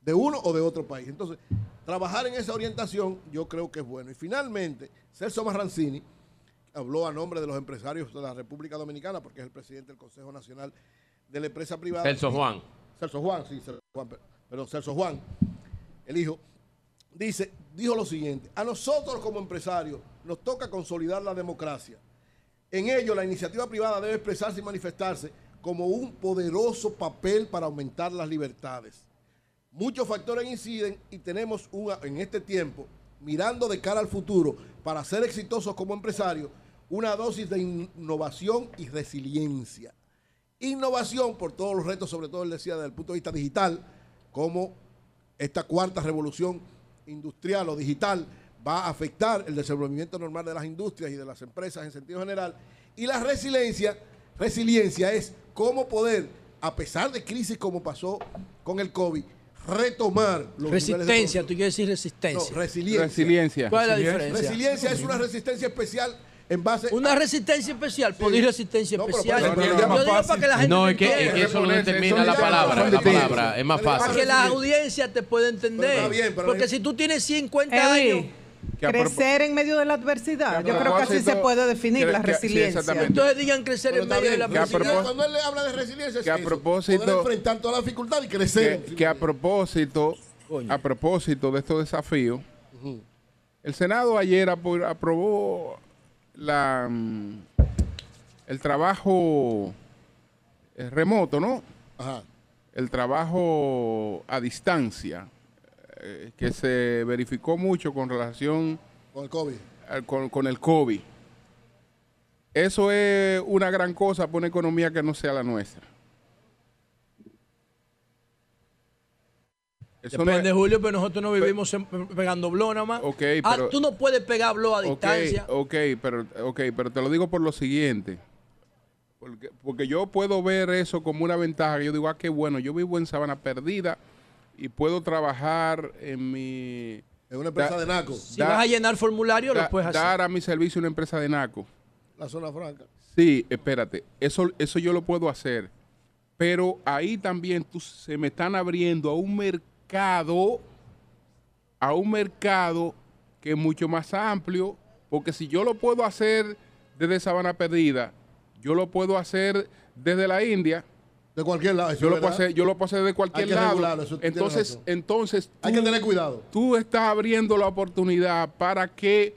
De uno o de otro país. Entonces, trabajar en esa orientación yo creo que es bueno. Y finalmente, Celso Marrancini habló a nombre de los empresarios de la República Dominicana, porque es el presidente del Consejo Nacional de la Empresa Privada. Celso Juan. Celso Juan, sí, Celso Juan, perdón, Celso Juan, el hijo, dice, dijo lo siguiente, a nosotros como empresarios nos toca consolidar la democracia. En ello, la iniciativa privada debe expresarse y manifestarse como un poderoso papel para aumentar las libertades. Muchos factores inciden y tenemos una, en este tiempo, mirando de cara al futuro, para ser exitosos como empresarios, una dosis de innovación y resiliencia. Innovación por todos los retos, sobre todo él decía desde el punto de vista digital, como esta cuarta revolución industrial o digital va a afectar el desenvolvimiento normal de las industrias y de las empresas en sentido general. Y la resiliencia, resiliencia es cómo poder, a pesar de crisis como pasó con el COVID, retomar los niveles de Resistencia, tú quieres decir resistencia. No, resiliencia. Resiliencia. ¿Cuál es la diferencia? Resiliencia es una resistencia especial en base Una resistencia especial, poner resistencia No, pero especial. por ejemplo, Yo ya más digo fácil. para que la gente No, es que, es que eso no Japonés, determina la palabra. La palabra es más Pero Para fácil. que la audiencia te pueda entender. Pero está bien, pero Porque si tú tienes 50 Eli, años, crecer en medio de la adversidad. Yo creo que así se puede definir que- la sí, resiliencia. exactamente. entonces digan crecer en medio de la adversidad. Cuando él le habla de resiliencia, es que a eso, propósito- poder enfrentar toda la dificultad y crecer. que, que a propósito, a propósito de estos desafíos, el Senado ayer apro- aprobó la, mm, el trabajo eh, remoto, ¿no? Ajá. El trabajo a distancia, eh, que se verificó mucho con relación Con el COVID. al- con, con el COVID. Eso es una gran cosa para una economía que no sea la nuestra. Eso no Depende, es- Julio, pero nosotros no vivimos pegando blow nada más. Ok, Ah, pero- tú no puedes pegar blow a distancia. ok, pero, ok, pero te lo digo por lo siguiente. Porque, porque yo puedo ver eso como una ventaja. Yo digo, ah, qué bueno, yo vivo en Sabana Perdida y puedo trabajar en mi... En una empresa de NACO. Si vas a llenar formulario, da- lo puedes hacer. Dar a mi servicio una empresa de NACO. La zona franca. Sí, espérate, eso, eso yo lo puedo hacer. Pero ahí también tú, se me están abriendo a un mercado, a un mercado que es mucho más amplio, porque si yo lo puedo hacer desde Sabana Perdida, yo lo puedo hacer desde la India. De cualquier lado. Yo lo, puedo hacer, yo lo puedo hacer de cualquier Hay que lado. eso entonces, entonces Hay que tener cuidado. Tú estás abriendo la oportunidad para que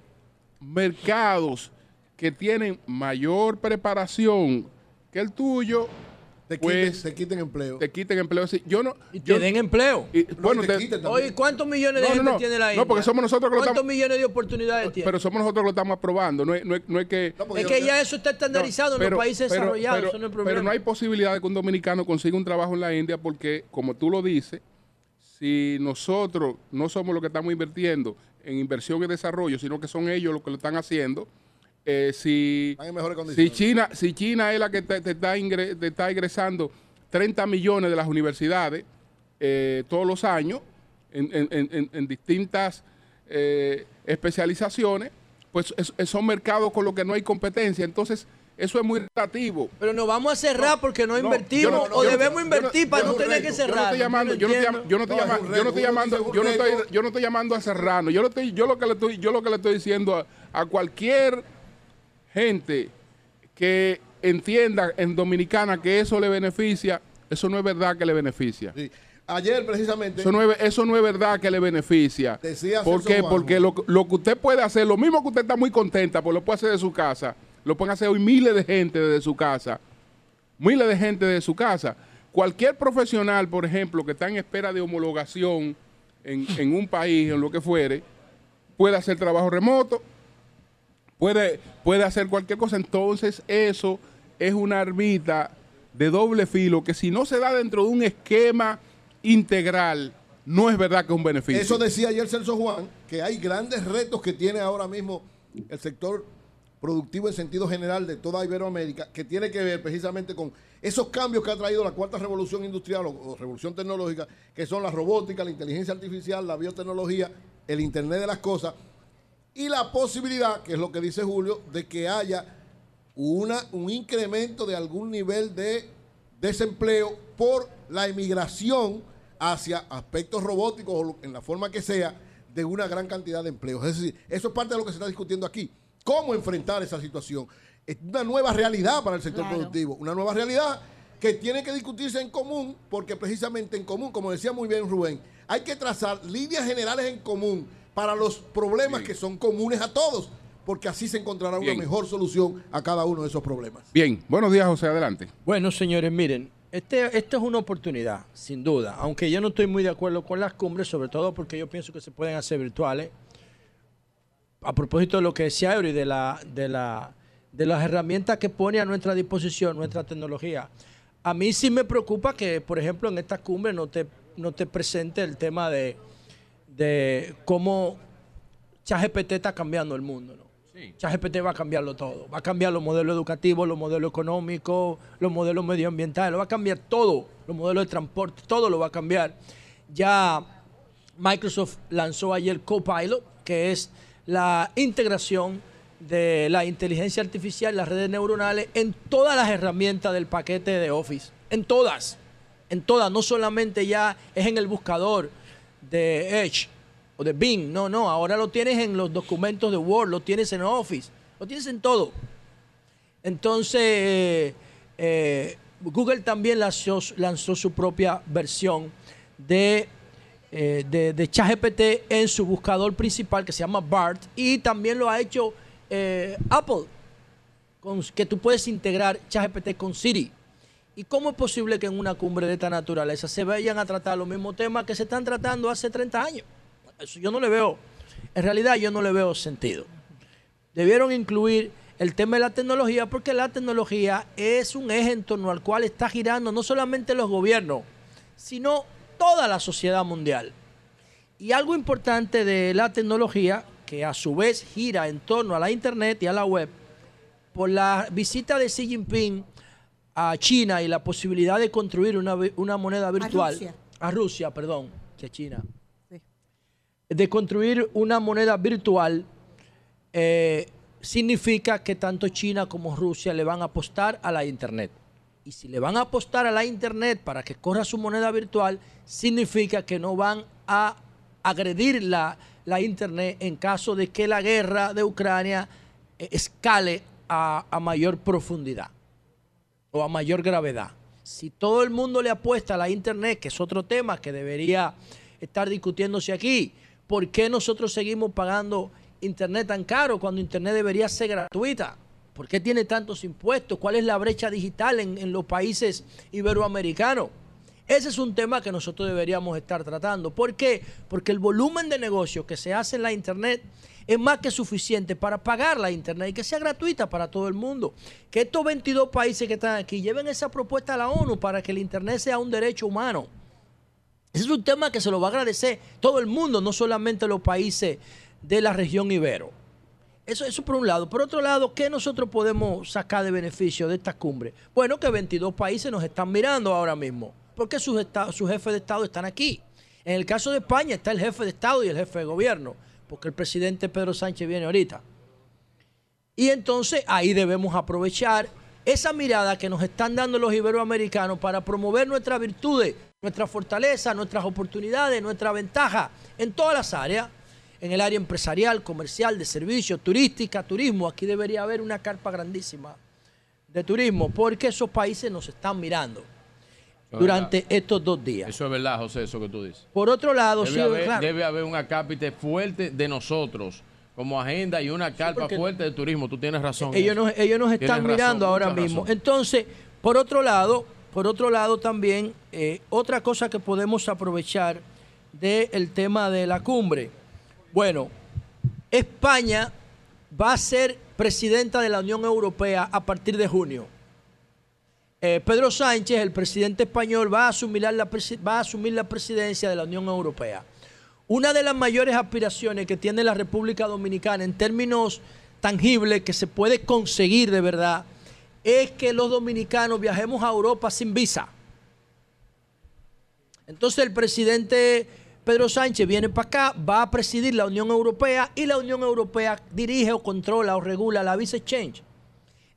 mercados que tienen mayor preparación que el tuyo, Te, pues quiten, te quiten empleo. te quiten empleo. Sí, yo no, Y yo- te den empleo. y- bueno, te te- quiten también. Oye, ¿cuántos millones de No, no, gente no. tiene la No, India? porque somos nosotros que lo ¿Cuántos estamos- millones de oportunidades tiene? pero somos nosotros que lo estamos aprobando. No es, no es- no es que No, es yo- que ya eso está estandarizado en pero- los países pero- desarrollados, pero- eso no es problema. Pero no hay posibilidad de que un dominicano consiga un trabajo en la India porque, como tú lo dices, si nosotros no somos los que estamos invirtiendo en inversión y desarrollo, sino que son ellos los que lo están haciendo, eh, si, Están en mejores si. China, si China es la que te, te está, ingre- te está ingresando 30 millones de las universidades eh, todos los años en, en- en- distintas eh, especializaciones, pues es- son mercados con los que no hay competencia. Entonces, eso es muy relativo. Pero nos vamos a cerrar porque no, no, invertimos no- o debemos invertir para no tener que reto. Yo no cerrar. estoy llamando, yo no estoy, llamando, yo no estoy llamando, yo no estoy, reto. yo no estoy llamando a Serrano. Yo lo estoy, yo lo que le estoy, yo lo que le estoy diciendo a, a cualquier gente que entienda en Dominicana que eso le beneficia, eso no es verdad que le beneficia. Sí. Ayer, precisamente, Eso no, es, eso no es verdad que le beneficia. Decía ¿Por qué? Porque lo, lo que usted puede hacer, lo mismo que usted está muy contenta, pues lo puede hacer de su casa. Lo pueden hacer hoy miles de gente desde su casa. Miles de gente desde su casa. cualquier profesional, por ejemplo, que está en espera de homologación en, en un país, en lo que fuere, puede hacer trabajo remoto, puede, puede hacer cualquier cosa. Entonces, eso es una arbita de doble filo que si no se da dentro de un esquema integral, no es verdad que es un beneficio. Eso decía ayer Celso Juan, que hay grandes retos que tiene ahora mismo el sector productivo en sentido general de toda Iberoamérica, que tiene que ver precisamente con esos cambios que ha traído la cuarta revolución industrial o revolución tecnológica, que son la robótica, la inteligencia artificial, la biotecnología, el Internet de las Cosas, y la posibilidad, que es lo que dice Julio, de que haya una, un incremento de algún nivel de desempleo por la emigración hacia aspectos robóticos o en la forma que sea de una gran cantidad de empleos. Es decir, eso es parte de lo que se está discutiendo aquí. ¿Cómo enfrentar esa situación? Es una nueva realidad para el sector Claro. productivo, una nueva realidad que tiene que discutirse en común, porque precisamente en común, como decía muy bien Rubén, hay que trazar líneas generales en común para los problemas que son comunes a todos, porque así se encontrará Bien. una mejor solución a cada uno de esos problemas. Bien, buenos días, José, adelante. Bueno, señores, miren, este, esta es una oportunidad, sin duda, aunque yo no estoy muy de acuerdo con las cumbres, sobre todo porque yo pienso que se pueden hacer virtuales. A propósito de lo que decía Eury, de, la, de, la, de las herramientas que pone a nuestra disposición nuestra tecnología. A mí sí me preocupa que, por ejemplo, en esta cumbre no te, no te presente el tema de, de cómo ChatGPT está cambiando el mundo. ¿no? ChatGPT va a cambiarlo todo. Va a cambiar los modelos educativos, los modelos económicos, los modelos medioambientales, va a cambiar todo. Los modelos de transporte, todo lo va a cambiar. Ya Microsoft lanzó ayer Copilot, que es la integración de la inteligencia artificial, las redes neuronales, en todas las herramientas del paquete de Office. En todas. En todas. No solamente ya es en el buscador de Edge o de Bing. No, no. Ahora lo tienes en los documentos de Word, lo tienes en Office, lo tienes en todo. Entonces, eh, eh, Google también lanzó, lanzó su propia versión de, eh, de, de ChatGPT en su buscador principal que se llama BART y también lo ha hecho Apple, con, que tú puedes integrar ChatGPT con Siri. ¿Y cómo es posible que en una cumbre de esta naturaleza se vayan a tratar los mismos temas que se están tratando hace 30 años? Eso yo no le veo, en realidad yo no le veo sentido. Debieron incluir el tema de la tecnología porque la tecnología es un eje en torno al cual está girando no solamente los gobiernos, sino toda la sociedad mundial. Y algo importante de la tecnología, que a su vez gira en torno a la Internet y a la web, por la visita de Xi Jinping a China y la posibilidad de construir una, una moneda virtual. Rusia. A Rusia, perdón, que China. De construir una moneda virtual eh, significa que tanto China como Rusia le van a apostar a la Internet. Y si le van a apostar a la Internet para que corra su moneda virtual, significa que no van a agredir la, la Internet en caso de que la guerra de Ucrania eh, escale a, a mayor profundidad o a mayor gravedad. Si todo el mundo le apuesta a la Internet, que es otro tema que debería estar discutiéndose aquí, ¿por qué nosotros seguimos pagando Internet tan caro cuando Internet debería ser gratuita? ¿Por qué tiene tantos impuestos? ¿Cuál es la brecha digital en, los países iberoamericanos? Ese es un tema que nosotros deberíamos estar tratando. ¿Por qué? Porque el volumen de negocio que se hace en la Internet es más que suficiente para pagar la Internet y que sea gratuita para todo el mundo. Que estos 22 países que están aquí lleven esa propuesta a la ONU para que el Internet sea un derecho humano. Ese es un tema que se lo va a agradecer todo el mundo, no solamente los países de la región ibero. Eso, eso por un lado. Por otro lado, ¿qué nosotros podemos sacar de beneficio de esta cumbre? Bueno, que 22 países nos están mirando ahora mismo, porque sus, jefes de Estado están aquí. En el caso de España está el jefe de Estado y el jefe de gobierno, porque el presidente Pedro Sánchez viene ahorita. Y entonces ahí debemos aprovechar esa mirada que nos están dando los iberoamericanos para promover nuestras virtudes, nuestra fortaleza, nuestras oportunidades, nuestra ventaja en todas las áreas, en el área empresarial, comercial, de servicios, turística, turismo. Aquí debería haber una carpa grandísima de turismo, porque esos países nos están mirando es durante verdad. estos dos días. Eso es verdad, José, eso que tú dices. Por otro lado, Debe, sí, haber, claro. debe haber un acápite fuerte de nosotros como agenda y una carpa fuerte de turismo. Tú tienes razón. Ellos nos, ellos nos Tienes están razón, mirando ahora mismo. razón. Entonces, por otro lado, por otro lado también, eh, otra cosa que podemos aprovechar del tema de la cumbre. Bueno, España va a ser presidenta de la Unión Europea a partir de junio. Eh, Pedro Sánchez, el presidente español, va a, asumir la, va a asumir la presidencia de la Unión Europea. Una de las mayores aspiraciones que tiene la República Dominicana en términos tangibles que se puede conseguir de verdad es que los dominicanos viajemos a Europa sin visa. Entonces el presidente Pedro Sánchez viene para acá, va a presidir la Unión Europea y la Unión Europea dirige o controla o regula la Visa Exchange.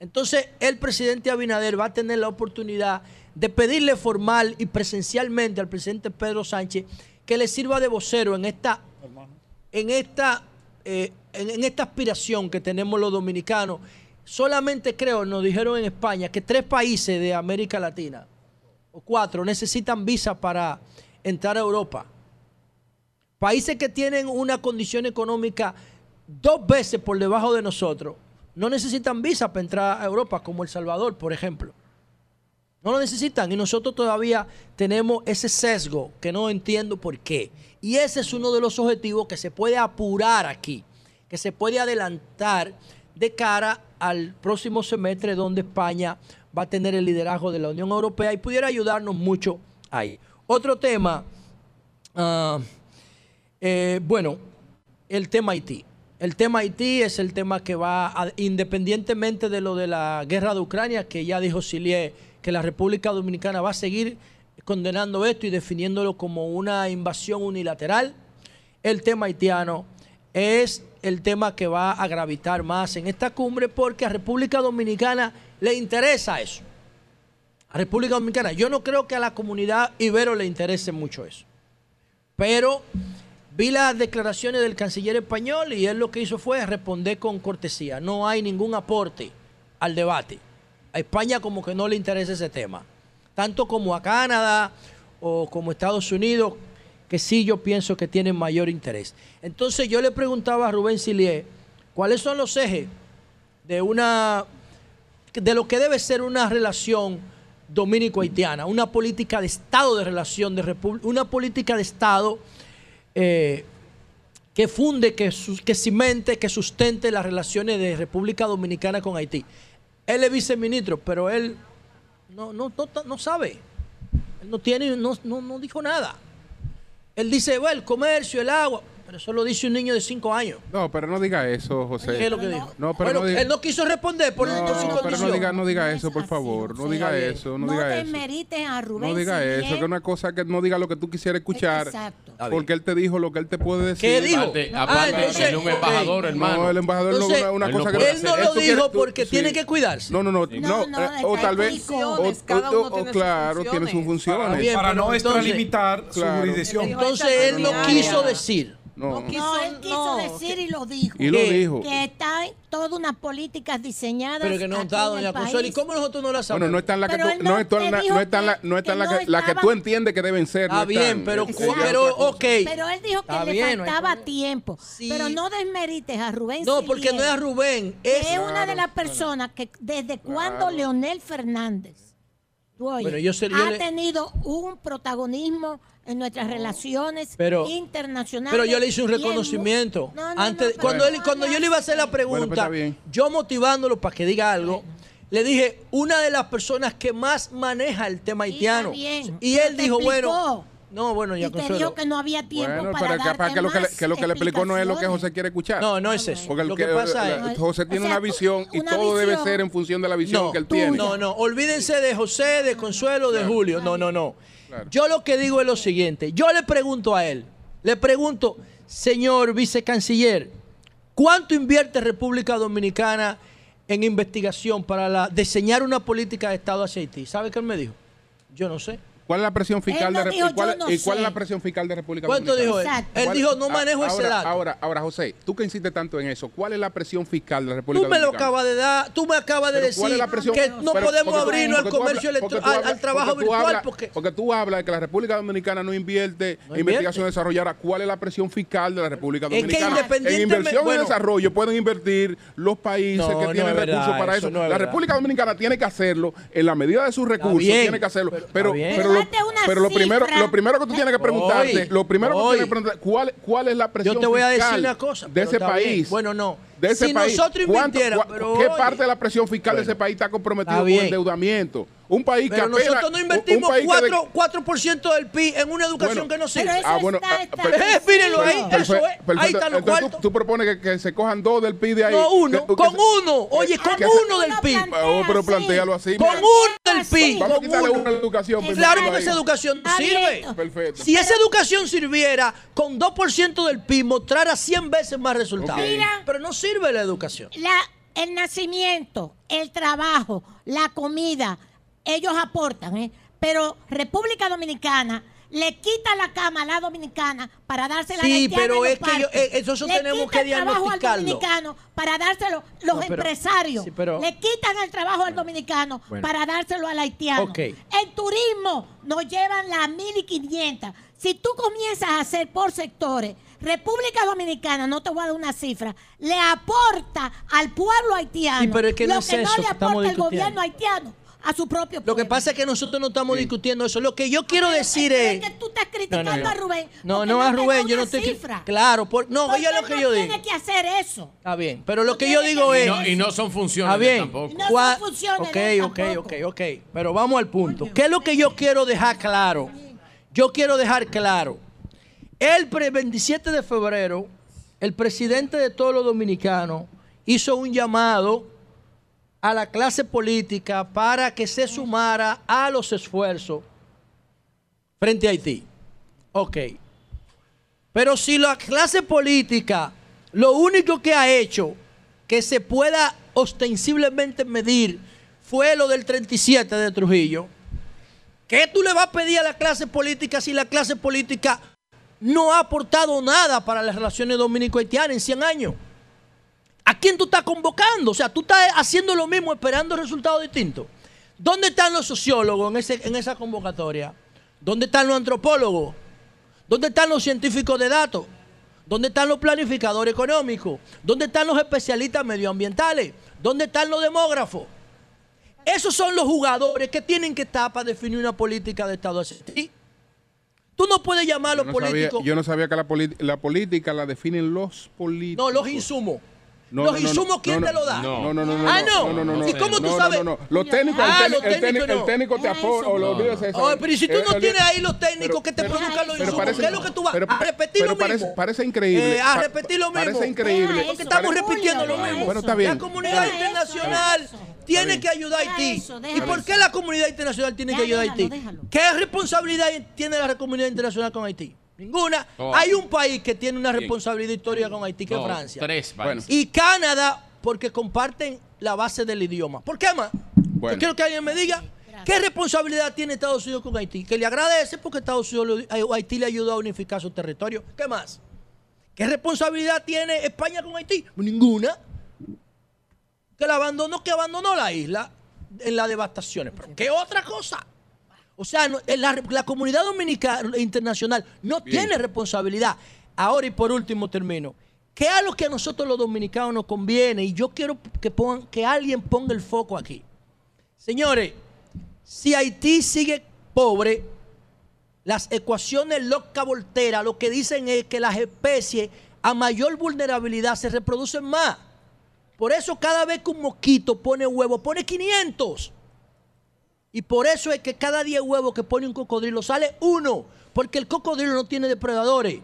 Entonces el presidente Abinader va a tener la oportunidad de pedirle formal y presencialmente al presidente Pedro Sánchez que le sirva de vocero en esta, en esta, eh, en, en esta aspiración que tenemos los dominicanos. Solamente creo, nos dijeron en España, que tres países de América Latina o cuatro necesitan visa para entrar a Europa. Países que tienen una condición económica dos veces por debajo de nosotros no necesitan visa para entrar a Europa, como El Salvador, por ejemplo. No lo necesitan y nosotros todavía tenemos ese sesgo que no entiendo por qué. Y ese es uno de los objetivos que se puede apurar aquí, que se puede adelantar de cara al próximo semestre donde España va a tener el liderazgo de la Unión Europea y pudiera ayudarnos mucho ahí. Otro tema, ah, eh, bueno, el tema Haití. El tema Haití es el tema que va, independientemente de lo de la guerra de Ucrania, que ya dijo Silier que la República Dominicana va a seguir condenando esto y definiéndolo como una invasión unilateral, el tema haitiano es el tema que va a gravitar más en esta cumbre porque a República Dominicana le interesa eso. A República Dominicana, yo no creo que a la comunidad ibero le interese mucho eso. Pero vi las declaraciones del canciller español y él lo que hizo fue responder con cortesía. No hay ningún aporte al debate. A España como que no le interesa ese tema. Tanto como a Canadá o como Estados Unidos, que sí yo pienso que tienen mayor interés. Entonces yo le preguntaba a Rubén Silier, ¿cuáles son los ejes de una de lo que debe ser una relación dominico-haitiana, una política de Estado de relación, de una política de Estado eh, que funde, que, que cimente, que sustente las relaciones de República Dominicana con Haití. Él es viceministro, pero él no, no, no, no sabe. Él no tiene, no, no, no dijo nada. Él dice, bueno, el comercio, el agua, pero eso lo dice un niño de cinco años. No, pero no diga eso, José. ¿Qué es lo que dijo? No, pero Bueno, no diga, él no quiso responder por, no, por su pero condición. no diga, no diga eso, por favor. No diga eso, no, diga eso. desmerites a Rubén No diga eso, que es una cosa que no diga lo que tú quisieras escuchar. Porque él te dijo lo que él te puede decir. ¿Qué dijo? Aparte- Ah, aparte, entonces, él es un embajador, ok. hermano. No, el embajador no Entonces, es una, él no cosa puede que Él no lo dijo tú- porque sí. tiene que cuidarse. No, no, no, No, no, no, eh, o tal vez o, Cada o- uno o- tiene sus claro, tiene sus funciones. funciones. Bien, para no entonces- extralimitar su Claro. jurisdicción. Entonces él no quiso decir. No. No, él quiso decir y lo dijo. Y lo dijo. Que está en toda una política diseñada. Pero que no está, doña Consuelo. ¿Y cómo nosotros no la sabemos? Bueno, no está en la que tú, no no está en la, no está en la, que- no en la que no la tú entiendes que deben ser. Está no bien, están. pero, pero ok. Pero él dijo que Está le bien, no faltaba tiempo. Pero no desmerites a Rubén No, porque no es a Rubén. Es, Es una de las personas que desde cuando Leonel Fernández tú oyes, Bueno, yo sé- yo ha le- tenido un protagonismo en nuestras relaciones Pero- internacionales. Pero yo le hice un reconocimiento. No, no, Antes, no, cuando, él, no cuando yo le iba a hacer la pues pregunta, bien. yo motivándolo para que diga algo, le dije, una de las personas que más maneja el tema haitiano. está bien, y él dijo, explicó. bueno, no, bueno, ya Y te dijo que no había tiempo Bueno, para pero capaz que lo que, le, que lo que le explicó no es lo que. José quiere escuchar. No, no es eso. Porque Lo que que- pasa la- es- José tiene o sea, una visión y todo debe ser en función de la visión No, que él tiene. No, no, olvídense de José, de Consuelo, de Julio. No, no, no. Yo lo que digo es lo siguiente. Yo le pregunto a él, le pregunto, señor vicecanciller, ¿cuánto invierte República Dominicana en investigación para diseñar una política de Estado hacia Haití? ¿Sabe qué él me dijo? Yo no sé. ¿Cuál es la presión fiscal no de dijo, y cuál, yo no y cuál es la presión fiscal de República ¿Cuánto Dominicana? dijo él? Él ¿Cuál- dijo, no manejo ese dato. Ahora, ahora, José, tú que insistes tanto en eso, ¿cuál es la presión fiscal de la República Tú me lo Dominicana? acabas de dar, tú me acabas de decir ¿cuál es la presión? que no Pero- podemos abrirnos al comercio tú al, trabajo porque virtual hablas- porque porque tú hablas de que la República Dominicana no invierte No en investigación y desarrollo. Ahora, ¿cuál es la presión fiscal de la República Es que Dominicana? en inversión bueno. y desarrollo pueden invertir los países No, que no tienen recursos para eso la. República Dominicana tiene que hacerlo en la medida de sus recursos, tiene que hacerlo. pero- Pero, pero, lo, Date una pero lo primero, lo primero que tú tienes que preguntarte, Voy, lo primero que voy. tienes que preguntarte, ¿cuál, cuál es la presión yo te voy a decir fiscal una cosa. de ese está bien. país? Bueno, no. de ese si país. nosotros ¿Cuánto- ¿Qué oye, parte de la presión fiscal de Bueno. ese país está comprometido Está con bien. endeudamiento? Un país pero que apenas, nosotros no invertimos país que de- 4%, 4 del PIB en una educación Bueno, que no sirve. Ah, bueno, está ah, establecido. Eh, mírenlo ahí, Perfecto, eso es. Ahí están los Entonces tú, cuartos. tú propones que, que se cojan dos del PIB de ahí. No, uno, Que- que con se- uno. Oye, con que uno del PIB. Oh, pero plantealo así. Con mira. uno del PIB. Vamos a quitarle uno. una a la educación. Claro, porque esa educación Está sirve. Perfecto. Si esa educación sirviera con 2% del PIB, mostrara 100 veces más resultados. Pero no sirve la educación. La, el nacimiento, el trabajo, la comida, ellos aportan, ¿eh? pero República Dominicana le quita la cama a la dominicana para dársela Sí, al haitiano pero es que yo- eh, eso Le tenemos quita que el trabajo al dominicano para dárselo los No, pero- empresarios. sí, pero- le quitan el trabajo al dominicano Bueno. para dárselo al haitiano. Ok. En turismo nos llevan las 1.500. Si tú comienzas a hacer por sectores, República Dominicana, no te voy a dar una cifra, le aporta al pueblo haitiano Sí, pero es que no lo es que no eso le aporta el gobierno haitiano a su propio Lo pueblo. que pasa es que nosotros no estamos discutiendo eso. Lo que yo quiero decir es que tú estás criticando no. a Rubén. No, no a Rubén, yo no estoy. cifra. Claro, por, no, Porque oye lo que no yo digo. tiene que hacer eso. Está bien, pero lo No que yo digo que es. No, y no son funciones Está bien. tampoco. No son funciones ok, él ok, tampoco. ok, ok. Pero vamos al punto. ¿Qué es lo que yo quiero dejar claro? Yo quiero dejar claro. El pre- 27 de febrero, el presidente de todos los dominicanos hizo un llamado a la clase política para que se sumara a los esfuerzos frente a Haití. Ok. Pero si la clase política lo único que ha hecho que se pueda ostensiblemente medir fue lo del 37 de Trujillo, ¿qué tú le vas a pedir a la clase política si la clase política no ha aportado nada para las relaciones dominico-haitianas en 100 años? ¿A quién tú estás convocando? O sea, tú estás haciendo lo mismo esperando resultados distintos. ¿Dónde están los sociólogos en, ese- en esa convocatoria? ¿Dónde están los antropólogos? ¿Dónde están los científicos de datos? ¿Dónde están los planificadores económicos? ¿Dónde están los especialistas medioambientales? ¿Dónde están los demógrafos? Esos son los jugadores que tienen que estar para definir una política de Estado ti. Tú no puedes llamar a Yo los sabía, políticos. yo no sabía que la política la definen los políticos. No, los insumos. No, los no, no, insumos, no, ¿quién no, te lo da? No, no, no, no. Ah, no. no, no, no, ¿Y cómo tú no, no, sabes? No, no, Los técnicos, Ah, el, los técnico, el, técnico, técnicos el no. técnico te aporta, o lo olvides eso. Oye, pero ¿y si tú Eh, no tienes ahí los técnicos pero- que te pero- produzcan los insumos, parece- ¿qué es lo que tú vas pero- a repetir pero lo parece, mismo? Parece increíble. Eh, a Pa- repetir lo mismo. Parece increíble. Porque estamos Pare- repitiendo lo mismo. Bueno, está bien. La comunidad bien. internacional tiene que ayudar a Haití. ¿Y por qué la comunidad internacional tiene que ayudar a Haití? ¿Qué responsabilidad tiene la comunidad internacional con Haití? Ninguna. Oh. Hay un país que tiene una responsabilidad histórica con Haití, que es No, Francia. tres países. Y Canadá, porque comparten la base del idioma. ¿Por qué más? Bueno. Yo quiero que alguien me diga qué responsabilidad tiene Estados Unidos con Haití. Que le agradece porque Estados Unidos, Haití le ayudó a unificar su territorio. ¿Qué más? ¿Qué responsabilidad tiene España con Haití? Ninguna. Que la abandonó, que abandonó la isla en las devastaciones. Pero ¿qué otra cosa? O sea, no- en la, la comunidad dominicana internacional no Bien. tiene responsabilidad. Ahora y por último termino. ¿Qué es lo que a nosotros los dominicanos nos conviene? Y yo quiero que, pongan, que alguien ponga el foco aquí. Señores, si Haití sigue pobre, las ecuaciones loca voltera lo que dicen es que las especies a mayor vulnerabilidad se reproducen más. Por eso cada vez que un mosquito pone huevo, pone 500. Y por eso es que cada 10 huevos que pone un cocodrilo sale uno. Porque el cocodrilo no tiene depredadores.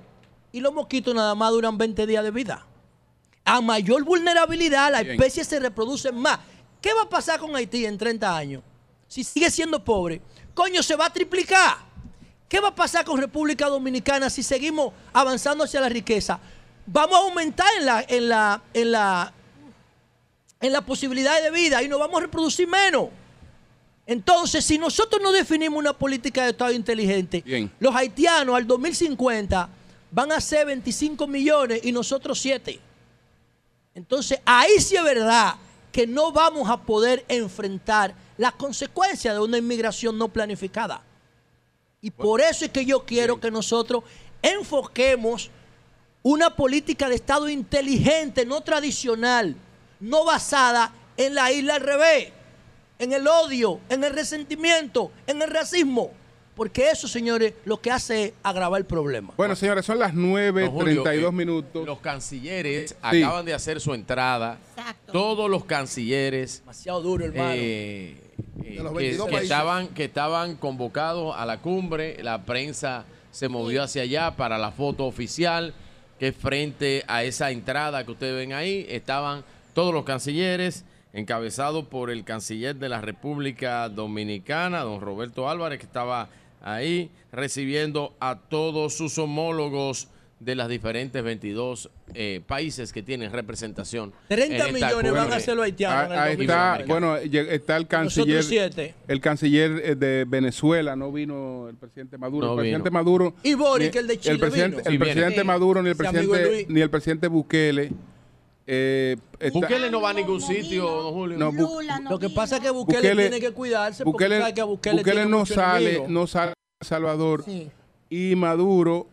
Y los mosquitos nada más duran 20 días de vida. A mayor vulnerabilidad, las Bien. especies se reproducen más. ¿Qué va a pasar con Haití en 30 años? Si sigue siendo pobre, coño, se va a triplicar. ¿Qué va a pasar con República Dominicana si seguimos avanzando hacia la riqueza? Vamos a aumentar en la, en la, en la, en la posibilidad de vida y nos vamos a reproducir menos. Entonces, si nosotros no definimos una política de Estado inteligente, Bien. los haitianos al 2050 van a ser 25 millones y nosotros 7. Entonces, ahí sí es verdad que no vamos a poder enfrentar las consecuencias de una inmigración no planificada. Y por eso es que yo quiero que nosotros enfoquemos una política de Estado inteligente, no tradicional, no basada en la isla al revés, en el odio, en el resentimiento, en el racismo. Porque eso, señores, lo que hace es agravar el problema. Bueno, señores, son las Don Julio, 9.32 eh, minutos. Los cancilleres Sí. acaban de hacer su entrada. Todos los cancilleres. Demasiado duro, hermano. eh, eh, los que, 22 que países. estaban, que estaban convocados a la cumbre. La prensa se movió hacia allá para la foto oficial. Que frente a esa entrada que ustedes ven ahí estaban todos los cancilleres, encabezados por el canciller de la República Dominicana, don Roberto Álvarez, que estaba ahí recibiendo a todos sus homólogos de las diferentes 22 eh, países que tienen representación. 30 en esta millones van a ser los haitianos. en el Ah, Ahí está, 2050. bueno, está el canciller, el canciller eh, de Venezuela, no vino el presidente Maduro. No el presidente vino. Maduro. Y Boric, ni- el de Chile, presidente, vino. el presidente Sí. Maduro ni el presidente ni el presidente Bukele. Eh, está- Bukele no va a ningún sitio, don Julio. No, Bu- Lula no Lo que pasa es que Bukele, Bukele- tiene que cuidarse porque Bukele, sabe que Bukele, Bukele tiene no mucho sale, enemigo. no sale a El Salvador Sí. y Maduro,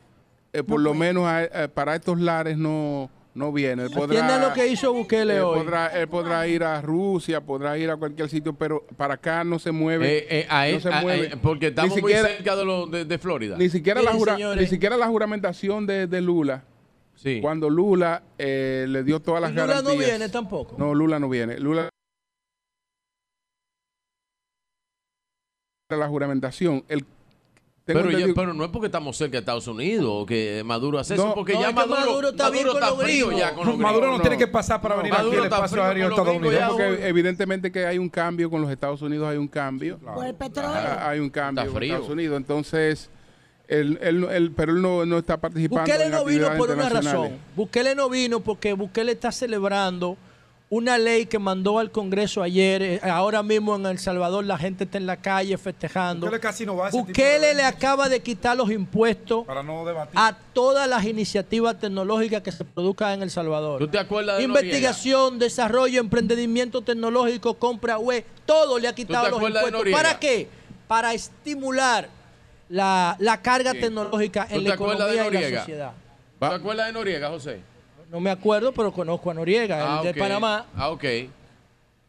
eh, por lo menos a- eh, para estos lares no, no viene. Él podrá, lo que hizo Bukele él hoy. podrá, él podrá ir a Rusia, podrá ir a cualquier sitio, pero para acá no se mueve. Eh, eh, a no se a- mueve. eh, porque estamos siquiera- muy cerca de, lo, de, de Florida. Ni siquiera, la jura- ni siquiera la juramentación de, de Lula, Sí. cuando Lula eh, le dio todas las Lula garantías. no viene tampoco. No, Lula no viene. Lula la juramentación. El, tengo Pero, ya- entendido- pero no es porque estamos cerca de Estados Unidos o que Maduro hace No, eso, porque no, ya es que Maduro, Maduro está bien con los frío ya con los Maduro no, tiene que pasar para venir Maduro aquí al está espacio aéreo estadounidense. porque evidentemente que hay un cambio con los Estados Unidos, hay un cambio. Por el petróleo. Ah, Hay un cambio Está con frío. Estados Unidos. Entonces, él, él- él- pero él no, no está participando Bukele en no vino por una razón. Bukele no vino porque Bukele está celebrando una ley que mandó al Congreso ayer. Eh, Ahora mismo en El Salvador la gente está en la calle festejando. Bukele casi no va a ese tipo de Bukele le acaba de quitar los impuestos Para no debatir. a todas las iniciativas tecnológicas que se produzcan en El Salvador. ¿Tú te acuerdas de Investigación, desarrollo, emprendimiento tecnológico, compra web, todo le ha quitado los impuestos. ¿Para qué? Para estimular la, la carga tecnológica ¿Tú en te la de economía y la sociedad. ¿Te acuerdas de Noriega, José? No me acuerdo, pero conozco a Noriega, Ah, el de ok. Panamá. Ah, ok.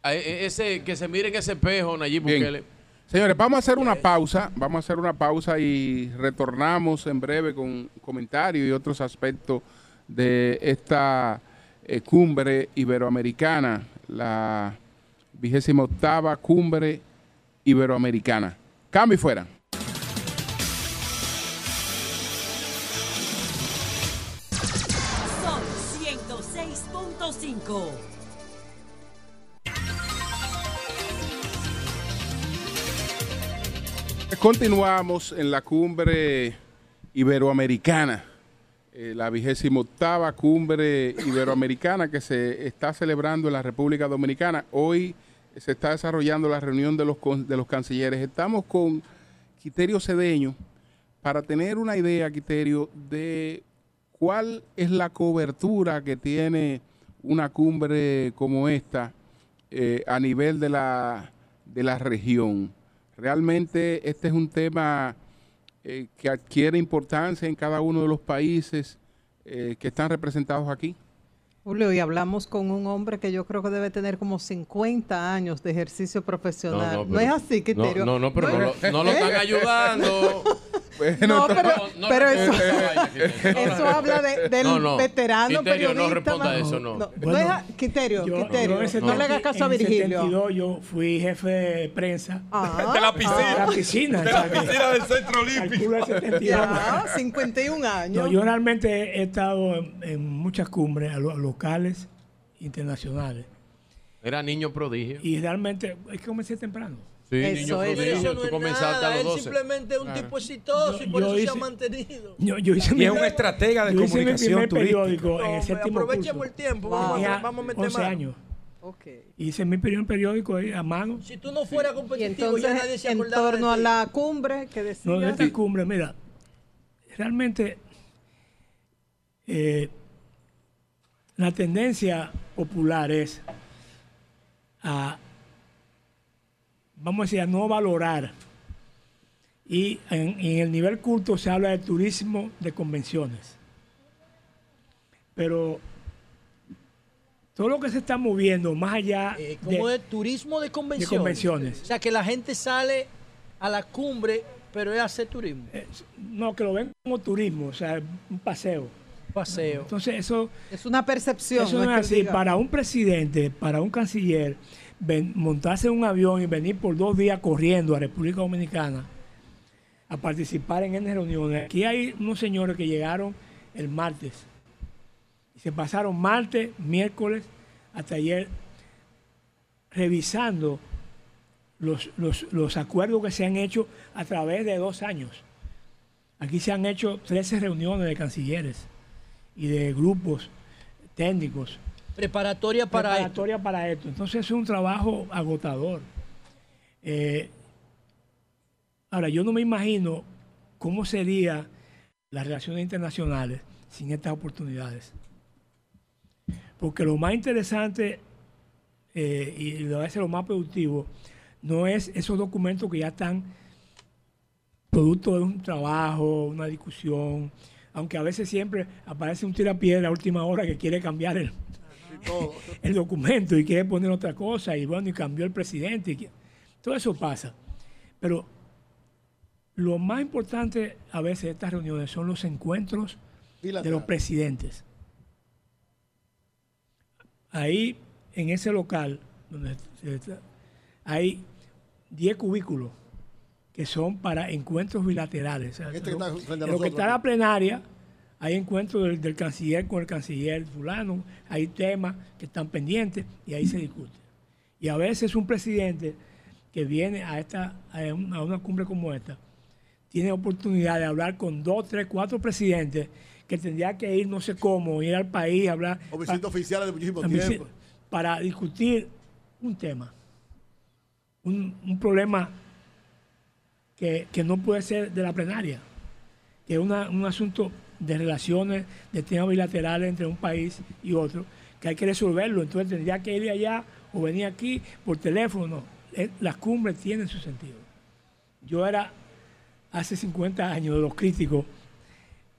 Ah, e- Ese, que se mire en ese espejo, Nayib Bien. Bukele. Señores, vamos a hacer una pausa, vamos a hacer una pausa y retornamos en breve con comentarios y otros aspectos de esta eh, cumbre iberoamericana, la vigésima octava cumbre iberoamericana. Cambio y fuera. 106.5. Continuamos en la cumbre iberoamericana, eh, la vigésima octava cumbre iberoamericana que se está celebrando en la República Dominicana. Hoy se está desarrollando la reunión de los, de los cancilleres. Estamos con Quiterio Cedeño para tener una idea, Quiterio, de cuál es la cobertura que tiene una cumbre como esta eh, a nivel de la, de la región. Realmente este es un tema eh, que adquiere importancia en cada uno de los países eh, que están representados aquí. Julio, y hablamos con un hombre que yo creo que debe tener como 50 años de ejercicio profesional. No, pero- es así, Quiterio. No, no, no, pero no, lo- no lo están ¿Eh? Ayudando. No, pero, no, pero no, eso, no, no, no, no, eso habla de- del No, no. veterano Quiterio, no periodista. responda más- eso, no. no Bueno, es Quiterio, Yo- Quiterio, yo en no le hagas 70 caso a en Virgilio. 72 yo fui jefe de prensa. Ah. de la piscina. De la piscina. De la piscina del Centro Olímpico. Calcula el 72. Ya, 51 años. No, yo realmente he estado en, en muchas cumbres locales, internacionales. Era niño prodigio. Y realmente es que comencé temprano. Sí, niño prodigio. Eso no Tú es comenzaste nada, a él los 12. simplemente es un Claro. tipo exitoso y por eso se ha mantenido. Yo, yo hice Y mi- es un estratega de yo hice mi comunicación periódico en el séptimo aprovechemos curso. el tiempo, vamos a- vamos a meter 11 mano. años. Ok. Y hice mi primer periódico ahí a mano. Si tú no fueras Y competitivo, ya nadie se en de torno a la cumbre que decía. No, de esta cumbre, mira, realmente eh, la tendencia popular es a, vamos a decir, a no valorar. Y en, en el nivel culto se habla de turismo de convenciones. Pero todo lo que se está moviendo más allá Eh, como de, de turismo de convenciones. de convenciones. O sea, que la gente sale a la cumbre, pero es hacer turismo. No, que lo ven como turismo, o sea, un paseo. Paseo. Entonces, eso. Es una percepción. Eso no es que así. diga- Para un presidente, para un canciller, montarse en un avión y venir por dos días corriendo a República Dominicana a participar en esas reuniones. Aquí hay unos señores que llegaron el martes. Y se pasaron martes, miércoles, hasta ayer, revisando los, los- los acuerdos que se han hecho a través de dos años. Aquí se han hecho 13 reuniones de cancilleres y de grupos técnicos. Preparatoria para esto. Preparatoria para esto. Entonces es un trabajo agotador. Eh, ahora, yo no me imagino cómo serían las relaciones internacionales sin estas oportunidades. Porque lo más interesante eh, y a veces lo más productivo no es esos documentos que ya están producto de un trabajo, una discusión, aunque a veces siempre aparece un tirapiedra a última hora que quiere cambiar el, el documento y quiere poner otra cosa y bueno, y cambió el presidente. y que- todo eso pasa. Pero lo más importante a veces de estas reuniones son los encuentros de los presidentes. Ahí, en ese local, donde está- hay 10 cubículos que son para encuentros bilaterales. Este que lo- está frente a en lo que está en la plenaria, hay encuentros del, del canciller con el canciller fulano, hay temas que están pendientes y ahí se discute. Y a veces un presidente que viene a, esta, a, un- a una cumbre como esta, tiene oportunidad de hablar con dos, tres, cuatro presidentes que tendría que ir no sé cómo, ir al país, hablar O visitas oficiales de muchísimo tiempo. para discutir un tema, un, un problema que, que no puede ser de la plenaria, que es una- un asunto de relaciones, de temas bilaterales entre un país y otro, que hay que resolverlo. Entonces tendría que ir allá o venir aquí por teléfono. No. Eh, Las cumbres tienen su sentido. Yo era hace 50 años de los críticos,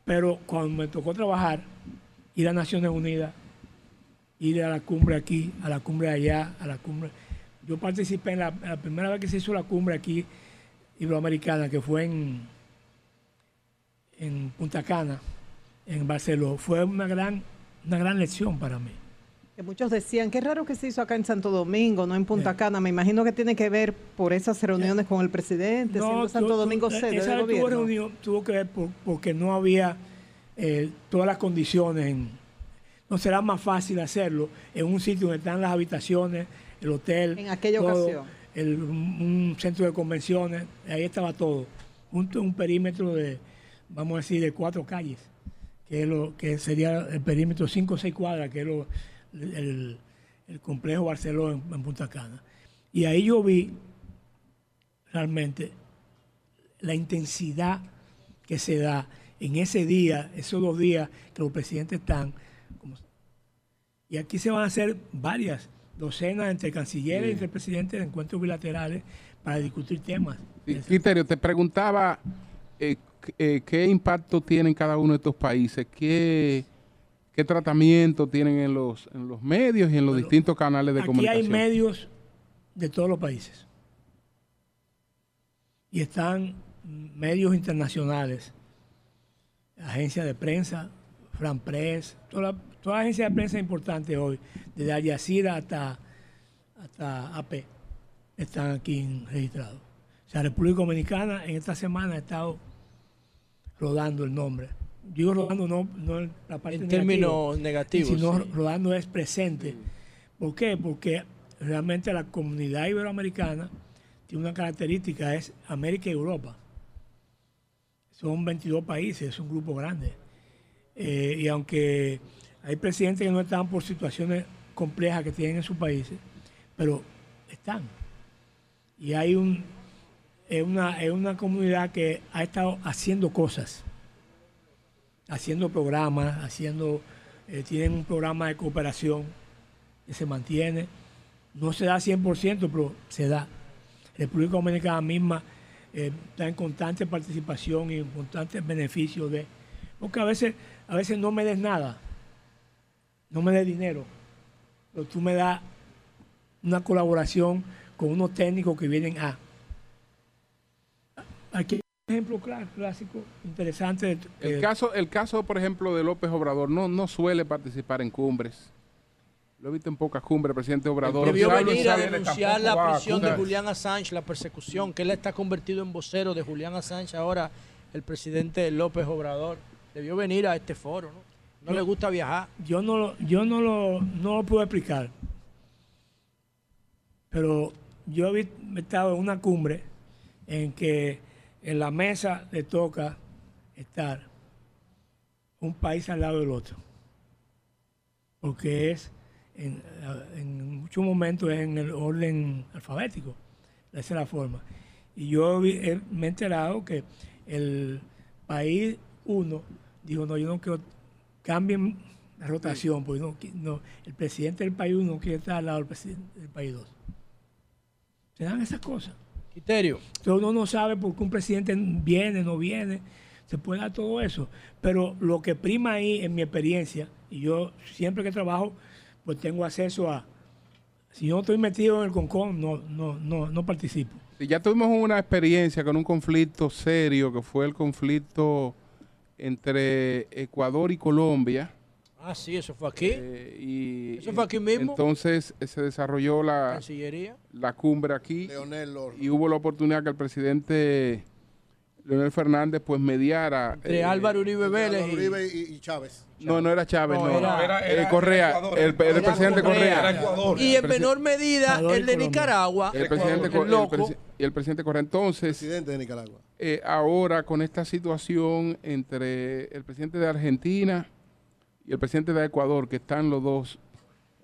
pero cuando me tocó trabajar, ir a Naciones Unidas, ir a la cumbre aquí, a la cumbre allá, a la cumbre. Yo participé en la, la primera vez que se hizo la cumbre aquí iberoamericana, que fue en, en Punta Cana, en Barcelona. Fue una gran, una gran lección para mí. Que muchos decían, qué raro que se hizo acá en Santo Domingo, no en Punta Cana. Me imagino que tiene que ver por esas reuniones con el presidente, siendo Santo Domingo sede esa del vez tuvo, reunión, tuvo que ver por- porque no había eh, todas las condiciones. en- no será más fácil hacerlo en un sitio donde están las habitaciones, el hotel. En aquella todo, ocasión. el- un un centro de convenciones, ahí estaba todo. Junto a un perímetro de, vamos a decir, de cuatro calles, que, es lo, que sería el perímetro cinco o seis cuadras, que es lo- el, el complejo Barcelona en, en Punta Cana. Y ahí yo vi realmente la intensidad que se da en ese día, esos dos días que los presidentes están. como- y aquí se van a hacer varias docenas entre cancilleres y entre presidentes de encuentros bilaterales para discutir temas. Sí, Quiterio, te preguntaba eh, eh, qué impacto tienen cada uno de estos países, qué, qué tratamiento tienen en los, en los medios y en los distintos canales de Aquí comunicación. hay medios de todos los países. Y están medios internacionales, agencias de prensa, Fran Press, todas las agencias de prensa importantes hoy, desde Al Jazeera hasta, hasta AP, están aquí registrados. O sea, República Dominicana en esta semana ha estado rodando el nombre. Digo rodando no, no en la parte En términos negativos, sino sí. rodando es presente. ¿Por qué? Porque realmente la comunidad iberoamericana tiene una característica, es América y Europa. Son 22 países, es un grupo grande. Eh, y aunque hay presidentes que no están por situaciones complejas que tienen en sus países, pero están. Y hay un, es una, es una comunidad que ha estado haciendo cosas, haciendo programas, haciendo, eh, tienen un programa de cooperación que se mantiene. No se da 100%, pero se da. República Dominicana misma eh, está en constante participación y en constante beneficio de... Porque a veces, a veces no me des nada, no me des dinero, pero tú me das una colaboración con unos técnicos que vienen a... Aquí hay un ejemplo clásico, interesante. de- El eh, caso, el caso, por ejemplo, de López Obrador no, no suele participar en cumbres. Lo he visto en pocas cumbres, el presidente Obrador. Debió venir a denunciar la prisión de. Julián Assange, la persecución, que él está convertido en vocero de Julián Assange ahora, el presidente López Obrador. Debió venir a este foro, ¿no? No Yo- le gusta viajar. yo no lo, yo no lo, no lo puedo explicar. Pero yo he estado en una cumbre en que en la mesa le toca estar un país al lado del otro. Porque es, en, en muchos momentos es en el orden alfabético. Esa es la forma. Y yo he- me he enterado que el país uno dijo, no, yo no quiero, cambien la rotación, porque no, qui- no, el presidente del país uno quiere estar al lado del presidente del país dos. Se dan esas cosas. Criterio. Entonces uno no sabe por qué un presidente viene, no viene, se puede dar todo eso. Pero lo que prima ahí, en mi experiencia, y yo siempre que trabajo, pues tengo acceso a, si yo no estoy metido en el CONCON, no, no, no, no participo. Sí, ya tuvimos una experiencia con un conflicto serio que fue el conflicto entre Ecuador y Colombia. Ah, sí, eso fue aquí. Eh, y Eso fue aquí mismo. Entonces eh, se desarrolló la, la cumbre aquí Leonel y hubo la oportunidad que el presidente Leonel Fernández pues mediara. Entre eh, Álvaro Uribe Vélez Álvaro Uribe y, y Chávez. No, no era Chávez, No, no. era- Era, era- eh, Correa, Ecuador, el, presidente Correa. Correa. Era Ecuador. Y en menor medida Ecuador el de. Nicaragua. El presidente, el Co- el loco. el presidente Correa. Entonces, Presidente de Nicaragua. eh, ahora con esta situación entre el presidente de Argentina y el presidente de Ecuador, que están los dos,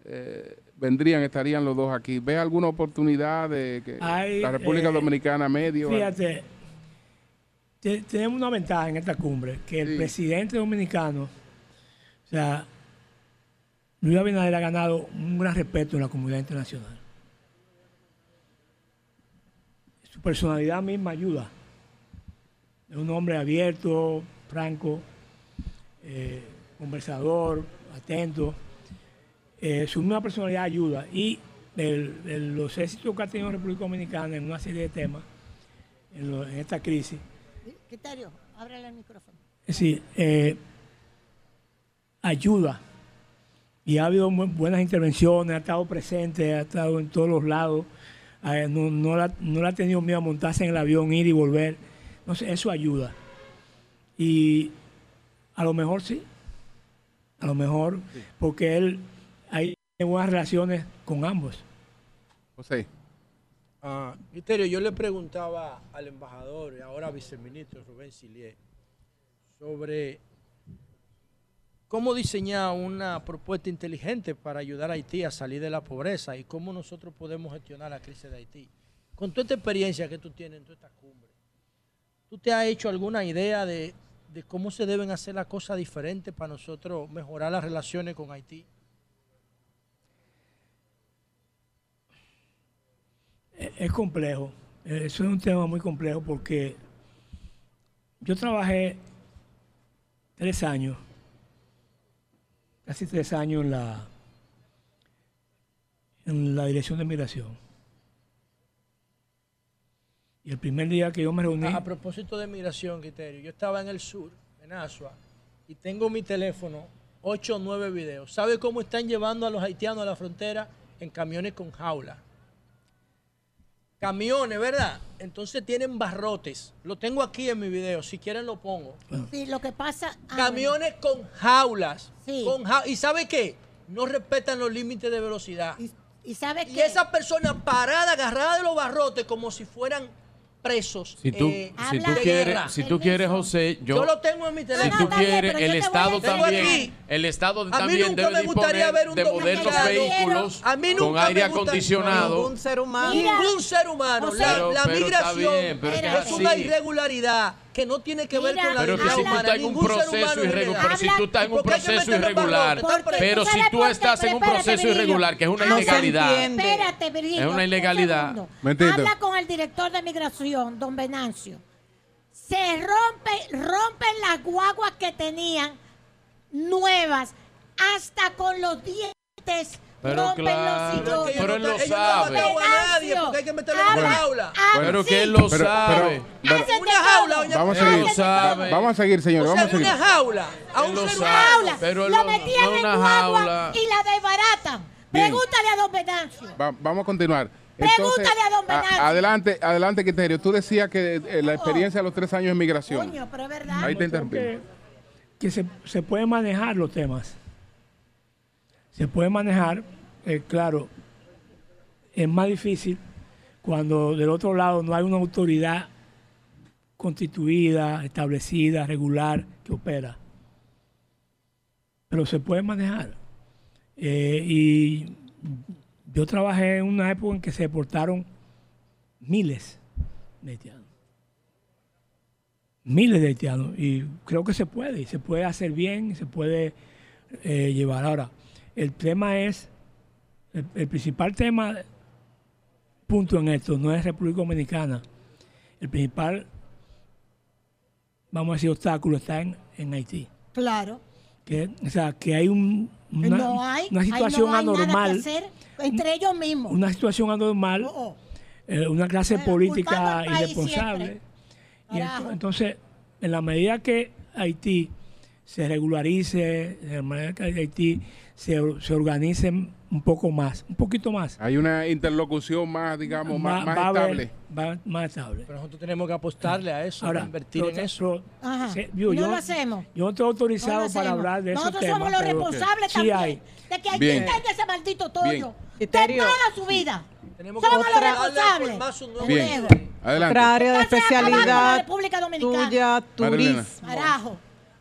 eh, vendrían, estarían los dos aquí. ¿Ve alguna oportunidad de que Hay, la República eh, Dominicana medio? Fíjate, te- tenemos una ventaja en esta cumbre, que el presidente dominicano, o sea, Luis Abinader ha ganado un gran respeto en la comunidad internacional. Su personalidad misma ayuda. Es un hombre abierto, franco, eh, conversador, atento. Eh, su misma personalidad ayuda. Y el- el- los éxitos que ha tenido República Dominicana en una serie de temas, en, lo- en esta crisis, Criterio, ábrele el micrófono. decir, eh, ayuda. Y ha habido buenas intervenciones, ha estado presente, ha estado en todos los lados. eh, no, no, la- no le ha tenido miedo a montarse en el avión, ir y volver. No sé, eso ayuda. Y a lo mejor sí. A lo mejor, porque él hay buenas relaciones con ambos. José. Ah, Criterio, yo le preguntaba al embajador y ahora viceministro Rubén Silier sobre cómo diseñar una propuesta inteligente para ayudar a Haití a salir de la pobreza y cómo nosotros podemos gestionar la crisis de Haití. Con toda esta experiencia que tú tienes en toda esta cumbre, ¿tú te has hecho alguna idea de, de cómo se deben hacer las cosas diferentes para nosotros mejorar las relaciones con Haití? Es complejo. Eh, Eso es un tema muy complejo porque yo trabajé tres años, casi tres años en la, en la dirección de migración. Y el primer día que yo me reuní, A, a propósito de migración, Criterio, yo estaba en el sur, en Asua, y tengo mi teléfono, 8 o 9 videos. ¿Sabe cómo están llevando a los haitianos a la frontera? En camiones con jaula. Camiones, ¿verdad? Entonces tienen barrotes. Lo tengo aquí en mi video, si quieren lo pongo. Sí, lo que pasa. ah, Camiones con jaulas. Sí. Con jau- ¿Y sabe qué? No respetan los límites de velocidad. Y, sabe Y esas personas paradas, agarradas de los barrotes como si fueran presos. Si tú, eh, si tú quieres, guerra. si tú quieres, José, yo, Yo lo tengo en mi si teléfono. tú No, no, está bien, quieres, el Estado también, el Estado A mí también nunca debe me gustaría disponer ver un de modernos vehículos A mí con nunca aire me gusta- acondicionado. Ningún ser humano. Ningún ser humano. José. La, Pero- la pero migración bien, pero es que es una irregularidad que no tiene que ver con la Pero que si tú estás en un proceso irregular, pero si tú estás en un ¿Por qué hay que proceso irregular, pero si tú estás en un proceso irregular, que es una ilegalidad, entiende. Espérate, Virgilio. es una un ilegalidad. Habla con el director de migración, don Venancio. Se rompe, rompen las guaguas que tenían nuevas, hasta con los dientes. Pero rompen claro, pero él lo no sabe. matado a nadie porque hay que meterlo en una jaula. Pero que él lo Pero- sabe. pero- una jaula, doña Vamos a seguir. lo sabe. Vamos a seguir. O sea, Vamos a seguir. una jaula. A un ser Pero lo no- metían no en jaula. y la desbaratan. Pregúntale a don Venancio. Va- vamos a continuar. Pregúntale a don Venancio. adelante, adelante, Quinterio. Tú decías que eh, la experiencia de los tres años en migración. Coño, pero es verdad. Ahí te Yo creo interrumpí. que, que se, se puede manejar los temas. Se puede manejar, eh, claro, es más difícil cuando del otro lado no hay una autoridad constituida, establecida, regular, que opera. Pero se puede manejar. Eh, y yo trabajé en una época en que se deportaron miles de haitianos miles de haitianos y creo que se puede y se puede hacer bien se puede eh, llevar ahora el tema es el, el principal tema punto en esto no es República Dominicana el principal vamos a decir obstáculo está en, en Haití Claro. que o sea que hay un, una, no hay, una situación no hay nada que anormal hacer entre ellos mismos. una situación anormal, eh, una clase Bueno, política irresponsable. Y entonces, en la medida que Haití se regularice, en la medida que Haití se, se organice un poco más, un poquito más, Hay una interlocución más, digamos, más, va- más va a haber- estable. va- más estable. Pero nosotros tenemos que apostarle a eso, Ahora, invertir pero- en eso. pero- Ajá. se- yo, no yo- lo hacemos. yo no estoy autorizado No para hablar de esos Nosotros temas. somos los responsables sí también hay. de que Haití Bien. ese maldito tollo. Criterio. su vida. Tenemos que Somos los a responsables. Bien. Adelante. Otra área de especialidad tuya, turismo. Carajo.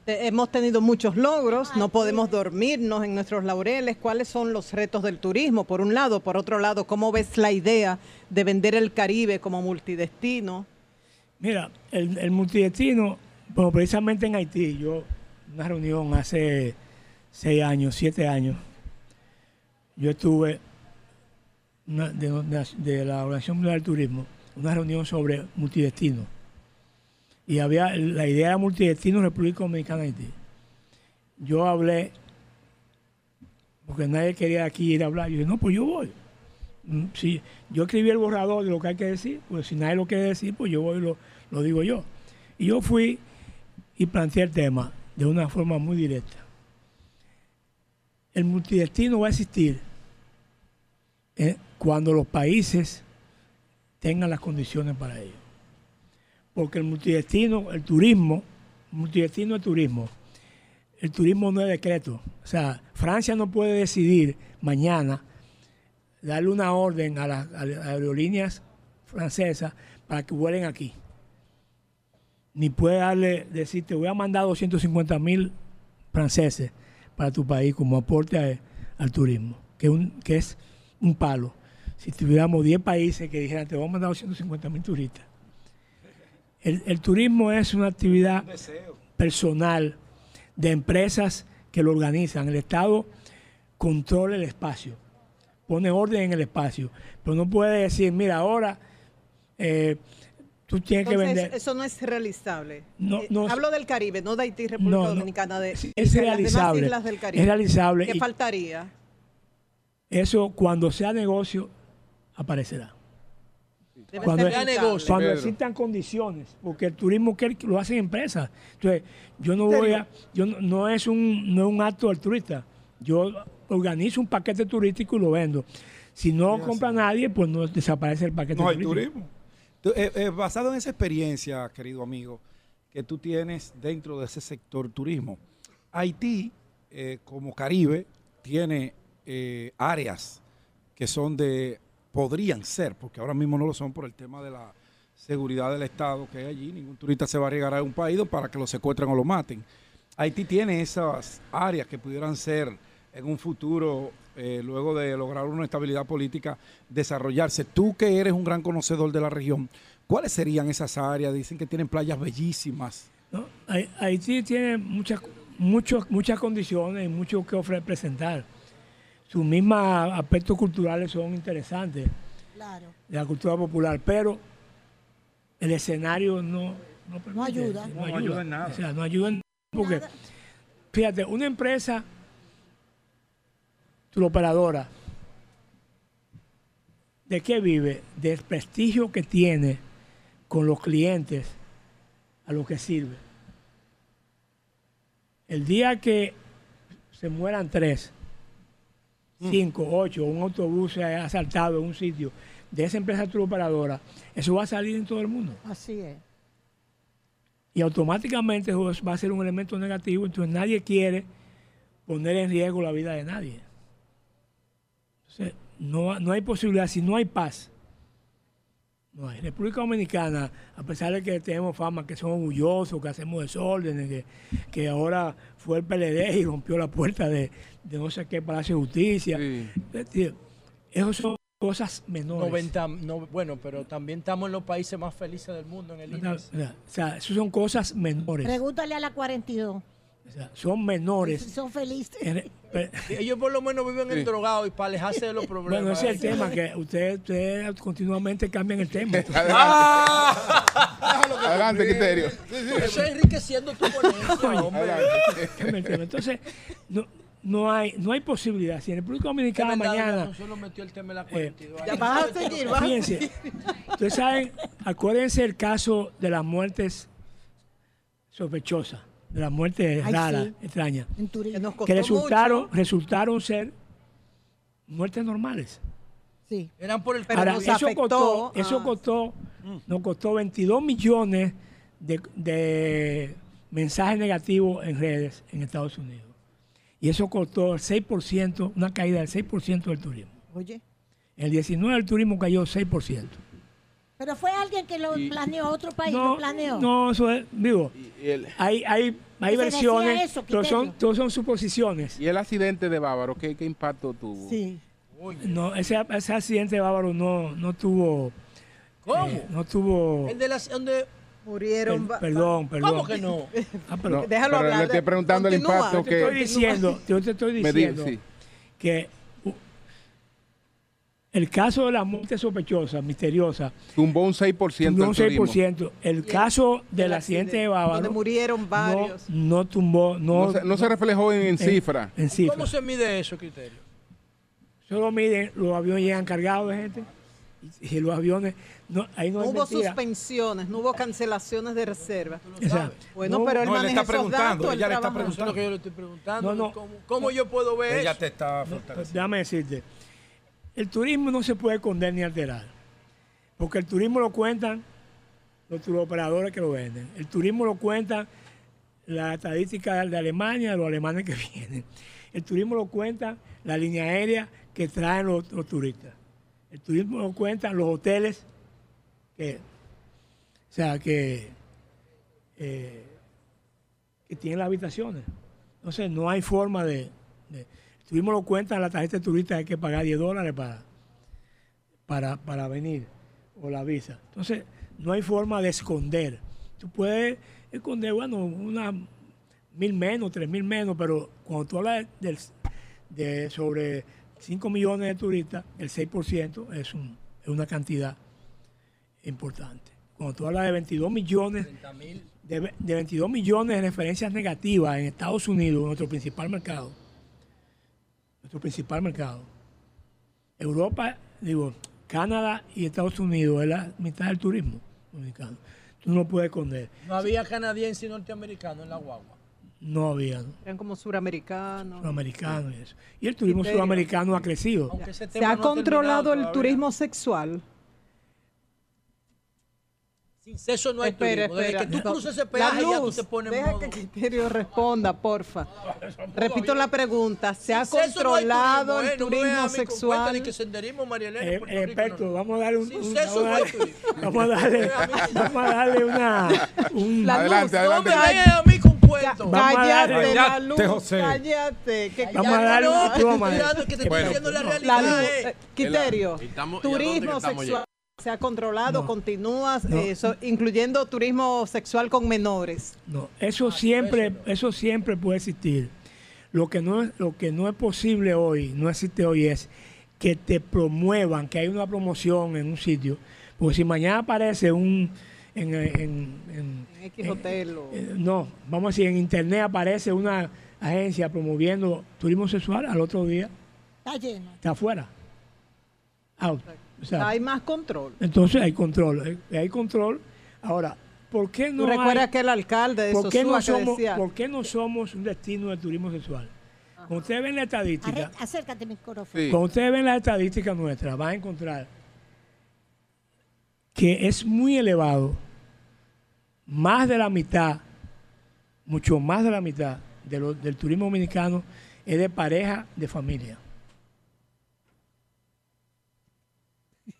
Te- Hemos tenido muchos logros, no podemos dormirnos en nuestros laureles. ¿Cuáles son los retos del turismo? Por un lado, por otro lado, ¿cómo ves la idea de vender el Caribe como multidestino? Mira, el, el multidestino, bueno, precisamente en Haití, yo, una reunión hace seis años, siete años, yo estuve una- de, de- de la Organización Mundial del Turismo, una reunión sobre multidestino. Y había la idea era multidestino República Dominicana Haití. Yo hablé, porque nadie quería aquí ir a hablar, yo dije, no, pues yo voy. Mm, Sí, yo escribí el borrador de lo que hay que decir, pues si nadie lo quiere decir, pues yo voy y lo, lo digo yo. Y yo fui y planteé el tema de una forma muy directa. El multidestino va a existir eh, cuando los países tengan las condiciones para ello. Porque el multidestino, el turismo, multidestino es turismo. El turismo no es decreto. O sea, Francia no puede decidir mañana darle una orden a las, aerolíneas francesas para que vuelen aquí. Ni puede darle, decir, te voy a mandar 250 mil franceses para tu país como aporte al turismo, que es un palo. Si tuviéramos 10 países que dijeran, te voy a mandar 250 mil turistas. El, el turismo es una actividad personal de empresas que lo organizan. El Estado controla el espacio, pone orden en el espacio, pero no puede decir, mira, ahora eh, tú tienes que vender. eso no es realizable. No, Eh, no- Hablo del Caribe, no de Haití, República No. Dominicana, de, Es de las demás realizable. islas del Caribe. Es realizable ¿Qué y- faltaría? Eso cuando sea negocio aparecerá. Debe Cuando, ser existan condiciones, porque el turismo que lo hacen empresas. Entonces, yo no voy a, yo no, no es un no es un acto altruista. Yo organizo un paquete turístico y lo vendo. Si no compra nadie, pues no desaparece el paquete No hay turismo. Eh, eh, basado en esa experiencia, querido amigo, que tú tienes dentro de ese sector turismo, Haití, eh, como Caribe, tiene eh, áreas que son de, podrían ser, porque ahora mismo no lo son por el tema de la seguridad del Estado que hay allí. Ningún turista se va a arriesgar a un país para que lo secuestren o lo maten. Haití tiene esas áreas que pudieran ser en un futuro, eh, luego de lograr una estabilidad política, desarrollarse. Tú que eres un gran conocedor de la región, ¿cuáles serían esas áreas? Dicen que tienen playas bellísimas. Haití tiene muchas, muchos, muchas condiciones y mucho que ofrecer, presentar. Sus mismos aspectos culturales son interesantes Claro. de la cultura popular, pero el escenario no, no, permite, ayuda. no, No ayuda en nada. O sea, no ayuda en porque, fíjate, una empresa operadora, ¿de qué vive? Del prestigio que tiene con los clientes a los que sirve. El día que se mueran tres, cinco, ocho, un autobús se ha asaltado en un sitio de esa empresa operadora, eso va a salir en todo el mundo. Así es. Y automáticamente eso va a ser un elemento negativo, entonces nadie quiere poner en riesgo la vida de nadie. Entonces, no, no hay posibilidad, si no hay paz, no hay. República Dominicana, a pesar de que tenemos fama, que somos orgullosos, que hacemos desórdenes, que, que ahora fue el PLD y rompió la puerta de, de no sé qué Palacio de Justicia. Es decir, Esas son cosas menores. 90, no, bueno, pero también estamos en los países más felices del mundo en el índice. O sea, eso son cosas menores. Pregúntale a la 42. O sea, son menores. Son felices. Ellos por lo menos viven Sí. en drogados y para alejarse de los problemas. Bueno, ese es el tema, que ustedes usted continuamente cambian el tema. Adelante, Criterio. Eso es enriqueciendo tu ponencia, hombre. Entonces, no, no, hay, no hay posibilidad. Si en República Dominicana mañana... Nos metió el tema de la eh, 42. Ya vas a seguir, vas a Fíjense, ustedes saben, acuérdense el caso de las muertes sospechosas, de las muertes Ay, raras, sí. extrañas, que resultaron, mucho. resultaron ser muertes normales. Sí. Eran por el Pero Ahora, eso afectó, costó, eso ah. costó, nos costó 22 millones de, de mensajes negativos en redes en Estados Unidos. Y eso costó el 6%, una caída del 6% del turismo. Oye. En el 19 el turismo cayó 6%. Pero fue alguien que lo planeó, otro país No, lo planeó. no, eso es, digo, hay, hay, hay versiones, eso, pero son, todos son suposiciones. ¿Y el accidente de Bávaro qué, qué impacto tuvo? Sí. No, ese, ese accidente bávaro no, no tuvo, ¿Cómo? eh, no tuvo, El de las donde Murieron. per- perdón, perdón. ¿Cómo que no? Ah, pero No, Déjalo pero hablar, le estoy preguntando el impacto te que... estoy diciendo, yo te estoy Me di- diciendo sí. que el caso de la muerte sospechosa, misteriosa, Tumbó un 6% tumbó un el turismo. 6%. El caso del accidente de Bávaro Donde murieron no, varios. no tumbó, no, No se, no se reflejó en, en cifra. en cifra. ¿Cómo se mide eso, criterio? Solo miden, los aviones llegan cargados de gente y, y los aviones, no, ahí no, No hubo mentira. suspensiones, no hubo cancelaciones de reserva. Exacto. Bueno, No, pero él no, él está esos preguntando, datos, él ella le está lo que yo le estoy preguntando. No, no. ¿Cómo, cómo yo puedo ver Ella eso? te está No, fortaleciendo. déjame decirte, el turismo no se puede esconder ni alterar, porque el turismo lo cuentan los turoperadores que lo venden, el turismo lo cuentan la estadística de Alemania, de los alemanes que vienen, el turismo lo cuentan la línea aérea que traen los, los turistas, el turismo lo cuentan los hoteles que, o sea, que, eh, que tienen las habitaciones. Entonces no hay forma de, de- turismo lo cuenta en la tarjeta de turista hay que pagar 10 dólares para, para, para venir o la visa. Entonces no hay forma de esconder. Tú puedes esconder, bueno, una mil menos, tres mil menos, pero cuando tú hablas de, sobre 5 millones de turistas, el 6% es, un, es una cantidad importante. Cuando tú hablas de 22 millones, de, de 22 millones de referencias negativas en Estados Unidos, nuestro principal mercado, nuestro principal mercado. Europa, digo, Canadá y Estados Unidos es la mitad del turismo dominicano. Tú no lo puedes esconder. No había canadiense y norteamericano en la guagua. No había, ¿no? Eran como suramericanos. Sudamericanos y eso. Y el turismo Criterio. sudamericano ha crecido. ¿Se ha no controlado el todavía. turismo sexual? Sin sexo no hay Espera, turismo. Desde espera. que tú cruces ese La peaje ya tú luz, te pones deja modo. que Criterio responda, porfa. Repito la pregunta. ¿Se ha sexo no hay controlado turismo, el eh, no turismo con cuenta sexual? ni que senderismo, Eh, eh, experto, vamos a darle un, Sin un- sexo vamos, a no hay darle, turismo. vamos a darle, vamos a darle una un, La Adelante, luz, adelante. no me a mí con cuentos. Vamos a darle- Cállate, la luz, José. cállate. que- Vamos a darle un No, diploma. que te estoy Bueno. diciendo la La realidad. luz, eh. eh, Criterio, ¿Y estamos- y a dónde que turismo sexual se ha controlado, No. continúa, No. eh, so- incluyendo turismo sexual con menores. No, eso siempre, eso siempre puede existir. Lo que no es, lo que no es posible hoy, no existe hoy es que te promuevan, que hay una promoción en un sitio. Porque si mañana aparece un en, en- en- En X hotel o- no, vamos a decir en internet aparece una agencia promoviendo turismo sexual, al otro día Está lleno. está afuera. Out. O sea, hay más control. entonces hay control, eh, hay control. Ahora, ¿por qué no ¿Tú recuerdas hay- que el alcalde de ¿Por qué, no somos, decía? ¿Por qué no somos un destino de turismo sexual? Cuando ustedes ven la estadística, Arre- Acércate micrófono. Sí. cuando ustedes ven la estadística nuestra, van a encontrar que es muy elevado, más de la mitad, mucho más de la mitad de lo- del turismo dominicano es de pareja de familia.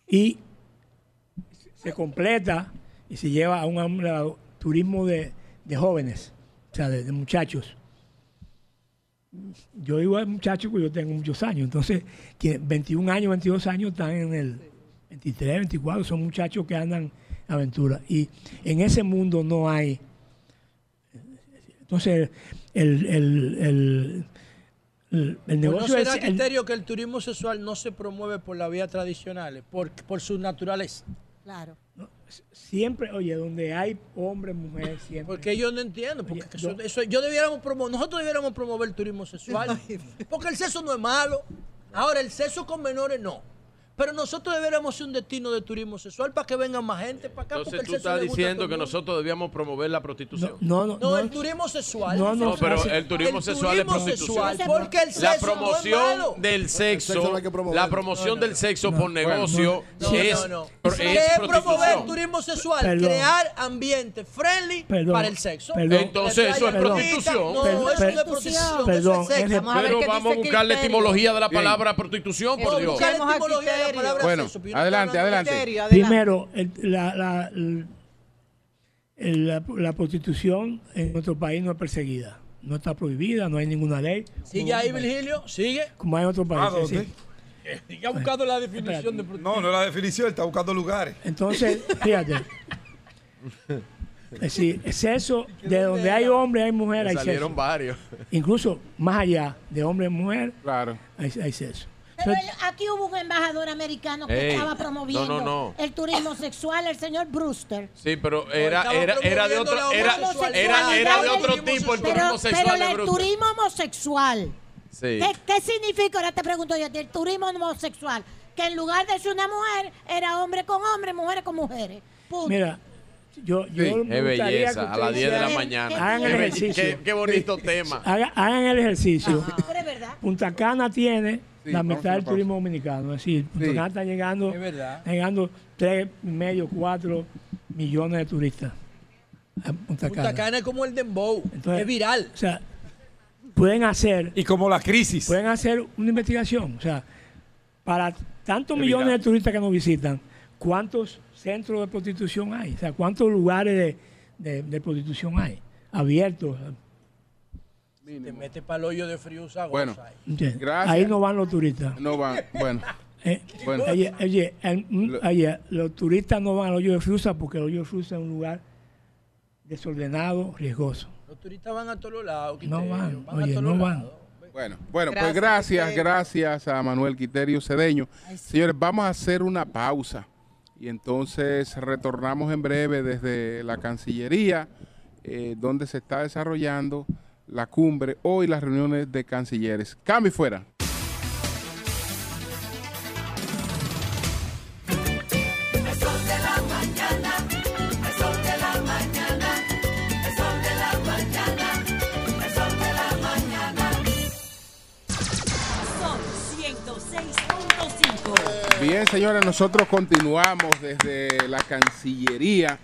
Y se completa y se lleva a un turismo de, de jóvenes, o sea, de, muchachos. Yo digo a muchachos que yo tengo muchos años, entonces, que 21 años, 22 años están en el 23, 24, son muchachos que andan en aventura. Y en ese mundo no hay. Entonces, el, el, el, el Pues ¿No negocio será es. el- criterio que el turismo sexual no se promueve por la vía tradicionales, por, por su naturaleza? Claro. siempre, oye, donde hay hombre, mujer, siempre. Porque yo no entiendo. Porque Oye, eso, yo- eso- yo debiéramos promo- nosotros debiéramos promover el turismo sexual. porque el sexo no es malo. Ahora, el sexo con menores no. Pero nosotros deberíamos ser un destino de turismo sexual para que vengan más gente para acá. Entonces porque tú el sexo estás diciendo que nosotros debíamos promover la prostitución. No, no, No, el turismo sexual. No, no, No, pero el turismo El sexual es prostitución. sexual, porque el sexo la no es promoción malo. del sexo no la promoción del sexo por negocio No, es, no, no. es ¿Qué es promover prostitución. turismo sexual? Perdón. Crear ambiente friendly Perdón. para el sexo. Perdón. Entonces eso es prostitución. No, Perdón. eso no es Perdón. prostitución. Perdón, Pero vamos a buscar la etimología de la palabra prostitución, por Dios. buscar la etimología. Palabra Bueno, adelante, adelante. Criterio, adelante. Primero, el- la, la- el- la- la prostitución en nuestro país no es perseguida. No está prohibida, no hay ninguna ley. Sigue ahí, Virgilio. Sigue. Como hay en otros ¿A países. sí. Ya ha buscado la definición de prostitución. No, no es la definición, está buscando lugares. Entonces, fíjate. Es decir, sexo, de donde hay hombre, hay mujer, hay salieron sexo. varios. Incluso más allá de hombre y mujer, Claro. hay, hay sexo. Pero el- aquí hubo un embajador americano que Ey, estaba promoviendo no, no, no. el turismo sexual, el señor Brewster. Sí, pero era, era, era de otro, era, era, era de otro Pero- tipo el Pero, turismo pero sexual de el turismo homosexual, Sí. ¿qué, qué significa? Ahora te pregunto yo, el turismo homosexual, que en lugar de ser una mujer, era hombre con hombres, mujeres con mujeres. Punto. mira, yo, yo Sí, me belleza, a las 10 de la mañana. Hagan el ejercicio. Qué, qué bonito tema. Haga- hagan el ejercicio. Pero es verdad. Punta Cana tiene Sí, la mitad del turismo dominicano. Es decir, Punta Sí. Cana está llegando, Es llegando 3 y medio, 4 millones de turistas a Punta Punta Cana. Cana es como el dembow. Entonces- es viral. O sea, pueden hacer, Y como la crisis. pueden hacer una investigación. O sea, para tantos Es millones viral. de turistas que nos visitan, ¿cuántos centros de prostitución hay? O sea, ¿cuántos lugares de, de- de prostitución hay? Abiertos. Te metes para el hoyo de frío usado. Bueno. Ahí no van los turistas. no van. Bueno, Eh, Bueno. oye, oye, el- mm, Lo- oye, los turistas no van al hoyo de Frusa porque el hoyo de Frusa es un lugar desordenado, riesgoso. Los turistas van a todos lados. No van, a oye, todos no van. lados. bueno, bueno, Gracias, pues gracias, Quiterio. gracias a Manuel Quiterio Cedeño. Señores, vamos a hacer una pausa y entonces retornamos en breve desde la Cancillería, eh, donde se está desarrollando la cumbre, hoy las reuniones de cancilleres. Cambio y fuera. El sol de la mañana, el sol de la mañana, el sol de la mañana, el sol de la mañana. Son 106.5. Bien, señores, nosotros continuamos desde la Cancillería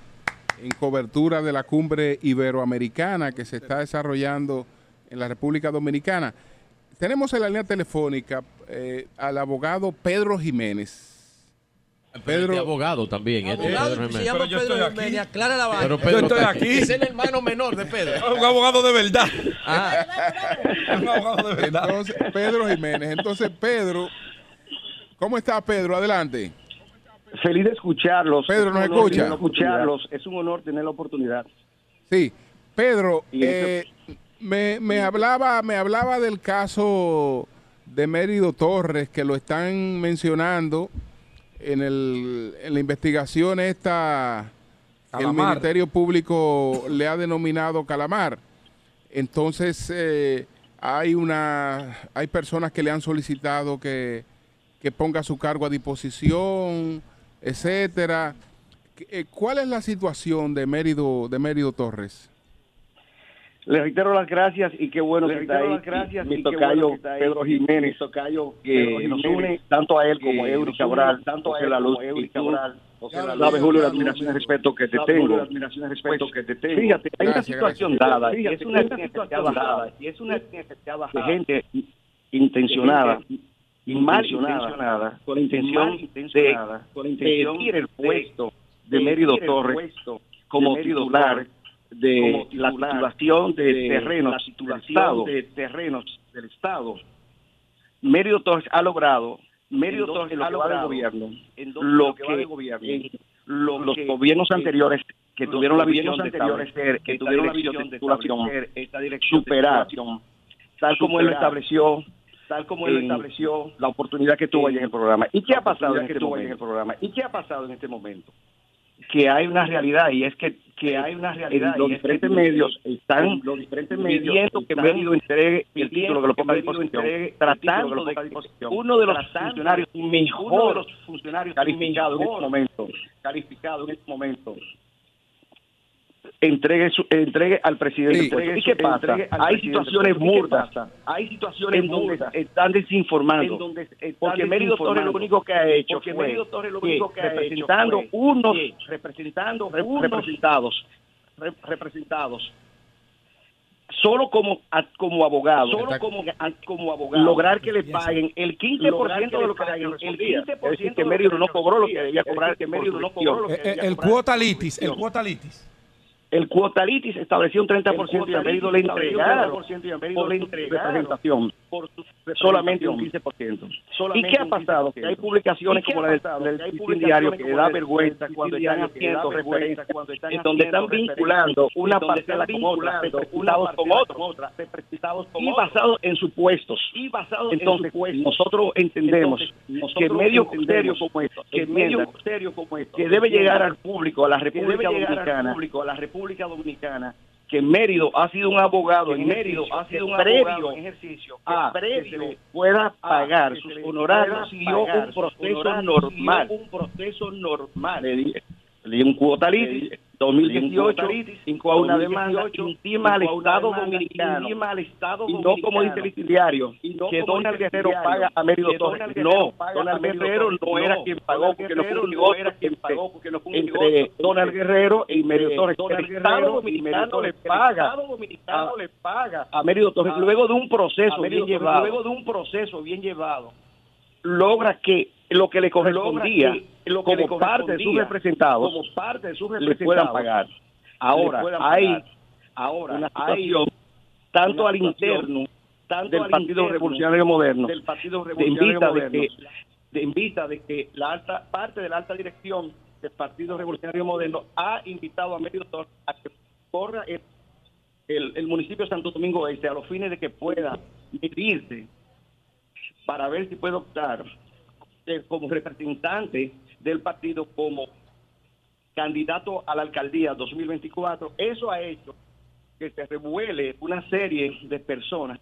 en cobertura de la cumbre iberoamericana que se está desarrollando en la República Dominicana. Tenemos en la línea telefónica eh, al abogado Pedro Jiménez. Pedro este abogado también. este Abogado, Pedro se llama Pedro Jiménez, aclara la vaina. Pero Pedro estoy está aquí. Es el hermano menor de Pedro. Un abogado de verdad. Ah, Un abogado de verdad. Entonces, Pedro Jiménez. Entonces, Pedro, ¿cómo está Pedro? Adelante. Feliz de escucharlos. Pedro, Es ¿nos un honor escucha? tener la Escucharlos. Es un honor tener la oportunidad. Sí, Pedro, eh, me, me hablaba, me hablaba del caso de Mérido Torres que lo están mencionando en, el, en la investigación esta el. Ministerio Público le ha denominado Calamar. Entonces eh, hay una hay personas que le han solicitado que, que ponga su cargo a disposición, etcétera. Eh, ¿Cuál es la situación de Mérido, de Mérido Torres? Le reitero las gracias y qué bueno Le que está ahí. las gracias mi tocayo bueno. Pedro Jiménez, Mi tocayo que nos une tanto a él como a Eury Cabral, tanto a él La Luz como a Eury Cabral, José La Luz. Sabe, Julio, la admiración y Julio, respeto que te tengo. la admiración y respeto que te tengo. Fíjate, hay una situación dada es una situación dada y es una de gente intencionada intencionada con la intención de pedir el puesto de Mérido Torres como titular de la titulación de terrenos del Estado. de terrenos del Estado. Mérido Torres ha logrado, Mérido Torres en lo que va del gobierno, lo que en los gobiernos anteriores que tuvieron la visión de establecer, que tuvieron la visión de titulación, superar, tal como él lo estableció, tal como él lo estableció, la oportunidad que tuvo allí en el programa. ¿Y qué ha pasado en este momento? programa? ¿Y qué ha pasado en este momento? Que hay una realidad y es que, que hay una realidad en los diferentes medios están los diferentes pidiendo que Mérido entregue el título que lo ponga a disposición, tratando de que uno de los funcionarios mejor calificado en este momento, calificado en este momento, entregue su, entregue al presidente. Sí. puesto. ¿Y qué pasa? Hay situaciones burdas, hay situaciones en donde están desinformando. porque Mérido Torres lo único que ha hecho fue que representando unos representando unos representados. re- representados. Solo como a- como abogado solo como, a- como abogado lograr que le paguen el 15% de lo que le hayan el 15% es decir, que Mérido no cobró lo que debía cobrar que Mérido no cobró lo que debía el cuota litis, el cuota litis. El cuotalitis estableció un 30% y a Mérido le estableció un entregaron 30% y a Mérido por solamente un 15%. ¿Y qué ha pasado? Que hay publicaciones como la del, del Diario que da vergüenza cuando están haciendo referencia, en donde están vinculando una parcela con otra, representados con otra, y basados en supuestos. Entonces, nosotros entendemos que medio serio como esto, que medio serio como esto, que debe llegar al público, a la República Dominicana, a la República Dominicana, que Mérido ha sido un abogado en Mérido ha sido un previo en ejercicio a que se pueda pagar sus honorarios siguió un proceso normal. un proceso normal. Le di, le di un cuota 2018 cinco a una demanda intima al Estado Dominicano. y no como dice el que Donald Guerrero paga a Mérido Torres no Donald Guerrero no era quien pagó porque no fue un negocio entre Donald Guerrero y Mérido Torres el Estado Dominicano le paga a, le paga a Mérido Torres luego de un proceso bien llevado. luego de un proceso bien llevado. Logra que lo que le correspondía como parte de sus representados como parte de sus le puedan pagar. ahora hay ahora una situación tanto al interno del Partido Revolucionario Moderno. del Partido Revolucionario de que de- en vista de que la alta parte de la alta dirección del Partido Revolucionario Moderno ha invitado a Mérido Torres a que corra el, el- el municipio de Santo Domingo Este a los fines de que pueda medirse para ver si puede optar como representante del partido como candidato a la alcaldía 2024. Eso ha hecho que se revuele una serie de personas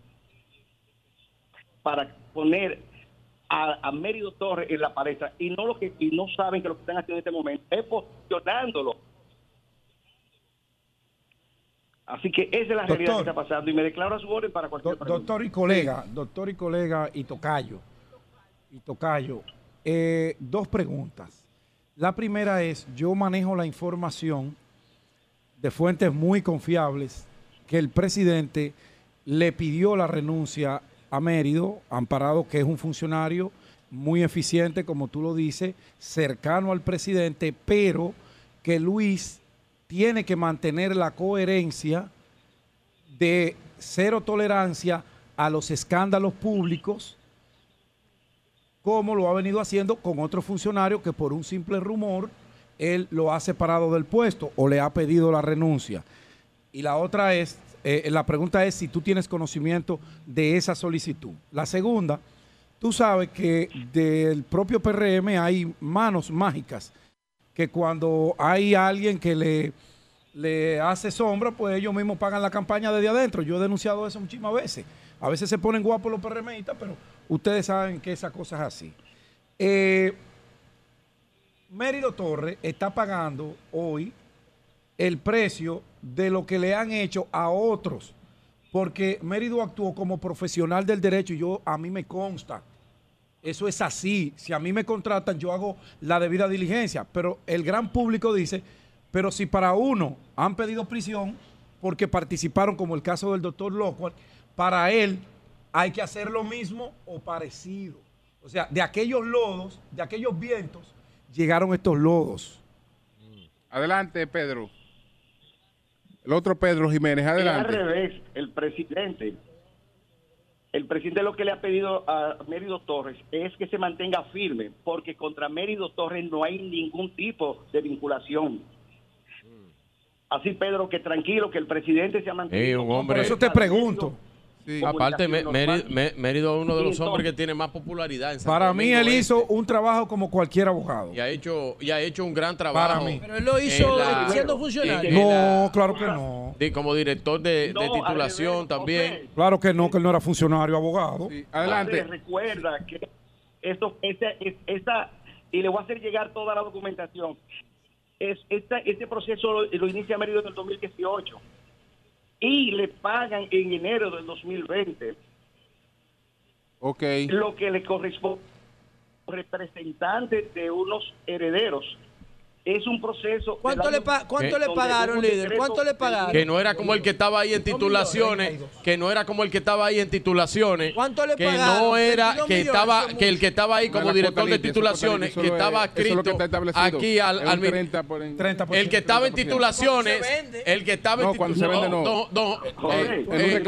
para poner a, a Mérido Torres en la palestra y no lo que y no saben que lo que están haciendo en este momento es posicionándolo. Así que esa es la realidad Doctor. que está pasando y me declaro a su orden para cualquier pregunta. Doctor y colega, doctor y colega y tocayo. Y tocayo. eh, dos preguntas. La primera es, yo manejo la información de fuentes muy confiables que el presidente le pidió la renuncia a Mérido, amparado que es un funcionario muy eficiente, como tú lo dices, cercano al presidente, pero que Luis tiene que mantener la coherencia de cero tolerancia a los escándalos públicos, como lo ha venido haciendo con otro funcionario que por un simple rumor él lo ha separado del puesto o le ha pedido la renuncia. Y la otra es, eh, la pregunta es si tú tienes conocimiento de esa solicitud. La segunda, tú sabes que del propio PRM hay manos mágicas, que cuando hay alguien que le, le hace sombra, pues ellos mismos pagan la campaña desde adentro. Yo he denunciado eso muchísimas veces. A veces se ponen guapos los PRMistas, pero ustedes saben que esa cosa es así. Eh, Mérido Torres está pagando hoy el precio de lo que le han hecho a otros, porque Mérido actuó como profesional del derecho y yo a mí me consta. Eso es así. Si a mí me contratan, yo hago la debida diligencia. Pero el gran público dice, pero si para uno han pedido prisión porque participaron, como el caso del doctor Lockhart, para él hay que hacer lo mismo o parecido. O sea, de aquellos lodos, de aquellos vientos, llegaron estos lodos. Adelante, Pedro. El otro Pedro Jiménez, Es al adelante. revés, el presidente. El presidente lo que le ha pedido a Mérido Torres es que se mantenga firme, porque contra Mérido Torres no hay ningún tipo de vinculación. Así, Pedro, que tranquilo, que el presidente se ha mantenido. Sí, un hombre. Por eso te pregunto. Aparte, Mérido es uno de los hombres que tiene más popularidad en Santo Para mí él Este. hizo un trabajo como cualquier abogado. y ha hecho y ha hecho un gran trabajo. Para mí. Pero él lo hizo la- siendo en- funcionario. en No, la- claro que no. de- como director de, No, titulación revés, también. Claro que no, que él no era funcionario, abogado. Entonces, recuerda que esto, esa, es- esa, y le voy a hacer llegar toda la documentación. Es, esta, este proceso lo, lo inicia Mérido en el 2018 y le pagan en enero del 2020 Ok. lo que le corresponde representante de unos herederos. Es un proceso. ¿Cuánto le pa- cuánto le pagaron, líder? ¿Cuánto le pagaron? Que no era como el que estaba ahí en titulaciones, que no era como el que estaba ahí en titulaciones, ¿Cuánto le que pagaron? no era 22 que estaba que el que estaba ahí No, como director de titulaciones, que estaba que escrito aquí al, al un mi- 30 por en- 30%. el que estaba en titulaciones, el que estaba en No, cuando se vende, no. don- don- eh, eh.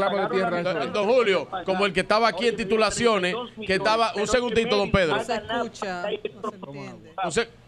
Don Julio, como el que estaba aquí en titulaciones, que estaba un segundito, don Pedro. Se escucha, no se entiende.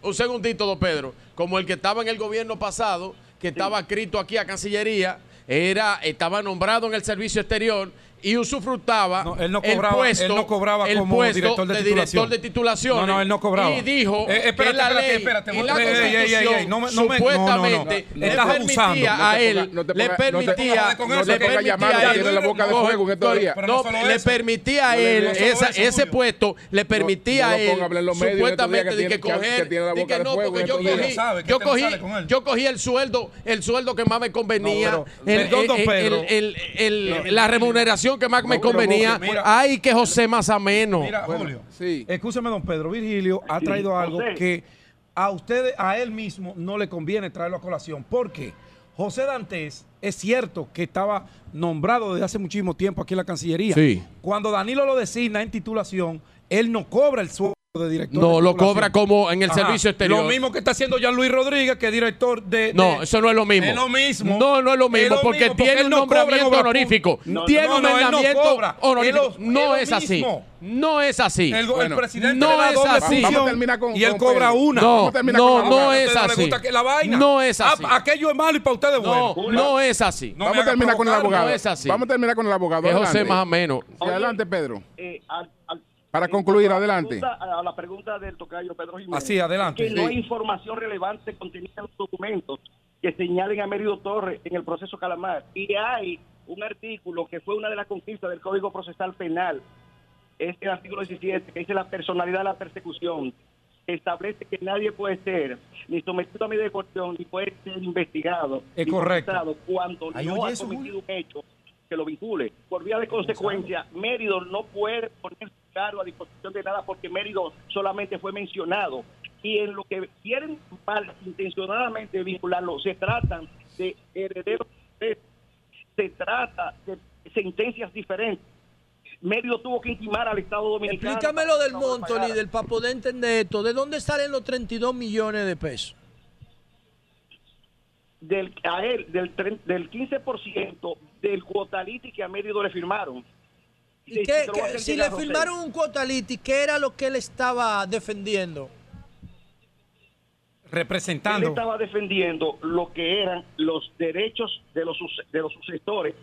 Un, se- un segundito, don Pedro. Como el que estaba en el gobierno pasado, que estaba escrito aquí a Cancillería, era, estaba nombrado en el servicio exterior y usufructaba No, él no el cobraba, puesto, él no cobraba el como puesto director de titulación. director de titulaciones. No, no, él no cobraba. Y dijo Eh, espérate, que la espérate, ley espérate, y la ey, ey, ey, ey, constitución ey, no me- no me- supuestamente no, no, no. le permitía a él, le permitía, le permitía a él, la boca de fuego en estos días. Pero no, le permitía a él ese puesto, le permitía a él supuestamente de que coger, de que de no, porque yo cogí, yo el cogí, yo cogí el sueldo, el sueldo que más me convenía, el- el- el- el- el- la remuneración que más me No, convenía. mira- Ay, que José más ameno. Mira, Julio, Sí. escúcheme, don Pedro, Virgilio ha traído algo José. que a usted, a él mismo, no le conviene traerlo a colación. ¿Por qué? José Dantes es cierto que estaba nombrado desde hace muchísimo tiempo aquí en la Cancillería. Sí. Cuando Danilo lo designa en titulación, él no cobra el sueldo de director. No, de lo cobra como en el Ajá. servicio exterior. Lo mismo que está haciendo Jean Luis Rodríguez, que es director de. No, de- eso no es lo mismo. Es lo mismo. No, no es lo mismo, Es lo porque mismo, porque tiene un no nombramiento honorífico. pública. tiene No, un no, no nombramiento honorífico. No es así. mismo. No es así. El, el Bueno, presidente no es así. función Vamos a terminar con- y él con cobra Pedro. una. No, no, con la no abogada. ¿A es no así. gusta que la vaina? No es Ah, así. aquello es malo y para ustedes es No, bueno. no es así. No Vamos a terminar con el abogado. no es así. Vamos a terminar con el abogado. Es José más ameno. Sí, adelante, Pedro. Para concluir, a la adelante. pregunta- A la pregunta del tocayo Pedro Jiménez. Así, adelante. Que no Sí. hay información relevante contenida en los documentos que señalen a Mérido Torres en el proceso Calamar. Y hay un artículo que fue una de las conquistas del Código Procesal Penal, es el artículo 17, que dice la personalidad de la persecución. Establece que nadie puede ser ni sometido a medida de coerción ni puede ser investigado Es ni correcto. procesado cuando Ay, no ha eso, cometido un hecho que lo vincule. Por vía de consecuencia, Mérido no puede poner a disposición de nada porque Mérido solamente fue mencionado. Y en lo que quieren mal intencionadamente vincularlo, se tratan de herederos. Se trata de sentencias diferentes. Mérido tuvo que intimar al Estado Dominicano. Explícame lo del monto, líder, para poder entender esto. ¿De dónde salen los 32 millones de pesos? del, a él del, del 15% del cuotality que a Mérido le firmaron. ¿Y qué- qué- si le firmaron un cuotality, ¿qué era lo que él estaba defendiendo? Él Representando. estaba defendiendo lo que eran los derechos de los, de los sucesores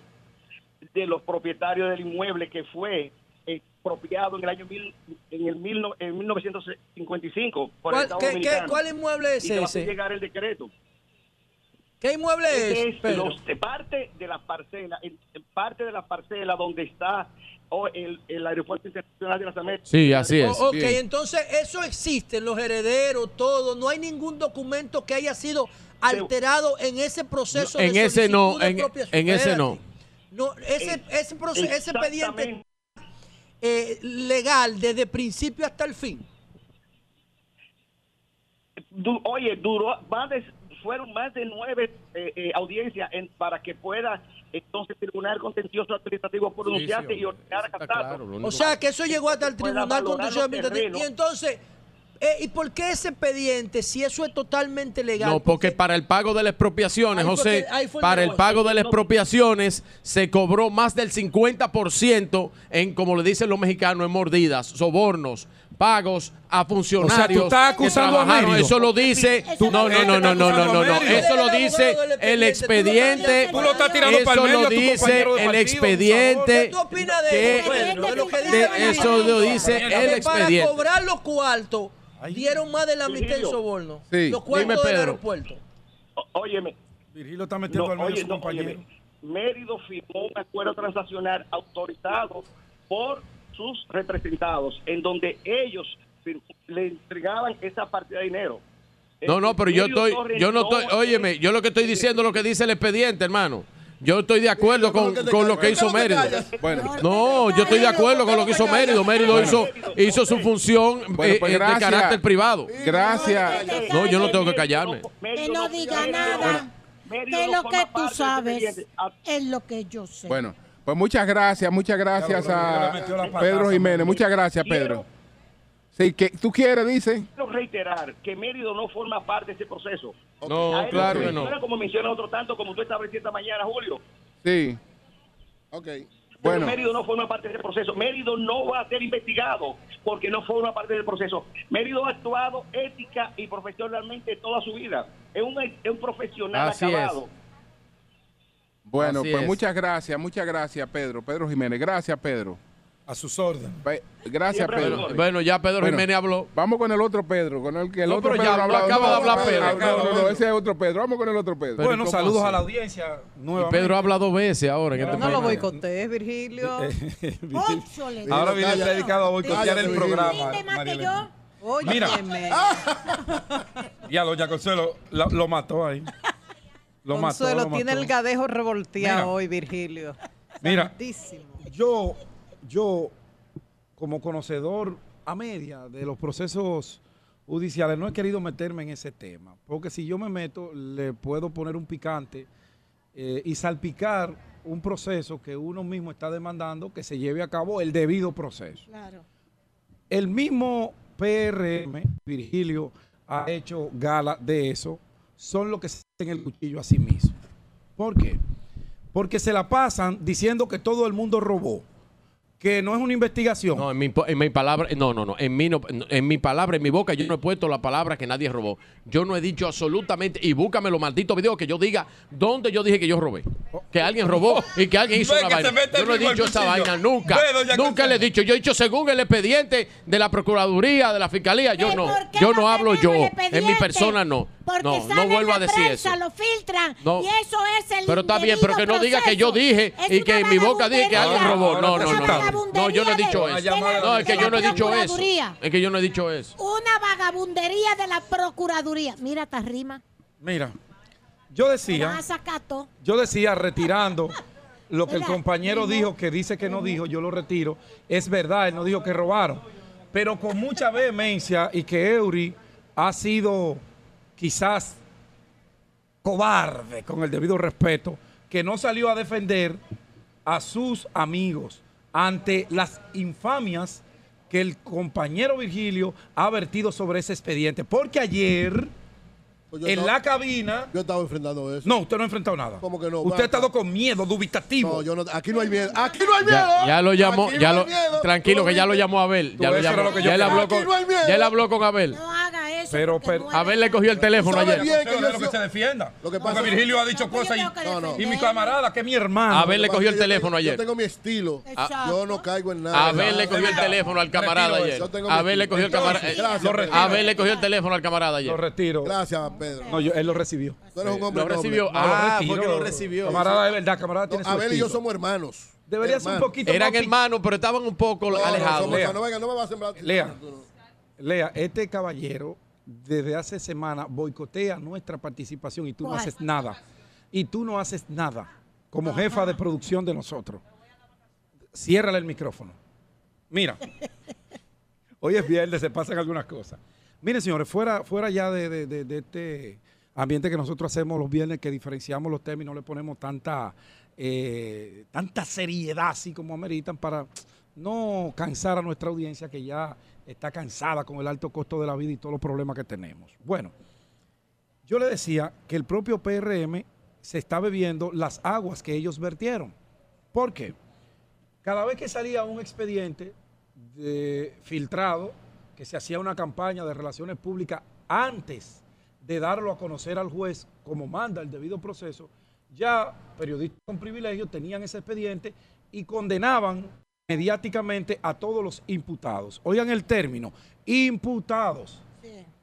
de los propietarios del inmueble que fue expropiado en el año mil, en el mil no- en 1955 por el ¿Cuál, Estado qué- qué- cuál inmueble es y que va a ese? llegar el decreto. ¿Qué inmueble Ese es, los- parte de la parcela, parte de la parcela donde está oh, el, el aeropuerto internacional de las Américas. Sí, así es. O- ok, entonces eso existe, los herederos, todo. No hay ningún documento que haya sido alterado en ese proceso de En ese no, de en, ese no. No, ese, ese, proce- ese expediente eh, legal desde principio hasta el fin. Du- oye, duró más de, fueron más de nueve eh, eh, audiencias en- para que pueda entonces el Tribunal Contencioso Administrativo pronunciarse sí, y ordenar a Catato. O sea, que eso llegó hasta el Tribunal Contencioso Administrativo. Y entonces, eh, ¿y por qué ese expediente, si eso es totalmente legal? No, porque para el pago de las expropiaciones, José, para el pago de las expropiaciones se cobró más del 50% en, como le dicen los mexicanos, en mordidas, sobornos, pagos a funcionarios. O sea, tú estás acusando a. Mérido. Eso lo dice. Tú- No, no, no, no, no, no, no, no. Eso lo dice el expediente. Tú lo estás tirando Eso para el medio lo dice el expediente. ¿Qué tú opinas de eso, eso lo dice el Para expediente. cobrar los cuartos, dieron más de la mitad en Virgilio. soborno. Sí. Los cuartos Dime, del Pedro. aeropuerto. O- Óyeme. Virgilio está metiendo No, al medio su no, compañero. óyeme. Mérido firmó un acuerdo transaccional autorizado por sus representados, en donde ellos le entregaban esa partida de dinero. No, no, pero yo estoy, yo no estoy, óyeme, yo lo que estoy diciendo es lo que dice el expediente, hermano. Yo estoy de acuerdo con, con lo que hizo Mérido. Bueno. No, yo estoy de acuerdo con lo que hizo Mérido. Mérido hizo, hizo su función eh, pues eh, de carácter privado. Gracias. No, yo no tengo que callarme. Que no diga nada. Que lo que tú sabes es lo que yo sé. Bueno, pues muchas gracias, muchas gracias a Pedro Jiménez. Muchas gracias, Pedro. Sí, que tú quieres, dice. Quiero reiterar que Mérido no forma parte de ese proceso. No, él claro que no. Como menciona otro tanto, como tú estableciste esta mañana, Julio. Sí. Ok. Pero Bueno. Mérido no forma parte de ese proceso. Mérido no va a ser investigado porque no forma parte del proceso. Mérido ha actuado ética y profesionalmente toda su vida. Es un, es un profesional Así es. Bueno, Así pues es. muchas gracias, muchas gracias, Pedro. Pedro Jiménez. Gracias, Pedro. A sus órdenes. Pe- Gracias, Siempre Pedro. mejor. Bueno, ya Pedro Bueno, Jiménez habló. Vamos con el otro Pedro, con el que el No, otro pero Pedro ya ha hablado. acaba de No, hablar no, Pedro. No, no, no, ese es otro Pedro. Vamos con el otro Pedro. Pero bueno, ¿cómo saludos así? a la audiencia Y nuevamente. Pedro habla dos veces ahora en este No lo programa. boicotees, Virgilio. Óchole. Ahora viene dedicado a boicotear el Virgilio. programa. Rinde más que yo. Óyeme. Ya, doña Consuelo lo, lo mató ahí. Lo mató, Consuelo, lo tiene mató. el gadejo revolteado Mira. hoy, Virgilio. Mira, Santísimo. yo, yo, como conocedor a media de los procesos judiciales, no he querido meterme en ese tema, porque si yo me meto, le puedo poner un picante eh, y salpicar un proceso que uno mismo está demandando que se lleve a cabo el debido proceso. Claro. El mismo PRM, Virgilio, ha hecho gala de eso, son los que se hacen el cuchillo a sí mismo. ¿Por qué? Porque se la pasan diciendo que todo el mundo robó, que no es una investigación. No, en mi, po- en mi palabra, no, no, no, en mi, no, en mi palabra, en mi boca, yo no he puesto la palabra que nadie robó. Yo no he dicho absolutamente, y búscame los malditos videos que yo diga dónde yo dije que yo robé. Que alguien robó y que alguien hizo Ve una vaina. Yo no he dicho esa vaina nunca. Ve, Nunca le he dicho. Yo he dicho según el expediente de la Procuraduría, de la Fiscalía. Yo ¿Y no. Yo no no hablo yo. En mi persona no. Porque No, sale no vuelvo la a decir prensa, eso. lo filtran No. y eso es el Pero está bien, pero que no diga que yo dije y que en mi boca dije que alguien robó. No, no, no. Vagabundería No, yo no he dicho de- eso. de la- No, es que yo no he dicho eso. Es que yo no he dicho eso. Una vagabundería de la Procuraduría. Mira esta rima. Mira, yo decía, yo decía retirando lo que el compañero dijo, que dice que no dijo, yo lo retiro. Es verdad, él no dijo que robaron. Pero con mucha vehemencia y que Eury ha sido quizás cobarde, con el debido respeto, que no salió a defender a sus amigos ante las infamias que el compañero Virgilio ha vertido sobre ese expediente. Porque ayer, Pues en estaba- la cabina... Yo estaba enfrentando eso. No, usted no ha enfrentado nada. ¿Cómo que no? Usted ha estado con miedo, dubitativo. No, yo no, aquí no hay miedo. Aquí no hay miedo. Ya, ya lo llamó, Aquí ya no lo, hay miedo. tranquilo ¿Tú que ya lo llamó Abel, ya lo llamó, lo ya él habló con, Aquí no hay miedo. ya él habló con Abel. No haga eso. Pero, porque pero, Abel le cogió el teléfono ayer. bien que Yo lo que se defienda. Lo que Porque pasa- Virgilio ha dicho cosas y, No, no. y mi camarada, que es mi hermano. Abel le cogió el teléfono ayer. Yo tengo mi estilo. Exacto. Yo no caigo en nada. Abel le cogió el teléfono al camarada ayer. eso. Yo tengo mi Abel le cogió el estilo. camarada. Abel le cogió el teléfono al camarada ayer. Lo retiro. Gracias, Pedro. No, yo- él lo recibió. Tú eres un hombre Lo noble. recibió. No, Ah, lo fue que retiro. lo recibió. Camarada de verdad, camarada No, tiene su Abel y yo estilo. somos hermanos. Debería ser un poquito Eran más pi- hermanos, pero estaban un poco No, no, alejados. somos Lea. hermanos. No, venga, no me vas a sembrar. Lea. Lea, este caballero desde hace semanas boicotea nuestra participación y tú no ¿Cuál? haces nada. Y tú no haces nada como jefa de producción de nosotros. Ciérrale el micrófono. Mira, hoy es viernes, se pasan algunas cosas. Miren, señores, fuera, fuera ya de, este ambiente que nosotros hacemos los viernes, que diferenciamos los temas y no le ponemos tanta, eh, tanta seriedad así como ameritan para no cansar a nuestra audiencia que ya está cansada con el alto costo de la vida y todos los problemas que tenemos. Bueno, yo le decía que el propio PRM se está bebiendo las aguas que ellos vertieron. ¿Por qué? Cada vez que salía un expediente de filtrado, que se hacía una campaña de relaciones públicas antes de darlo a conocer al juez como manda el debido proceso, ya periodistas con privilegio tenían ese expediente y condenaban mediáticamente a todos los imputados. Oigan el término, imputados.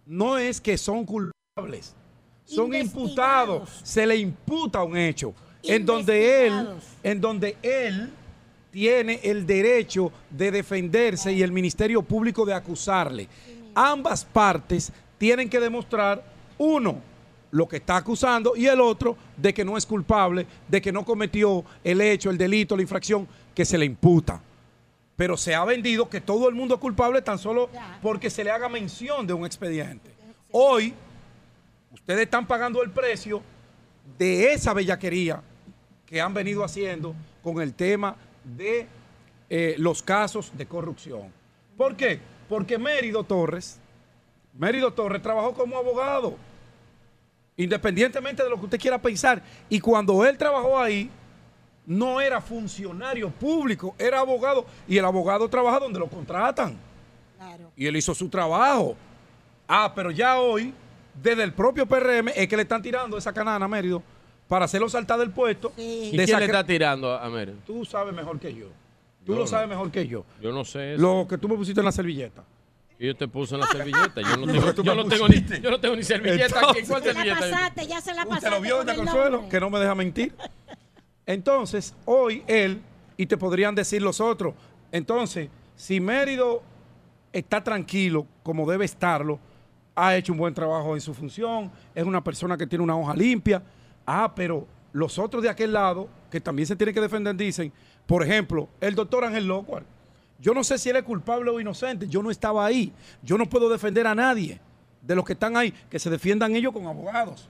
No es que son culpables, son imputados. Se le imputa un hecho en donde él, en donde él tiene el derecho de defenderse y el Ministerio Público de acusarle. Ambas partes tienen que demostrar, uno, lo que está acusando y el otro de que no es culpable, de que no cometió el hecho, el delito, la infracción que se le imputa. Pero se ha vendido que todo el mundo es culpable tan solo porque se le haga mención de un expediente. Hoy, ustedes están pagando el precio de esa bellaquería que han venido haciendo con el tema de eh, los casos de corrupción. ¿Por qué? Porque Mérido Torres, Mérido Torres trabajó como abogado, independientemente de lo que usted quiera pensar. Y cuando él trabajó ahí, no era funcionario público, era abogado. Y el abogado trabaja donde lo contratan. Y él hizo su trabajo. Ah, pero ya hoy, desde el propio PRM, es que le están tirando esa canana a Mérido para hacerlo saltar del puesto. ¿Y de quién le está tirando a Mérida? Tú sabes mejor que yo. Tú Yo lo no. sabes mejor que yo. Yo no sé eso. Lo que tú me pusiste en la servilleta. Y yo te puse en la servilleta. Yo no tengo, yo no ni, pusiste. yo no tengo ni servilleta aquí. Entonces- ¿Cuál Ya la servilleta? pasaste, ya se la pasaste. ¿Usted lo vio, el Consuelo? nombre. Que no me deja mentir. Entonces, hoy él, y te podrían decir los otros, entonces, si Mérido está tranquilo, como debe estarlo, ha hecho un buen trabajo en su función, es una persona que tiene una hoja limpia, ah, pero los otros de aquel lado, que también se tienen que defender, dicen, por ejemplo, el doctor Ángel Locuar, yo no sé si él es culpable o inocente, yo no estaba ahí, yo no puedo defender a nadie de los que están ahí, que se defiendan ellos con abogados.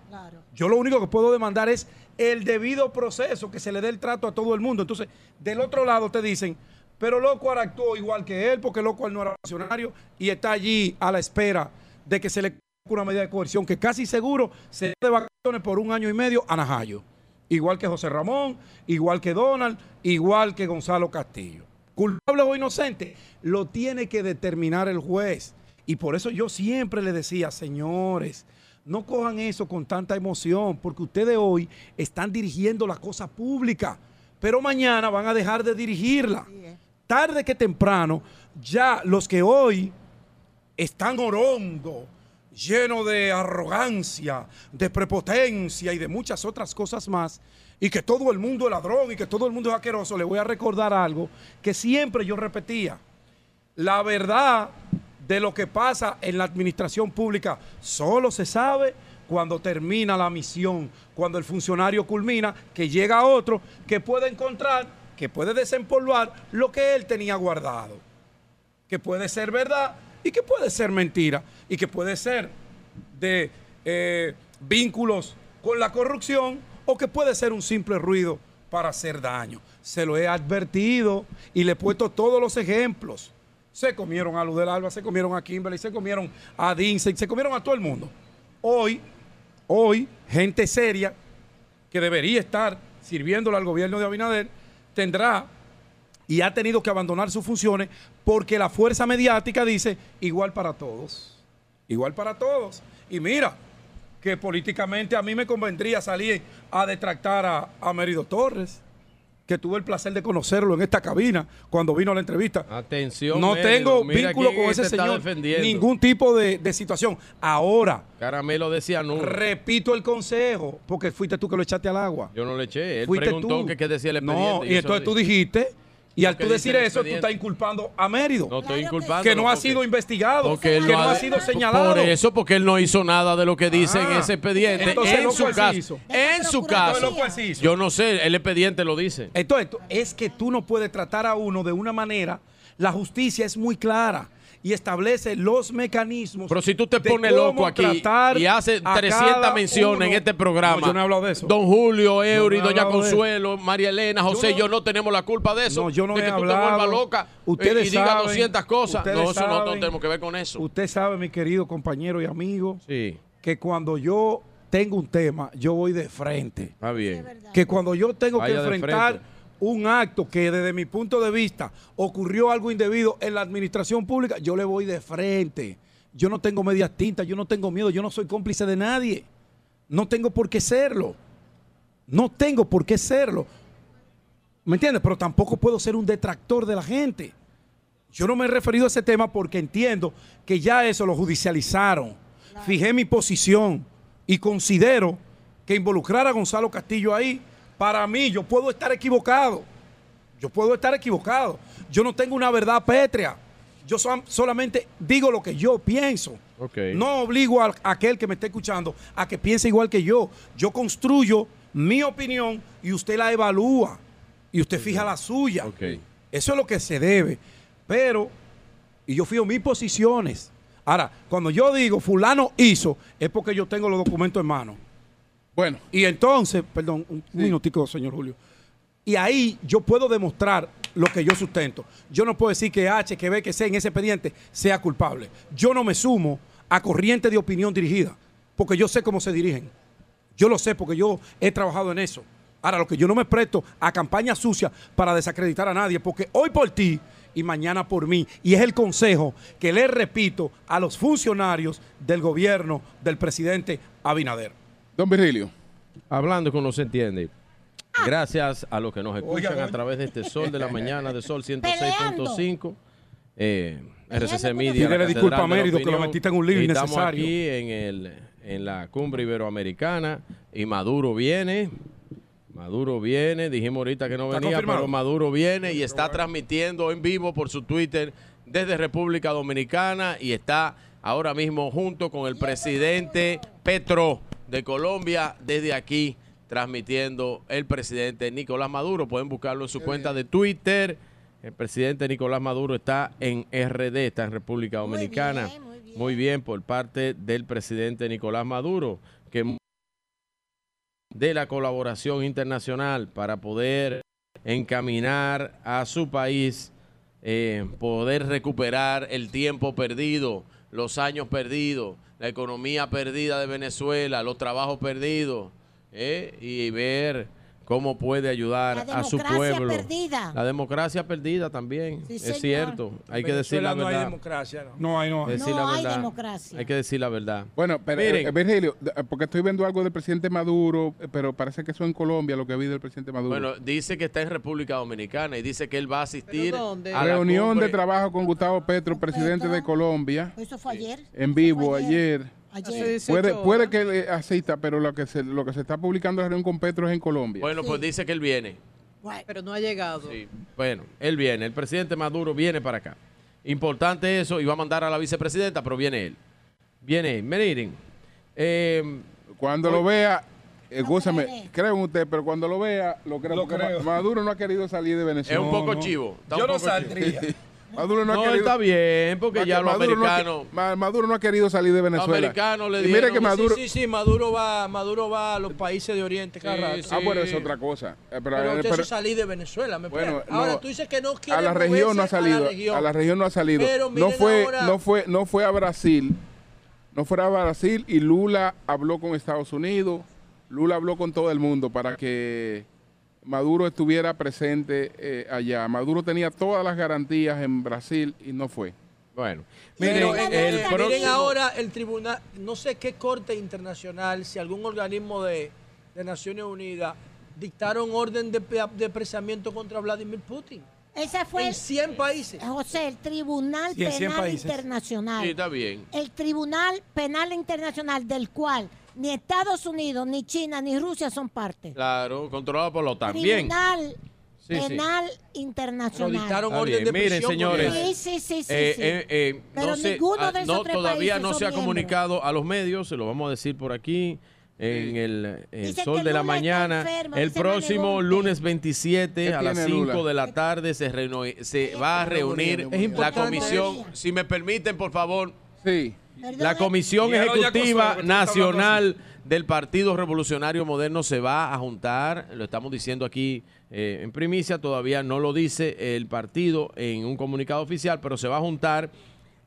Yo lo único que puedo demandar es el debido proceso, que se le dé el trato a todo el mundo. Entonces, del otro lado te dicen, pero Locuar actuó igual que él, porque Locuar no era funcionario y está allí a la espera de que se le una medida de coerción que casi seguro se de vacaciones por un año y medio a Najayo. Igual que José Ramón, igual que Donald, igual que Gonzalo Castillo. Culpable o inocente, lo tiene que determinar el juez. Y por eso yo siempre le decía, señores, no cojan eso con tanta emoción, porque ustedes hoy están dirigiendo la cosa pública, pero mañana van a dejar de dirigirla. Tarde que temprano, ya los que hoy están orondo, lleno de arrogancia, de prepotencia y de muchas otras cosas más, y que todo el mundo es ladrón y que todo el mundo es asqueroso, le voy a recordar algo que siempre yo repetía. La verdad de lo que pasa en la administración pública solo se sabe cuando termina la misión, cuando el funcionario culmina, que llega otro que puede encontrar, que puede desempolvar lo que él tenía guardado que puede ser verdad y que puede ser mentira y que puede ser de eh, vínculos con la corrupción o que puede ser un simple ruido para hacer daño. Se lo he advertido y le he puesto todos los ejemplos. Se comieron a Luz del Alba, se comieron a Kimberly, se comieron a Dinsen, se comieron a todo el mundo. Hoy, hoy, gente seria que debería estar sirviéndole al gobierno de Abinader tendrá y ha tenido que abandonar sus funciones porque la fuerza mediática dice igual para todos. Igual para todos. Y mira, que políticamente a mí me convendría salir a detractar a, a Mérido Torres, que tuve el placer de conocerlo en esta cabina cuando vino a la entrevista. Atención. No tengo vínculo con ese señor. Ningún tipo de, de situación. Ahora, Caramelo decía no. repito el consejo, porque fuiste tú que lo echaste al agua. Yo no le eché. Él Fuiste preguntó tú. que qué decía el expediente. No, y yo entonces tú lo dijiste, y al ¿Qué tú decir eso, tú estás inculpando a Mérido. No estoy inculpando. que no ha sido investigado, que no, ha, sido señalado. Por eso, porque él no hizo nada de lo que dice en Ah, ese expediente. entonces, en ¿lo su caso. En su caso. Yo no sé, el expediente lo dice. Entonces, es que tú no puedes tratar a uno de una manera. La justicia es muy clara y establece los mecanismos. Pero si tú te pones loco aquí y haces a 300 cada menciones uno. en este programa. No, yo no he hablado de eso. Don Julio, Eury, no Doña hablado Consuelo, María Elena, José, Yo yo no- no, tenemos la culpa de eso. No, yo no de he que tú te hablado. vuelvas loca eh, Ustedes y digas saben, 200 cosas. No, eso no, no tenemos que ver con eso. Usted sabe, mi querido compañero y amigo, Sí, que cuando yo tengo un tema, yo voy de frente. está bien. que cuando yo tengo Vaya que enfrentar. Un acto que desde mi punto de vista ocurrió algo indebido en la administración pública, yo le voy de frente. Yo no tengo medias tintas, yo no tengo miedo, yo no soy cómplice de nadie. No tengo por qué serlo. No tengo por qué serlo. ¿Me entiendes? Pero tampoco puedo ser un detractor de la gente. Yo no me he referido a ese tema porque entiendo que ya eso lo judicializaron. Fijé mi posición y considero que involucrar a Gonzalo Castillo ahí, para mí, yo puedo estar equivocado. Yo puedo estar equivocado. Yo no tengo una verdad pétrea. Yo so- solamente digo lo que yo pienso. No obligo a aquel que me esté escuchando a que piense igual que yo. Yo construyo mi opinión y usted la evalúa. Y usted fija la suya. Eso es lo que se debe. Pero, y yo fijo mis posiciones. Ahora, cuando yo digo fulano hizo, es porque yo tengo los documentos en mano. Bueno. Y entonces, perdón, un minutico, señor Julio. Y ahí yo puedo demostrar lo que yo sustento. Yo no puedo decir que H, que B, que C en ese expediente sea culpable. Yo no me sumo a corriente de opinión dirigida, porque yo sé cómo se dirigen. Yo lo sé porque yo he trabajado en eso. Ahora, lo que yo no me presto a campaña sucia para desacreditar a nadie, porque hoy por ti y mañana por mí. Y es el consejo que le repito a los funcionarios del gobierno del presidente Abinader. Don Virgilio. Hablando con no se entiende. Gracias a los que nos escuchan Oiga, a través de este Sol de la Mañana, de Sol 106.5. Eh, RCC Media. Pídele la disculpa a Mérido, que lo metiste en un lío Y Estamos innecesario. aquí en, el, en la cumbre iberoamericana y Maduro viene. Maduro viene, dijimos ahorita que no ¿Está venía, pero Maduro viene y está transmitiendo en vivo por su Twitter desde República Dominicana y está ahora mismo junto con el presidente Petro de Colombia desde aquí transmitiendo el presidente Nicolás Maduro. Pueden buscarlo en su cuenta de Twitter. El presidente Nicolás Maduro está en RD, está en República Dominicana. Muy bien, por parte del presidente Nicolás Maduro, que de la colaboración internacional para poder encaminar a su país, eh, poder recuperar el tiempo perdido, los años perdidos, la economía perdida de Venezuela, los trabajos perdidos, eh, y ver cómo puede ayudar La a su democracia pueblo. perdida. La democracia perdida también, Sí, es cierto. Hay que decir la no hay verdad. democracia. No. No hay, no hay. Decir No la hay democracia. Hay que decir la verdad. Bueno, pero Miren. eh, Virgilio, de- eh, porque estoy viendo algo del presidente Maduro, eh, pero parece que eso en Colombia lo que vi del presidente Maduro. Bueno, dice que está en República Dominicana y dice que él va a asistir a la Reunión de trabajo con Gustavo Petro, presidente de Colombia, Eso fue ayer. en vivo ayer. Ayer. Puede, puede que le asista, pero lo que se, lo que se está publicando la reunión con Petro es en Colombia. Bueno, pues dice que él viene. Pero no ha llegado. Bueno, él viene. El presidente Maduro viene para acá. Importante eso y va a mandar a la vicepresidenta, pero viene él. Viene él. Miren, eh, Cuando lo vea, escúchame, creo en usted, pero cuando lo vea, lo creo. Lo Maduro no ha querido salir de es Venezuela. un poco no. chivo. está Yo un no chivo. Maduro no, No, ha querido. está bien, porque Ma- ya los Maduro no ha americanos- Maduro no ha querido salir de Venezuela. americanos le y mire dieron- que Maduro. Sí, sí, sí, Maduro va, Maduro va a los países de Oriente cada rato. Ah, bueno, es otra cosa. Eh, Pero, Pero eh, usted pero- se salí de Venezuela, me Bueno, explica. Ahora no, tú dices que no quiere a la región no ha moverse a la salido. región. A la región no ha salido. Pero no fue, ahora- no fue, no fue a Brasil. No fue a Brasil y Lula habló con Estados Unidos. Lula habló con todo el mundo para que Maduro estuviera presente eh, allá. Maduro tenía todas las garantías en Brasil y no fue. Bueno, miren, el miren próximo- ahora el tribunal, no sé qué corte internacional, si algún organismo de, de Naciones Unidas dictaron orden de, de apresamiento contra Vladimir Putin. Ese fue en el- 100 países. José, el Tribunal Sí, en 100 Penal. Internacional. Sí, está bien. El Tribunal Penal Internacional del cual ni Estados Unidos, ni China, ni Rusia son parte. Claro, controlado por la OTAN. Bien. Tribunal Sí, sí. Penal Internacional. Está bien. Miren, señores. Sí, sí, sí, sí. eh, sí. eh, eh, Pero no sé, ninguno ah, de esos no, tres todavía no se ha comunicado a los medios, se lo vamos a decir por aquí en el, Sol de la Mañana. enfermo, el próximo lunes 27 ¿Qué a las tiene 5 Lula? de la tarde se, reno- se va a reunir la comisión. Si me permiten, por favor. Sí. La Comisión Ejecutiva Nacional del Partido Revolucionario Moderno se va a juntar, lo estamos diciendo aquí eh, en primicia, todavía no lo dice el partido en un comunicado oficial, pero se va a juntar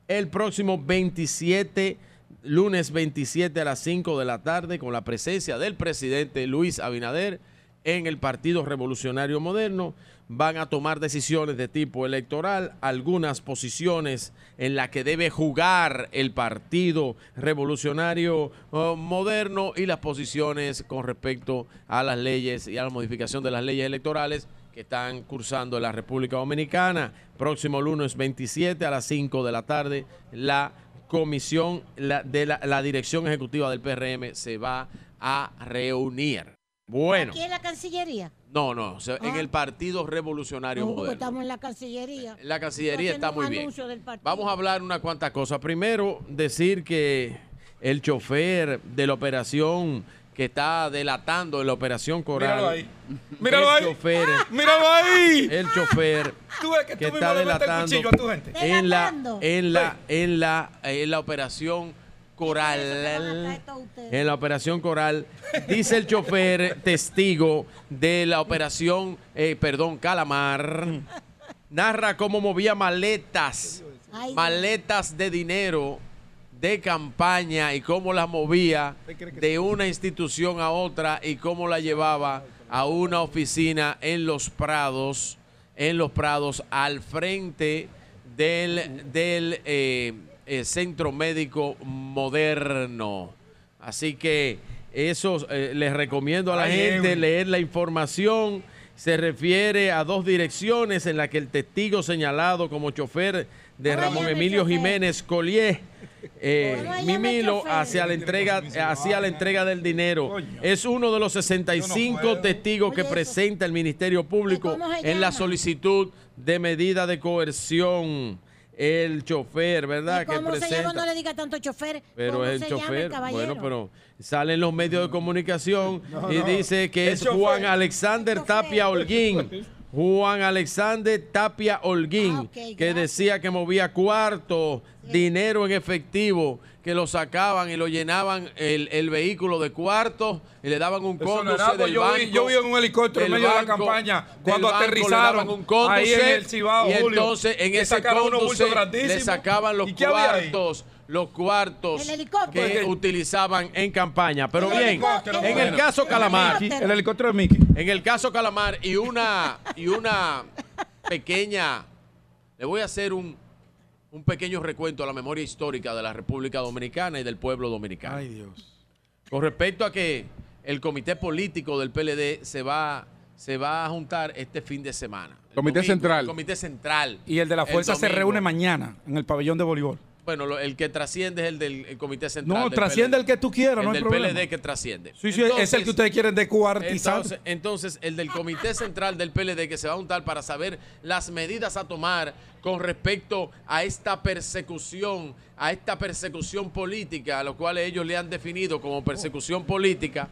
el próximo 27, lunes 27 a las 5 de la tarde, con la presencia del presidente Luis Abinader en el Partido Revolucionario Moderno. Van a tomar decisiones de tipo electoral, algunas posiciones en las que debe jugar el Partido Revolucionario eh, Moderno y las posiciones con respecto a las leyes y a la modificación de las leyes electorales que están cursando en la República Dominicana. Próximo lunes 27 a las 5 de la tarde, la comisión la- de la dirección ejecutiva del PRM se va a reunir. Bueno, Aquí en la Cancillería. no, no, o sea, en Ah. el Partido Revolucionario No, porque Moderno. estamos en la Cancillería. La Cancillería está muy bien. Vamos a hablar unas cuantas cosas. Primero, decir que el chofer de la operación que está delatando en la operación Coral. Míralo ahí. Míralo el ahí. Chofer, ¡Míralo ahí! El chofer Tú ves que que tú está mismo le metes el delatando cuchillo a tu gente. en la Delatando. en la en la en la operación Coral. En la operación Coral dice el chofer testigo de la operación eh, perdón Calamar narra cómo movía maletas maletas de dinero de campaña y cómo las movía de una institución a otra y cómo la llevaba a una oficina en los Prados, en los Prados, al frente del, del eh, eh, Centro Médico Moderno. Así que eso eh, les recomiendo a la Ay, gente leer la información. Se refiere a dos direcciones en las que el testigo señalado como chofer de Ramón Emilio Jiménez Collier eh, Mimilo hacia la entrega hacia la entrega del dinero. Es uno de los 65 testigos que presenta el Ministerio Público ¿Cómo se en la solicitud de medida de coerción el chofer verdad que ¿Cómo se llama? presenta No le diga tanto chofer. pero ¿Cómo el se llama chofer, caballero? bueno, pero salen los medios de comunicación No, y no. dice que El es chofer. Juan Alexander Tapia Holguín. Juan Alexander Tapia Holguín, que decía que movía cuartos, dinero en efectivo, que lo sacaban y lo llenaban el, el vehículo de cuartos y le daban un cónduce del yo vi- banco. yo vi en un helicóptero en medio de la campaña, cuando banco aterrizaron un cónduce, ahí en el Cibao, y entonces en ese cónduce le sacaban los cuartos, los cuartos que utilizaban en campaña. Pero El bien, en el caso Calamar, El helicóptero de Mickey. en el caso Calamar y una y una pequeña, le voy a hacer un, un pequeño recuento a la memoria histórica de la República Dominicana y del pueblo dominicano. Ay, Dios. Con respecto a que el comité político del PLD se va, se va a juntar este fin de semana. El Comité domingo, central. el comité central. Y el de la fuerza se reúne mañana en el pabellón de voleibol. Bueno, lo- el que trasciende es el del el comité central. No, trasciende PLD. el que tú quieras, El no hay del problema. PLD que trasciende. Sí, sí, es el que ustedes quieren descuartizar. Entonces, entonces, el del Comité Central del PLD que se va a juntar para saber las medidas a tomar con respecto a esta persecución, a esta persecución política, a lo cual ellos le han definido como persecución política,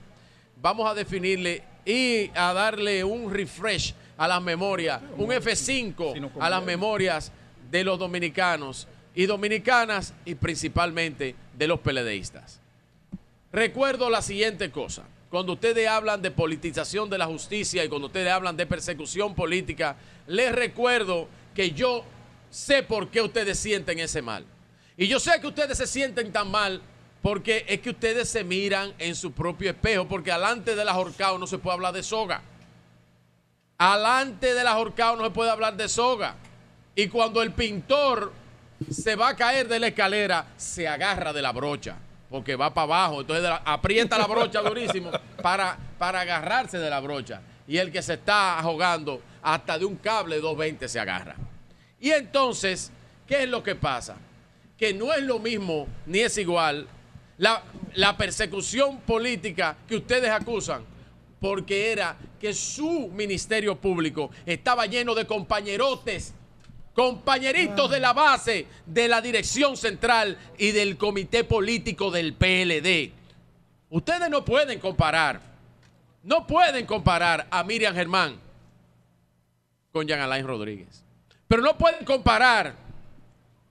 vamos a definirle y a darle un refresh a las memorias, un F5 a las memorias de los dominicanos y dominicanas y principalmente de los peledeístas. Recuerdo la siguiente cosa. Cuando ustedes hablan de politización de la justicia y cuando ustedes hablan de persecución política, les recuerdo que yo sé por qué ustedes sienten ese mal. Y yo sé que ustedes se sienten tan mal porque es que ustedes se miran en su propio espejo, porque alante de la ahorcado no se puede hablar de soga. Alante de la ahorcado no se puede hablar de soga. Y cuando el pintor se va a caer de la escalera, se agarra de la brocha, porque va para abajo. Entonces aprieta la brocha durísimo para, para agarrarse de la brocha. Y el que se está ahogando, hasta de un cable 220 se agarra. Y entonces, ¿qué es lo que pasa? Que no es lo mismo ni es igual la, la persecución política que ustedes acusan, porque era que su ministerio público estaba lleno de compañerotes, compañeritos de la base de la dirección central y del comité político del PLD. Ustedes no pueden comparar, no pueden comparar a Miriam Germán con Jean Alain Rodríguez. Pero no pueden comparar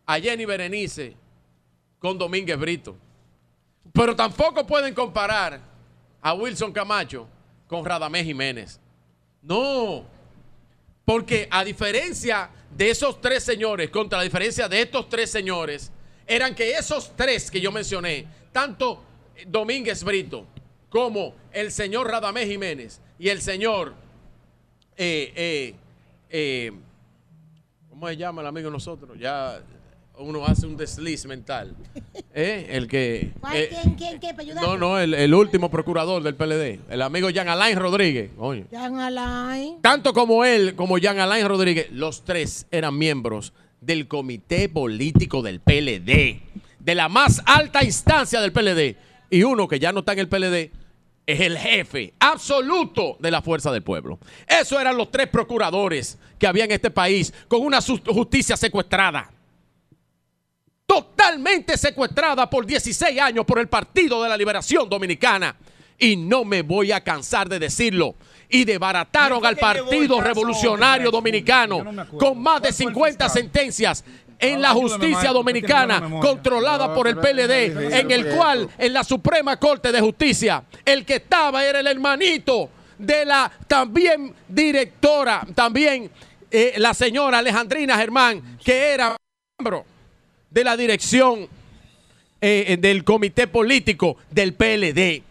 a Jenny Berenice con Domínguez Brito. Pero tampoco pueden comparar a Wilson Camacho con Radamés Jiménez. No, porque a diferencia de esos tres señores, contra la diferencia de estos tres señores, eran que esos tres que yo mencioné, tanto Domínguez Brito como el señor Radamés Jiménez y el señor, eh, eh, eh, ¿cómo se llama el amigo nosotros? Ya uno hace un desliz mental. ¿Eh? El que... ¿Cuál? eh, ¿Quién, quién? Para no, no, el, el último procurador del PLD, el amigo Jean Alain Rodríguez. Coño. Jean Alain. Tanto como él, como Jean Alain Rodríguez, los tres eran miembros del comité político del PLD, de la más alta instancia del PLD. Y uno que ya no está en el PLD es el jefe absoluto de la fuerza del pueblo. Esos eran los tres procuradores que había en este país con una justicia secuestrada. Totalmente secuestrada por 16 años por el Partido de la Liberación Dominicana. Y no me voy a cansar de decirlo. Y desbarataron al Partido Revolucionario Dominicano con más de 50 sentencias en la justicia dominicana controlada por el PLD, en el cual en la Suprema Corte de Justicia el que estaba era el hermanito de la también directora, también eh, la señora Alejandrina Germán, que era miembro de la dirección eh, del comité político del PLD.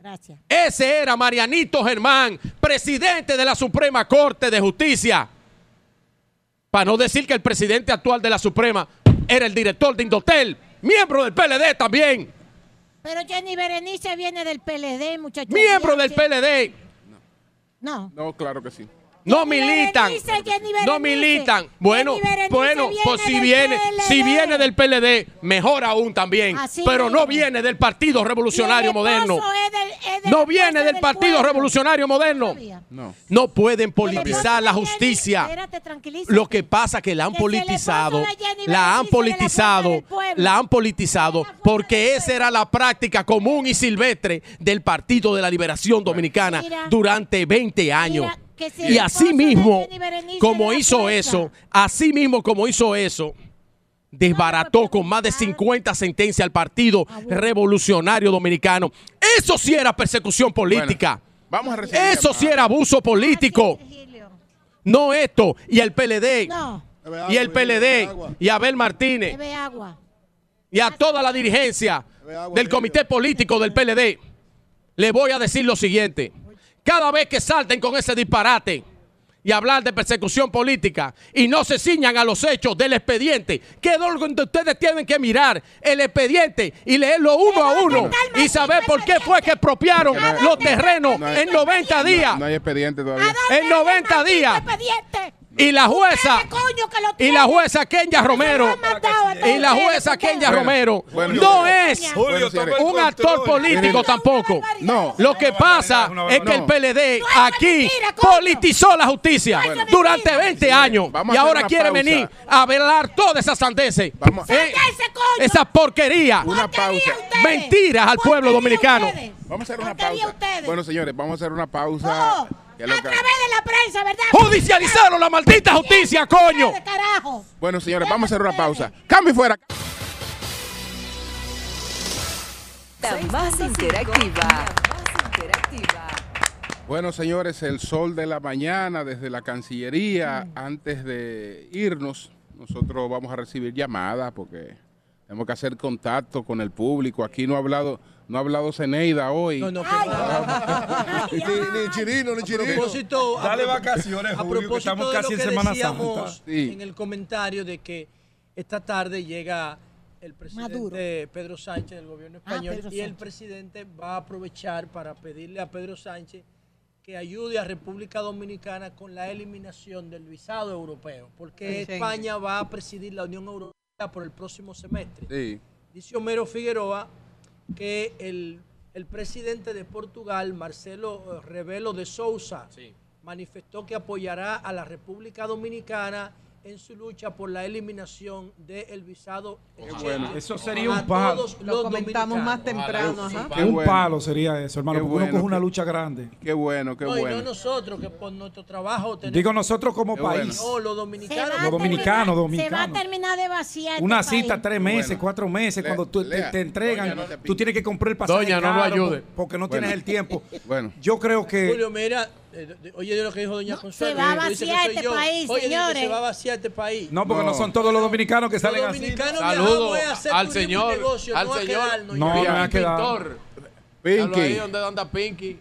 Gracias. Ese era Marianito Germán, presidente de la Suprema Corte de Justicia. Para no decir que el presidente actual de la Suprema era el director de Indotel, miembro del PLD también, Pero Jenny Berenice viene del PLD, muchachos. miembro del PLD. No. No, claro que sí. No militan. Berenice, No militan. Bueno, bueno, pues si viene, si viene del PLD, mejor aún también. Así Pero no viene del Partido Revolucionario Moderno. es del- es del No viene del del Partido pueblo. Revolucionario Moderno. No. No pueden politizar la justicia. Lo que pasa es que la han Que politizado, la han politizado, la han politizado porque esa era la práctica común y silvestre del Partido de la Liberación Dominicana Mira. durante 20 años. Mira, si Y así mismo, como hizo eso, así mismo como hizo eso, desbarató con más de 50 sentencias al Partido Revolucionario Dominicano. Eso sí era persecución política. Vamos a recibir Eso sí era abuso político. No esto. Y el PLD. No. Y el PLD. Y Abel Martínez. Y a toda la dirigencia del comité político del PLD. Le voy a decir lo siguiente. Cada vez que salten con ese disparate y hablar de persecución política y no se ciñan a los hechos del expediente, que es lo que ustedes tienen que mirar el expediente y leerlo uno a uno y saber por qué fue que expropiaron los terrenos No hay- en 90 días. No hay expediente todavía. En 90 días. Y la jueza, y la jueza Kenya Romero, y la jueza Kenya Romero no es un actor político tampoco. No. Lo que pasa es que el. PLD aquí politizó la justicia durante 20 años y ahora quiere venir a velar todas esas sandeces. Eh, esa porquería. Una pausa. Mentiras al pueblo dominicano. Vamos a hacer una pausa. Bueno, señores, vamos a hacer una pausa. ¿Qué es lo A que- través de la prensa, ¿verdad? Judicializaron la maldita justicia, coño. Carajo. Bueno, señores, vamos a hacer una pausa. Cambio y fuera. La más interactiva. Bueno, señores, el sol de la mañana desde la Cancillería. Mm. Antes de irnos, nosotros vamos a recibir llamadas porque tenemos que hacer contacto con el público. Aquí no ha hablado, no ha hablado Zeneida hoy. No, no, Ni, ni chirino, ni A chirino. propósito, a Dale pro- vacaciones, a Julio, que propósito estamos de lo casi en que Semana decíamos Santa. Sí. en el comentario de que esta tarde llega el Maduro. presidente Pedro Sánchez del gobierno Ah, español y el presidente va a aprovechar para pedirle a Pedro Sánchez que ayude a República Dominicana con la eliminación del visado europeo, porque. España va a presidir la Unión Europea por el próximo semestre. Sí. Dice Homero Figueroa que el, el presidente de Portugal, Marcelo eh, Rebelo de Sousa, manifestó que apoyará a la República Dominicana en su lucha por la eliminación del visado. bueno. Eso sería un palo. todos Lo comentamos más temprano. ajá. Qué un bueno. palo sería eso, hermano, Qué porque uno bueno, coge una lucha grande. Qué bueno, qué No, y no bueno. nosotros, que por nuestro trabajo tenemos... Digo nosotros como Qué país. No, los Se dominicanos. va a Los dominicanos. Se va a terminar de vaciar. este Una país. cita tres meses, Bueno. cuatro meses, Le- cuando tú, te, Lea. te entregan, Doña, no te tú tienes que comprar el pasaje Doña, no lo ayude. Porque no Bueno. tienes el tiempo. Bueno. Yo creo que Julio, mira, de- de- oye de lo que dijo doña Consuelo. se va a vaciar este yo. país, Oye, señores. se va a vaciar este país. no, porque no, No. son todos los dominicanos que Los salen así. dominicanos Saludo viajamos a hacer al señor, negocio, al no a señor quedarnos No, ya. me va a quedar. Pintor. Pinky. ahí donde anda Pinky.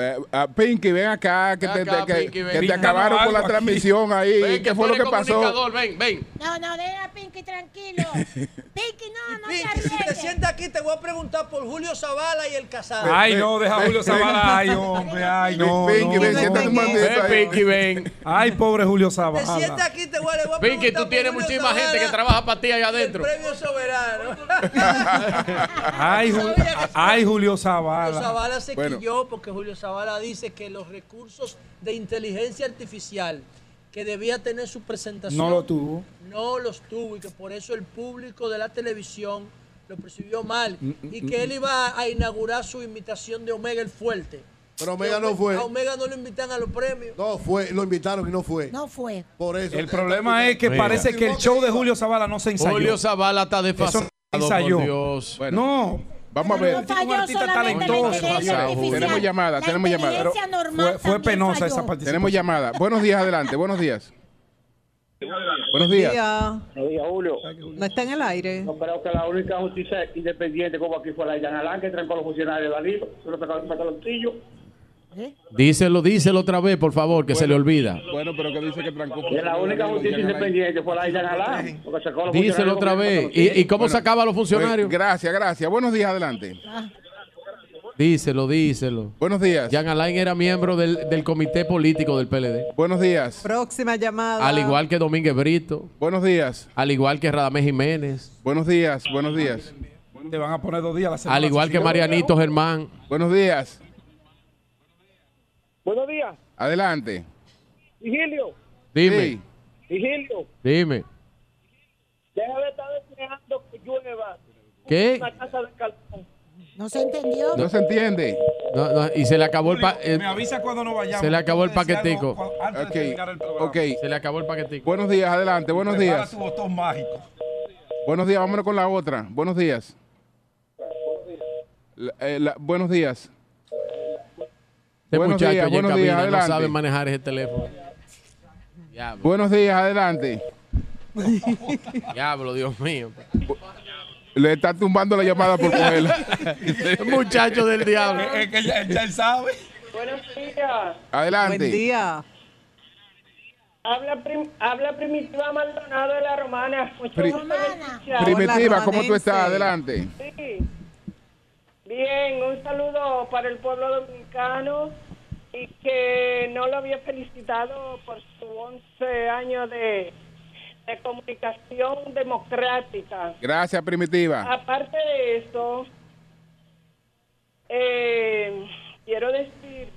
Ve- ah, Pinky, ven acá, que, Ven te, acá, que- Pinky, que ven. te Pinky, acabaron con la aquí. transmisión ahí. Ven, ¿Qué fue lo que pasó? Ven, ven. No, no, deja a Pinky tranquilo. Pinky, no, no te Pinky, si te sientas aquí, te voy a preguntar por Julio Zavala y el casado. Ay, no, deja a Julio Zavala. Ay, hombre, ay, no. Pinky, no, ven, no, siéntate un momentito Ven, ahí. Pinky, ven. Ay, pobre Julio Te sientas Zavala. aquí, te voy a, le voy a Pinky, preguntar tú por tienes Julio muchísima gente Zavala que trabaja para ti allá y el adentro. premio soberano. Ay, Ju- Sabía que- ay, Julio Julio Zavala. Zavala se Bueno. quilló porque Julio Zavala dice que los recursos de inteligencia artificial que debía tener su presentación No lo tuvo. no los tuvo y que por eso el público de la televisión lo percibió mal Mm, y que él iba a inaugurar su invitación de Omega el Fuerte. Pero Omega no fue. A Omega no lo invitan a los premios. No fue, lo invitaron y no fue. No fue. Por eso. El problema es que Mira. parece que el show de Julio Zavala no se ensayó. Julio Zavala está desfasado, ensayó. por Dios. Bueno, No, vamos a No ver. falló artista solamente la talentoso. tenemos llamada, La tenemos llamada. fue, fue penosa falló. esa participación. Tenemos llamada. Buenos días, adelante. Buenos días. Buenos días. Día. Buenos días, Julio. No está en el aire. No creo que la única justicia independiente como aquí fue la de Jan Alán, que trancó a los funcionarios de la LIB, se lo sacó el pantaloncillo. Díselo, díselo otra vez, por favor, que se le olvida. Bueno, pero que dice que trancó. Y la única justicia independiente fue la de Jan Alán, porque sacó a los Díselo funcionarios otra vez. ¿Y, y cómo Bueno, sacaba a los funcionarios? Pues, gracias, gracias. Buenos días, adelante. Díselo, díselo. Buenos días. Jan Alain era miembro del, del comité político del PLD. Buenos días. Próxima llamada. Al igual que Domínguez Brito. Buenos días. Al igual que Radamés Jiménez. Buenos días. Buenos días. Te van a poner dos días a la semana. Al igual que Marianito Germán. Buenos días. Buenos días, Adelante. Vigilio. Dime, Sí. Vigilio, dime. deja de estar deseando que llueva. ¿Qué? Una casa de calzón. No se entendió. No se entiende. No, no, y se le acabó el, pa- el- Me avisa cuando no vayamos. se le acabó el paquetico. Antes Ok. de terminar el programa. Ok. se le acabó el paquetico. Buenos días, adelante. Buenos Prepara días. tu botón mágico. Buenos días, vámonos con la otra. Buenos días. La- eh, la- buenos días. Este Buenos muchacho días, allá en buenos días, no adelante. sabe manejar ese teléfono. Diablo, Buenos días, adelante. diablo, Dios mío. Le está tumbando la llamada por cogerla. Muchacho del diablo. Es que ya, ya él sabe. Buenos días. Adelante. Buen día. Habla, prim- habla Primitiva Maldonado de la Romana. Mucho Pri- gusto en escuchar. Primitiva, Hola, ¿cómo tú estás? Adelante. Sí. Bien, un saludo para el pueblo dominicano y que no lo había felicitado por su 11 años de, de comunicación democrática. Gracias, Primitiva. Aparte de eso, eh, quiero decir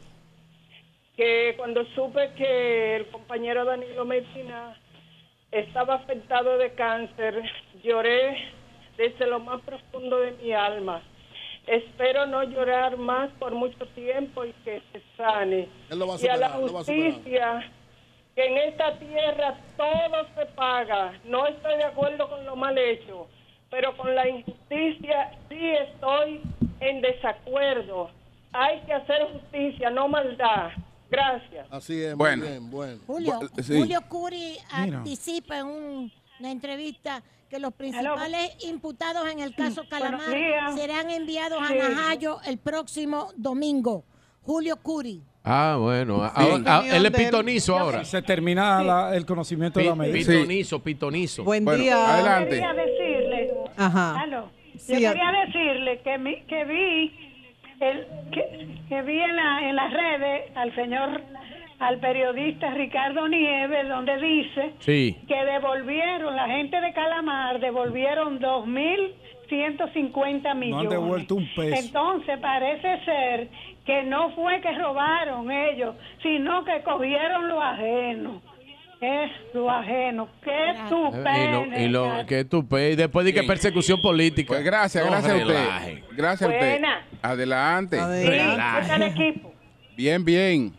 que cuando supe que el compañero Danilo Medina estaba afectado de cáncer, lloré desde lo más profundo de mi alma. Espero no llorar más por mucho tiempo y que se sane. Él lo va a y a la justicia, que en esta tierra todo se paga. No estoy de acuerdo con lo mal hecho, pero con la injusticia sí estoy en desacuerdo. Hay que hacer justicia, no maldad. Gracias. Así es, Bueno. muy bien, bueno. Julio, Bu- sí. Julio Curi Mira. anticipa en un- una entrevista que los principales imputados en el caso Calamar serán enviados Sí. a Najayo el próximo domingo. Julio Curi. Ah, bueno. Sí. ahora- ah, él es pitonizo ahora. Se termina la- el conocimiento de la Pi- medida. Pitonizo, pitonizo. Buen Bueno, día. Adelante. quería decirle, Ajá. Sí, yo quería decirle que, mi- que vi el, que, que vi en, la- en las redes al señor, al periodista Ricardo Nieves, donde dice Sí. que devolvieron, la gente de Calamar devolvieron 2.150 No han millones. devuelto un peso. Entonces parece ser que no fue que robaron ellos, sino que cogieron lo ajeno. Es lo ajeno. Qué tu Y lo, y lo que tú Y después de que persecución política. Pues gracias, No gracias a usted. Gracias a usted. Buena. Adelante. Sí, ¿qué tal equipo? Bien, bien.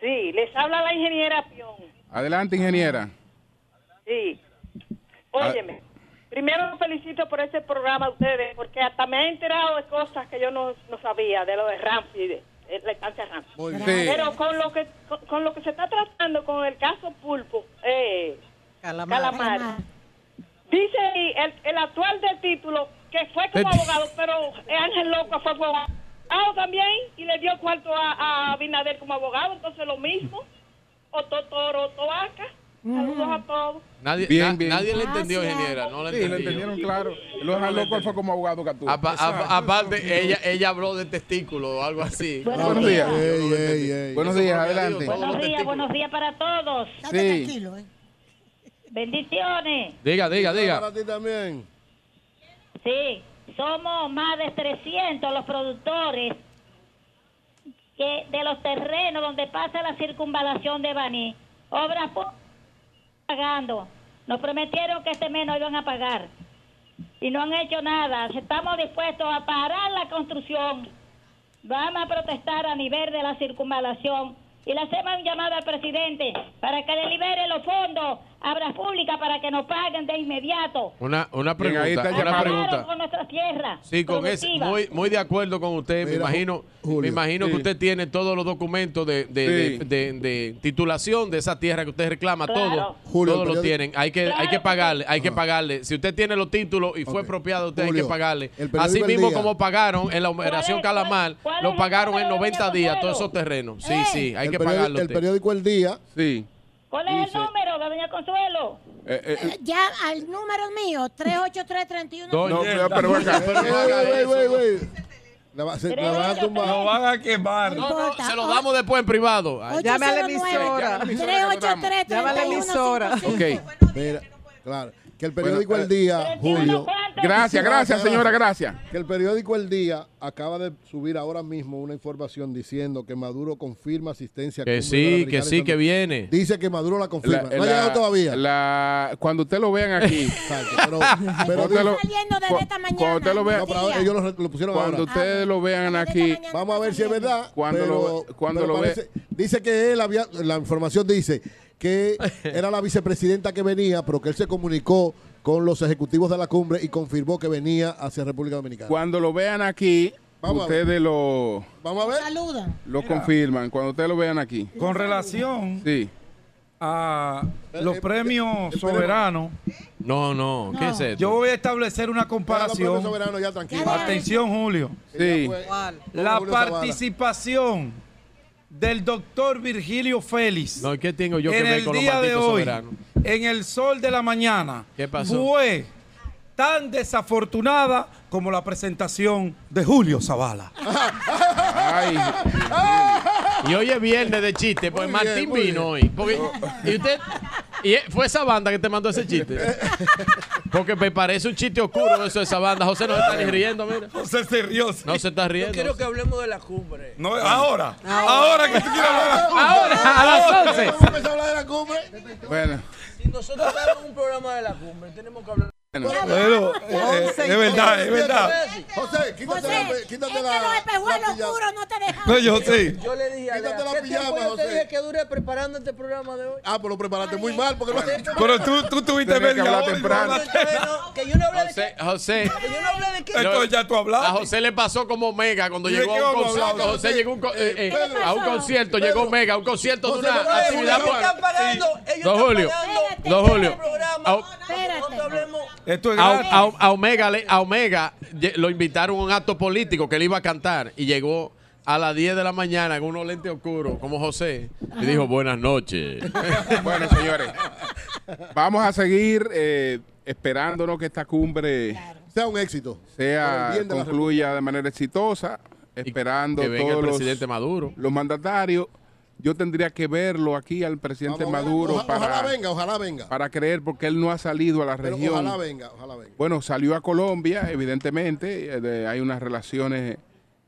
Sí, les habla la ingeniera Pion. Adelante, ingeniera. Sí. Óyeme, primero los felicito por este programa a ustedes, porque hasta me he enterado de cosas que yo no, no sabía, de lo de Ramsey, de, de la estancia. Sí. Pero con lo que con, con lo que se está tratando con el caso Pulpo, eh, Calamar. Calamar, dice ahí el, el actual del título que fue como abogado, pero Ángel Loco fue como abogado también y le dio cuarto a, a Abinader como abogado, entonces lo mismo. Otto Toro, Toaca. Saludos a todos. Nadie, Bien, na- bien. nadie le entendió, ingeniera. No le Sí, entendieron claro. Lo él fue como abogado que tú. Apa- apa- aparte, ella, ella habló de testículo o algo así. Buenos días. Ey, ey, ey. Buenos días, adelante. Buenos días, buenos días para todos. Sí. Bendiciones. Diga, diga, diga. Para ti también. Sí, somos más de 300 los productores que de los terrenos donde pasa la circunvalación de Baní. Obras pagando. Nos prometieron que este mes no iban a pagar. Y no han hecho nada. Estamos dispuestos a parar la construcción. Vamos a protestar a nivel de la circunvalación. Y le hacemos un llamado al presidente para que le libere los fondos a Obras Públicas para que nos paguen de inmediato. Una, una Bien, ahí pregunta. está el Una pregunta. con nuestra tierra. Sí, con productiva. muy, muy de acuerdo con usted. me imagino, Julio, me imagino sí. que usted tiene todos los documentos de, de, Sí. de- de- de titulación de esa tierra que usted reclama. Claro. Todo, Julio, todos lo tienen. Hay que, hay Claro que que pagarle, hay que pagarle. Si usted tiene los títulos y fue Ok. expropiado, usted hay que pagarle. Así mismo Día- como pagaron en la operación es- Calamar, lo pagaron en número, 90 doña días todos esos terrenos. Sí, Eh. sí, hay el que periódico- pagarlo. El periódico El Día. Sí. ¿Cuál es Dice- el número de doña Consuelo? Eh, eh, Eh, Ya al número mío, 383-31. Doña- no, pero, pero venga. Pero no. La la van a quemar. No, no, importa. se lo damos después en privado. Llame a la emisora. 383 Llama a la emisora. Ok. Mira, claro. Que el periódico Bueno, El Día, Julio. Gracias, gracias, señora, gracias. Que el periódico El Día acaba de subir ahora mismo una información diciendo que Maduro confirma asistencia. a Que sí, que sí, que viene. Dice que Maduro la confirma. La- no ha llegado todavía. la- cuando usted lo vean aquí, Exacto, pero, pero cuando usted lo, desde cu- esta mañana. cuando usted lo vea, no, ellos lo, lo pusieron cuando ahora. ustedes lo vean aquí, Vamos a ver si es verdad. Cuando pero- lo- cuando pero lo ve- Dice que él había, la información dice que era la vicepresidenta que venía, pero que él se comunicó con los ejecutivos de la cumbre y confirmó que venía hacia República Dominicana. cuando lo vean aquí, Vamos ustedes lo, Vamos a ver. Saludan. lo confirman. Cuando ustedes lo vean aquí. Con relación Sí. a los eh, premios soberanos, No, no, ¿qué No. es esto? yo voy a establecer una comparación. ya tranquilo. Atención, Julio. Sí. ¿Cuál? La Julio Zavala. participación del doctor Virgilio Félix No, ¿qué tengo yo que ver el con los día de malditos hoy, soberanos? en el sol de la mañana, ¿Qué pasó? fue tan desafortunada como la presentación de Julio Zavala. Ay, Y hoy es viernes de chiste, pues Muy Martín vino hoy. Porque, y usted, y fue esa banda que te mandó ese chiste. Porque me parece un chiste oscuro eso de esa banda. José no se está ni riendo, mira. José se rió. sí. No se está Yo riendo. quiero que hablemos de la cumbre. No, ahora, ahora que tú quieres hablar. Ahora, a las 11. Vamos a hablar de la cumbre. bueno. Si nosotros tenemos un programa de la cumbre, tenemos que hablar Bueno, eh, es verdad, es verdad. José, quítate la, quítate Es la, que los espejuelos oscuros no te dejan. No, yo sí. Yo le dije a Quítate la ¿qué pijama, tiempo yo te dije que dure preparando este programa de hoy? Ah, pues lo preparaste muy mal porque no. Pero tú, tú tuviste media hora temprano. Que yo no hablé de José, qué. José, Que yo no hablé de qué. Entonces ya tú a hablaste. José le pasó como Mega cuando ¿Y de llegó a un a concierto. José llegó a un eh, eh, a concierto, llegó Mega a un concierto de una eh, actividad. Ellos por- están pagando. Ellos Don están Julio, pagando. Don Julio, a- Nosotros hablemos. Esto es a, a- a Omega, le- a Omega lo invitaron a un acto político que él iba a cantar y llegó a las 10 de la mañana en unos lentes oscuros como José y dijo buenas noches. Bueno, señores, vamos a seguir eh, esperándonos que esta cumbre Sea un éxito. Sea de concluya de manera exitosa, esperando que venga todos el los- presidente Maduro. los mandatarios. Yo tendría que verlo aquí al presidente Vamos. Maduro para, Ojalá venga, ojalá venga. para creer porque él no ha salido a la Pero región. ojalá venga, ojalá venga. Bueno, salió a Colombia, evidentemente. eh, de- hay unas relaciones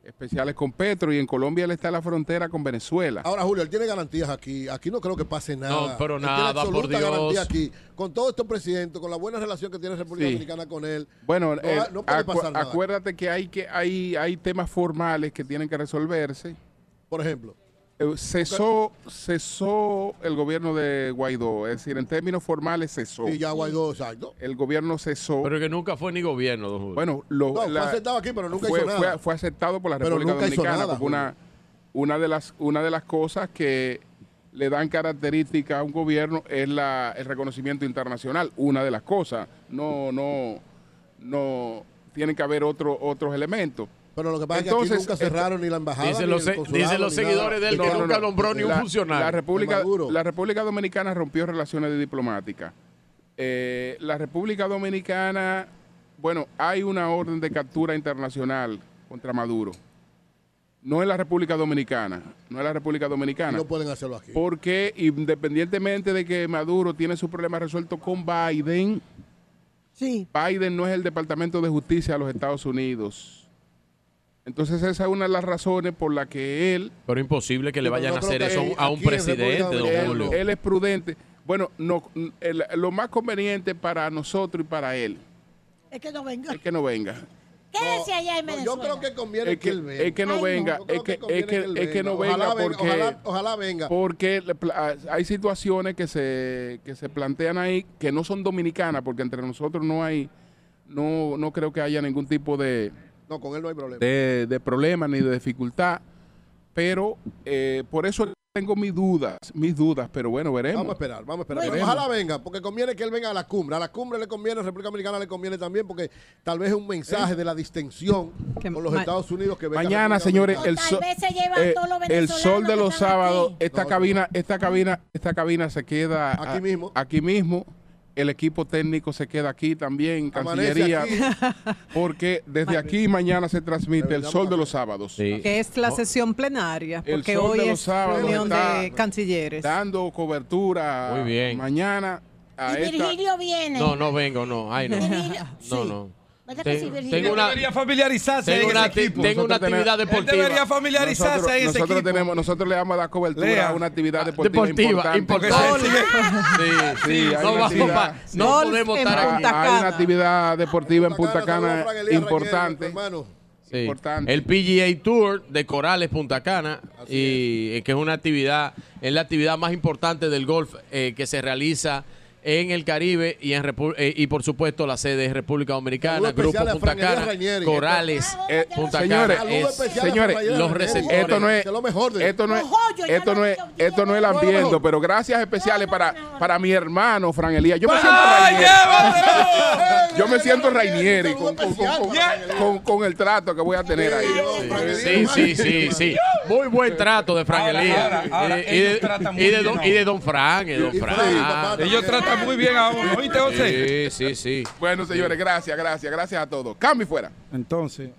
especiales con Petro y en Colombia él está en la frontera con Venezuela. Ahora, Julio, él tiene garantías aquí. Aquí no creo que pase nada. No, pero Él tiene nada, por absoluta Dios. garantía aquí. Con todos estos presidentes, con la buena relación que tiene República Sí. Dominicana con él. Bueno, no, eh, no puede acu- pasar nada. acuérdate que hay que hay hay temas formales que tienen que resolverse. Por ejemplo. Eh, Cesó, cesó el gobierno de Guaidó, es decir, en términos formales cesó. Y ya Guaidó, exacto. El gobierno cesó. Pero que nunca fue ni gobierno, don Julio. Bueno, lo- No, fue aceptado aquí, pero nunca fue, hizo nada. fue- fue aceptado por la Pero República Dominicana nada, como una, una, de las, una de las cosas que le dan característica a un gobierno es la, el reconocimiento internacional. Una de las cosas. No, no, no tienen que haber otro, otros elementos. Pero lo que pasa es que Entonces, aquí nunca cerraron ni la embajada. Dicen ni los, el se- consulado, dicen los ni nada. seguidores de él No, que no, nunca no. nombró ni un La- funcionario. República, la República Dominicana rompió relaciones diplomáticas. Eh, la República Dominicana, bueno, hay una orden de captura internacional contra Maduro. No es la República Dominicana, no es la República Dominicana. No pueden hacerlo aquí. Porque independientemente de que Maduro tiene su problema resuelto con Biden, Sí. Biden no es el Departamento de Justicia de los Estados Unidos. Entonces esa es una de las razones por la que él Pero imposible que le vayan no a hacer eso a un presidente, don él, Julio. él es prudente. Bueno, no, el- lo más conveniente para nosotros y para él Es que no venga. es que no venga. Quédese allá en No, yo creo que conviene Es que, que, él venga. es que no Ay, venga, es que, conviene es que, él es que no Ojalá venga porque, Ojalá, ojalá venga. porque le pla- hay situaciones que se, que se plantean ahí que no son dominicanas, porque entre nosotros no hay, no, no creo que haya ningún tipo de, No, con él no hay problema. de, de problema ni de dificultad, pero eh, por eso tengo mis dudas, mis dudas, pero bueno, veremos. Vamos a esperar, vamos a esperar. Veremos. Ojalá venga, porque conviene que él venga a la cumbre. A la cumbre le conviene, a República Dominicana le conviene también, porque tal vez es un mensaje de la distensión con los Estados Unidos que venga Mañana, señores, el, Tal sol- vez se llevan eh, todos los el venezolanos sol de los sábados, esta No, cabina, esta cabina, esta cabina se queda Aquí a- mismo. aquí mismo. El equipo técnico se queda aquí también, en Cancillería, aquí. porque desde aquí mañana se transmite el sol de los sábados. Que es la sesión plenaria, El porque sol hoy de los es sábados reunión de cancilleres. Dando cobertura Muy bien. mañana a Y esta. Virgilio viene. No, no vengo, no. Ay, no. Virgilio, No, sí. no. ¿Verdad que sí, Tengo, una, debería familiarizarse tengo en una, ese equipo. tengo una Nosotros tenemos- actividad Él deportiva. debería familiarizarse Nosotros, en ese nosotros equipo. tenemos, nosotros le vamos a dar cobertura Lea. a una actividad deportiva, Deportiva, importante. importante. Sí, Sí, no una vamos actividad. pa- no Golf podemos en estar Ah, aquí. Punta hay una Cana. actividad deportiva en Punta Cana. Sí. Importante. El PGA Tour de Corales Punta Cana, y eh, que es una actividad, es la actividad más importante del golf eh, que se realiza en el Caribe y en Repu- eh, y por supuesto la sede es República Dominicana, Grupo a Punta Fran Cana. Corales, Eh, Punta señores, Cana, es- señores, Fran los receptores. Esto no es, esto no es, esto no es, esto no es el ambiente, pero gracias especiales para, para mi hermano Fran Elías. Yo me siento ¡Ay, Rainieri. Yo me siento Rainieri con, con, Fran el trato que voy a tener ahí. Sí, sí, sí, sí. Muy buen trato de Frank Ahora, Elías. Y- de, don, y de don Frank, y don. Fran, Ellos tratan muy bien a uno. ¿Oíste, José? Sí, sí, sí. Bueno, señores, gracias, gracias, gracias a todos. Cambio y fuera. Entonces,